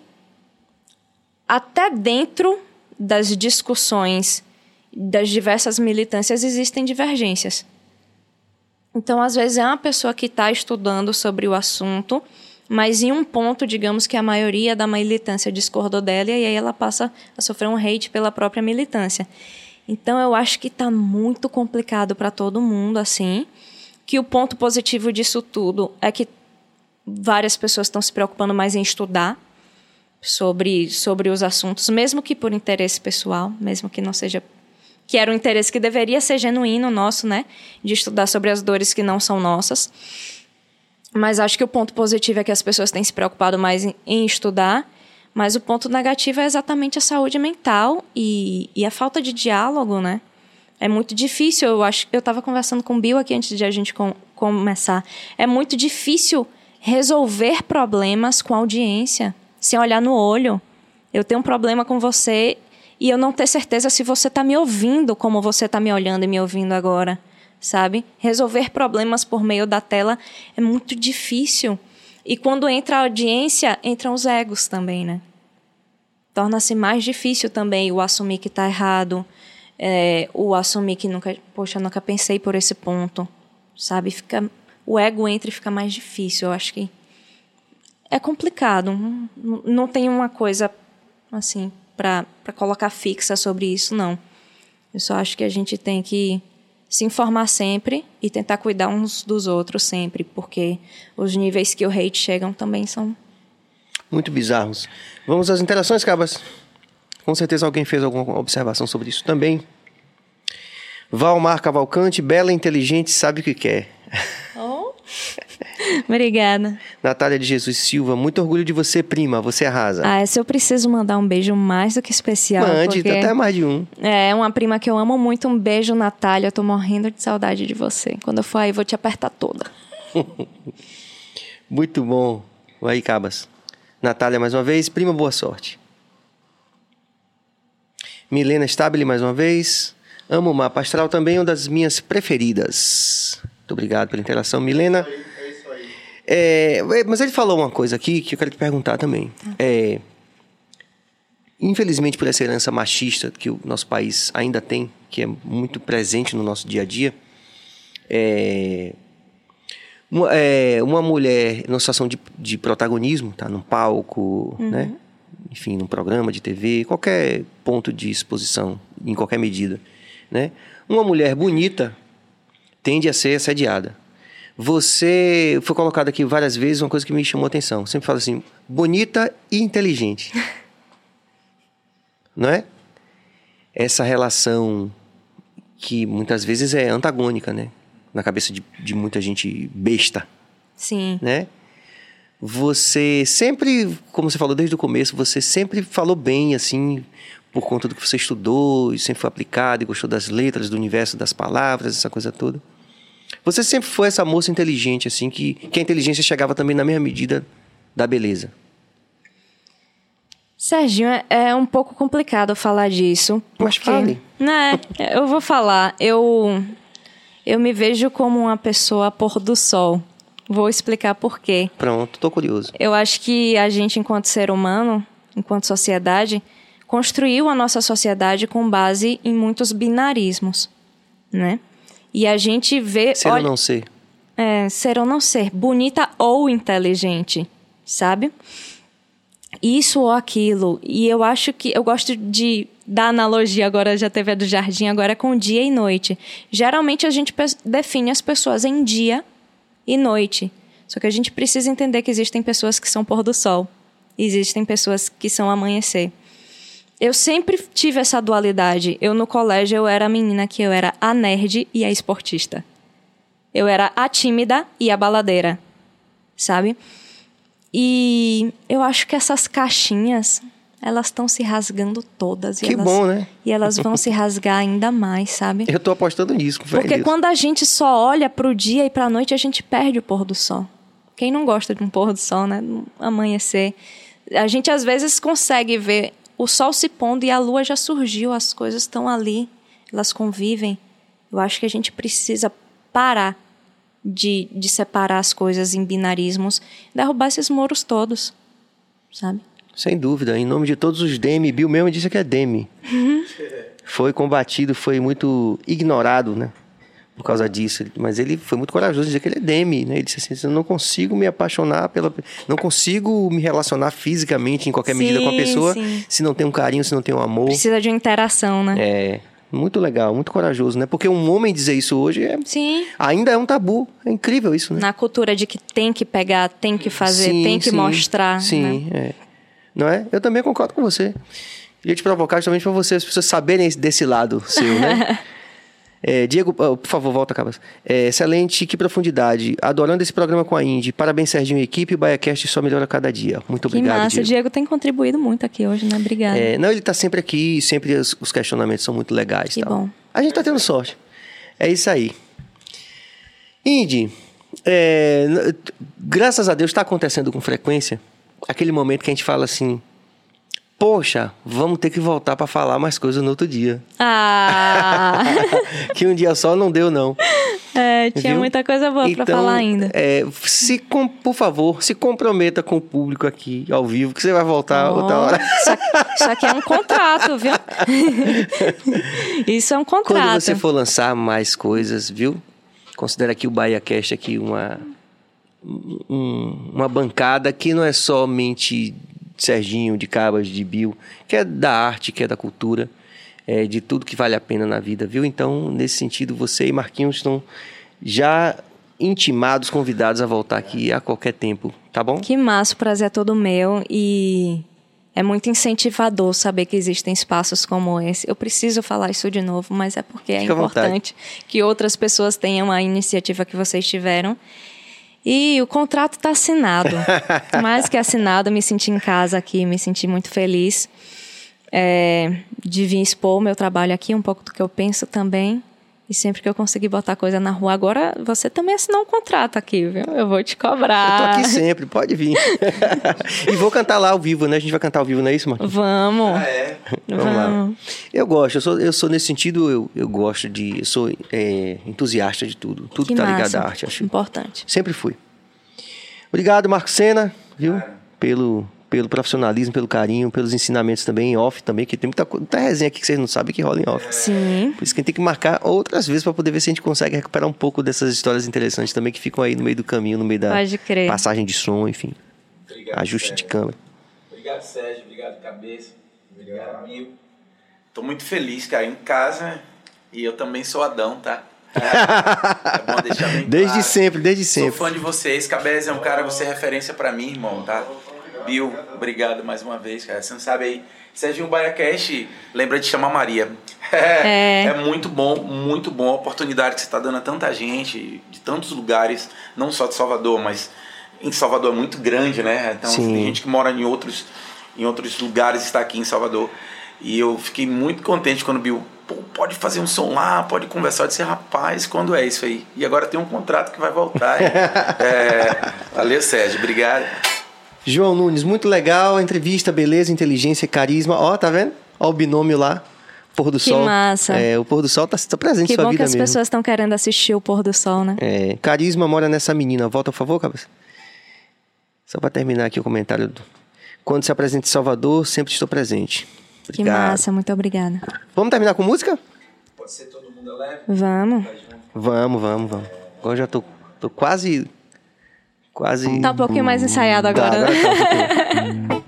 até dentro das discussões das diversas militâncias existem divergências. Então, às vezes, é uma pessoa que está estudando sobre o assunto, mas em um ponto, digamos que a maioria da militância discordou dela e aí ela passa a sofrer um hate pela própria militância. Então, eu acho que está muito complicado para todo mundo, assim. Que o ponto positivo disso tudo é que várias pessoas estão se preocupando mais em estudar sobre, sobre os assuntos, mesmo que por interesse pessoal, mesmo que não seja que era um interesse que deveria ser genuíno nosso, né, de estudar sobre as dores que não são nossas. Mas acho que o ponto positivo é que as pessoas têm se preocupado mais em, em estudar, mas o ponto negativo é exatamente a saúde mental e, e a falta de diálogo, né? É muito difícil, eu acho. Eu estava conversando com o Bill aqui antes de a gente com, começar. É muito difícil resolver problemas com audiência, sem olhar no olho. Eu tenho um problema com você e eu não ter certeza se você está me ouvindo como você está me olhando e me ouvindo agora, sabe? Resolver problemas por meio da tela é muito difícil. E quando entra a audiência, entram os egos também, né? Torna-se mais difícil também o assumir que está errado, é, o assumir que nunca, poxa, nunca pensei por esse ponto, sabe? Fica, o ego entra e fica mais difícil. Eu acho que é complicado. Não, tem uma coisa assim para colocar fixa sobre isso, não. Eu só acho que a gente tem que se informar sempre e tentar cuidar uns dos outros sempre, porque os níveis que o hate chegam também são Muito bizarros. Vamos às interações, Cabas. Com certeza alguém fez alguma observação sobre isso também. Valmar Cavalcante, bela, inteligente, sabe o que quer. Oh. Obrigada. Natália de Jesus Silva, muito orgulho de você, prima. Você arrasa. Ah, se eu preciso mandar um beijo mais do que especial. Mande, porque até mais de um. É uma prima que eu amo muito. Um beijo, Natália. Eu tô morrendo de saudade de você. Quando eu for aí, vou te apertar toda. Muito bom. Aí, Cabas. Natália, mais uma vez. Prima, boa sorte. Milena Stabile, mais uma vez. Amo o mapa astral também, uma das minhas preferidas. Muito obrigado pela interação, Milena. É. É, mas ele falou uma coisa aqui que eu quero te perguntar também. É, infelizmente, por essa herança machista que o nosso país ainda tem, que é muito presente no nosso dia a dia, é, uma, é, uma mulher numa situação de, de protagonismo, tá num palco, né? enfim, num programa de TV, qualquer ponto de exposição, em qualquer medida, né? Uma mulher bonita tende a ser assediada. Você foi colocado aqui várias vezes uma coisa que me chamou a atenção. Sempre fala assim, bonita e inteligente. Não é? Essa relação que muitas vezes é antagônica, né? Na cabeça de, de muita gente besta, Sim. né? Você sempre, como você falou desde o começo, você sempre falou bem, assim, por conta do que você estudou e sempre foi aplicado e gostou das letras, do universo das palavras, essa coisa toda. Você sempre foi essa moça inteligente, assim, que, que a inteligência chegava também na mesma medida da beleza. Serginho, é- é um pouco complicado falar disso. Mas porque- fale. Né, eu vou falar. Eu, eu me vejo como uma pessoa pôr do sol. Vou explicar por quê. Pronto, tô curioso. Eu acho que a gente, enquanto ser humano, enquanto sociedade, construiu a nossa sociedade com base em muitos binarismos, né? E a gente vê... Ser olha- ou não ser? é, ser ou não ser, bonita ou inteligente, sabe? Isso ou aquilo. E eu acho que eu gosto de dar analogia agora, já teve a do jardim, agora é com dia e noite. Geralmente a gente define as pessoas em dia e noite. Só que a gente precisa entender que existem pessoas que são pôr do sol. Existem pessoas que são amanhecer. Eu sempre tive essa dualidade. Eu no colégio eu era a menina que eu era a nerd e a esportista. Eu era a tímida e a baladeira, sabe? E eu acho que essas caixinhas, elas estão se rasgando todas. e Que elas- bom, né? E elas vão se rasgar ainda mais, sabe? Eu tô apostando nisso, em Porque quando a gente só olha pro dia e pra noite, a gente perde o pôr do sol. Quem não gosta de um pôr do sol, né? Amanhecer. A gente às vezes consegue ver o sol se pondo e a lua já surgiu, as coisas estão ali, elas convivem. Eu acho que a gente precisa parar de, de separar as coisas em binarismos, derrubar esses muros todos, sabe? Sem dúvida, em nome de todos os Demi, Bill mesmo disse que é Demi. Foi combatido, foi muito ignorado, né? Por causa disso. Mas ele foi muito corajoso de dizer que ele é Demi, né? Ele disse assim: eu não consigo me apaixonar pela. Não consigo me relacionar fisicamente em qualquer medida com a Sim, pessoa sim. se não tem um carinho, se não tem um amor. Precisa de uma interação, né? É. Muito legal, muito corajoso, né? Porque um homem dizer isso hoje é, Sim. ainda é um tabu. É incrível isso, né? Na cultura de que tem que pegar, tem que fazer, Sim, tem que sim, mostrar. né? Sim, é. Não é? Eu também concordo com você. Queria te provocar justamente para você, as pessoas saberem esse- desse lado seu, né? É, Diego, por favor, volta, Cabas. É, excelente, que profundidade. Adorando esse programa com a Indy. Parabéns, Serginho e equipe. O BaiaCast só melhora cada dia. Muito Que obrigado, massa. Diego. O Diego tem contribuído muito aqui hoje, né? Obrigada. É, não, ele tá sempre aqui sempre os, os questionamentos são muito legais. Que tal. bom. A gente tá tendo sorte. É isso aí. Indy, é, graças a Deus está acontecendo com frequência aquele momento que a gente fala assim: Poxa, vamos ter que voltar para falar mais coisas no outro dia. Ah! que um dia só não deu, não. é, tinha Viu? muita coisa boa pra Então, falar ainda. é, se, com- por favor, se comprometa com o público aqui ao vivo, que você vai voltar outra hora. Isso aqui, é um contrato, viu? isso é um Quando contrato. você for lançar mais coisas, viu? Considera aqui o BahiaCast aqui uma, um- uma bancada que não é somente Serginho, de Cabas, de Bill, que é da arte, que é da cultura, é de tudo que vale a pena na vida, viu? Então, nesse sentido, você e Marquinhos estão já intimados, convidados a voltar aqui a qualquer tempo, tá bom? Que massa, o prazer é todo meu e é muito incentivador saber que existem espaços como esse. Eu preciso falar isso de novo, mas é porque é Fica vontade. importante que outras pessoas tenham a iniciativa que vocês tiveram. E o contrato está assinado. Mais que assinado, me senti em casa aqui, me senti muito feliz é, de vir expor o meu trabalho aqui, um pouco do que eu penso também. E sempre que eu conseguir botar coisa na rua. Agora, você também assinou um contrato aqui, viu? Eu vou te cobrar. Eu tô aqui sempre, pode vir. e vou cantar lá ao vivo, né? A gente vai cantar ao vivo, não é isso, Marquinhos? Vamos. Ah, é? Vamos lá. Vamos. Eu gosto, eu sou, eu sou nesse sentido, eu, eu gosto de. Eu sou é, entusiasta de tudo. Tudo Que que tá ligado massa. à arte, acho. Importante. Sempre fui. Obrigado, Marco Sena, viu? Pelo, pelo profissionalismo, pelo carinho, pelos ensinamentos também em off também, que tem muita, muita resenha aqui que vocês não sabem que rola em off. Sim. Por isso que a gente tem que marcar outras vezes para poder ver se a gente consegue recuperar um pouco dessas histórias interessantes também que ficam aí no meio do caminho, no meio da Pode crer. passagem de som, enfim, Obrigado, ajuste Sérgio. de câmera. Obrigado, Sérgio. Obrigado, Cabeça. Obrigado, Mil. Tô muito feliz, cara, em casa. E eu também sou Adão, tá? É, é bom deixar bem Desde claro. sempre, desde Sou sempre. fã de vocês. Cabez é um cara, você é referência pra mim, irmão, tá? Bill, obrigado mais uma vez, cara. Você não sabe aí. Serginho Baiacast, lembra de chamar Maria. É, É. é muito bom, muito bom a oportunidade que você está dando a tanta gente, de tantos lugares, não só de Salvador, mas em Salvador é muito grande, né? Então Sim. tem gente que mora em outros, em outros lugares está aqui em Salvador. E eu fiquei muito contente quando o Bill, pode fazer um som lá, pode conversar. Eu disse, rapaz, quando é isso aí? E agora tem um contrato que vai voltar. é, valeu, Sérgio, obrigado. João Nunes, muito legal, entrevista, beleza, inteligência, carisma. Ó, tá vendo? Ó o binômio lá, pôr do Que sol. massa. É, o pôr do sol tá, tá presente Que em sua bom vida que as mesmo. pessoas estão querendo assistir o pôr do sol, né? É, carisma mora nessa menina. Volta, por favor, cabeça. Só pra terminar aqui o comentário. do- Quando se apresenta em Salvador, sempre estou presente. Que Obrigado. massa, muito obrigada. Vamos terminar com música? Pode ser todo mundo leve. Vamos. Vamos, vamos, vamos. Agora eu já tô, tô quase. Quase. Tá um pouquinho mais ensaiado Tá, agora, né? tá pouquinho.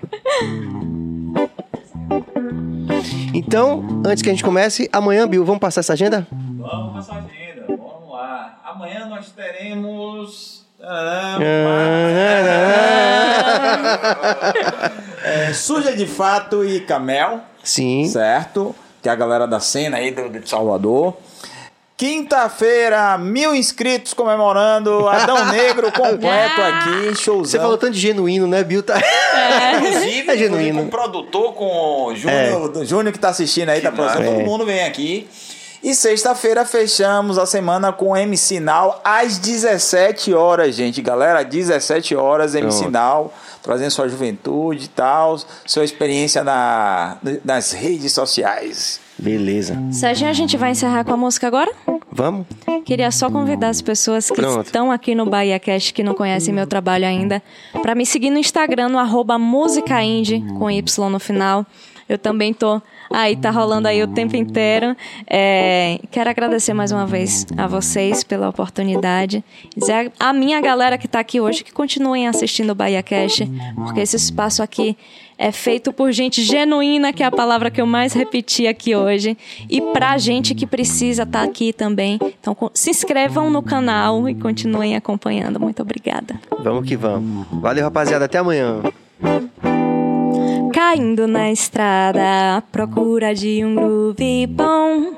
Então, antes que a gente comece, amanhã, Bill, vamos passar essa agenda? Vamos com essa agenda, vamos lá. Amanhã nós teremos. É, Suja de Fato e Camel, Sim. certo? Que é a galera da cena aí do, de Salvador. Quinta-feira, mil inscritos comemorando Adão Negro completo aqui, showzão. Você falou tanto de genuíno, né, Bill? Tá... Inclusive, É genuíno. com o produtor, com o Júnior, do Júnior que tá assistindo aí, tá produzindo, todo É. mundo vem aqui. E sexta-feira fechamos a semana com MC Now às 17 horas, gente. Galera, 17 horas MC Pronto. Now, trazendo sua juventude e tal, sua experiência na, nas redes sociais. Beleza. Serginho, a gente vai encerrar com a música agora? Vamos? Queria só convidar as pessoas que Pronto. estão aqui no Bahia Cast que não conhecem meu trabalho ainda para me seguir no Instagram no arroba Música Indie, com Y no final. Eu também tô aí, tá rolando aí o tempo inteiro. É, quero agradecer mais uma vez a vocês pela oportunidade. Dizer a minha galera que tá aqui hoje que continuem assistindo o Bahia Cast, porque esse espaço aqui é feito por gente genuína, que é a palavra que eu mais repeti aqui hoje, e pra gente que precisa estar aqui também. Então se inscrevam no canal e continuem acompanhando. Muito obrigada. Vamos que vamos. Valeu, rapaziada. Até amanhã. Caindo na estrada à procura de um groove bom.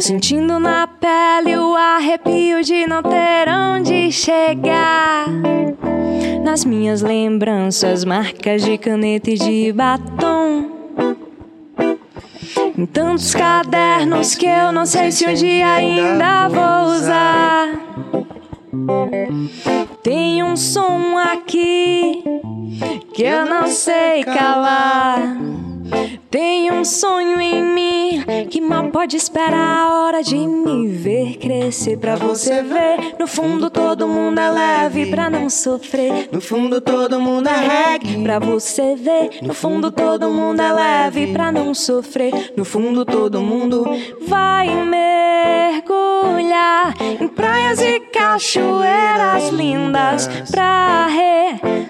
Sentindo na pele o arrepio de não ter onde chegar. Nas minhas lembranças, marcas de caneta e de batom. Em tantos cadernos que eu não sei se um dia ainda vou usar. Tem um som aqui que eu não sei calar. Tem um sonho em mim que mal pode esperar a hora de me ver crescer pra você ver. No fundo todo mundo é leve pra não sofrer. No fundo todo mundo é reggae pra você ver. No fundo todo mundo é leve pra não sofrer. No fundo todo mundo vai mergulhar em praias e cachoeiras lindas pra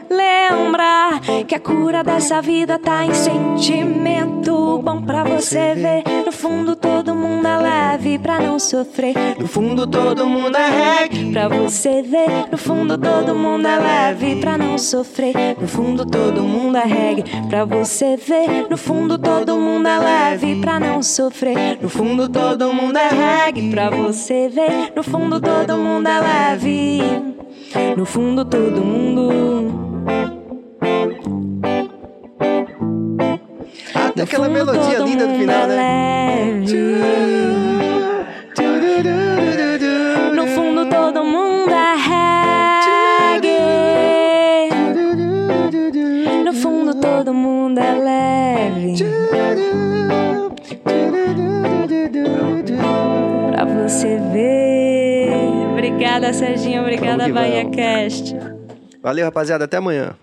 relembrar que a cura dessa vida tá em sentimento bom pra você ver. No fundo todo mundo é leve pra não sofrer. No fundo todo mundo é reggae pra você ver. No fundo todo mundo é leve pra não sofrer. No fundo todo mundo é reggae pra você ver. No fundo todo mundo é leve pra não sofrer. No fundo todo mundo é reggae pra você ver. No fundo todo mundo é leve. No fundo todo mundo Até aquela melodia linda do mundo final, é né? leve. No fundo todo mundo é reggae. No fundo todo mundo é leve. Pra você ver. Obrigada, Serginho. Obrigada, Bahia. Cast. Valeu, rapaziada. Até amanhã.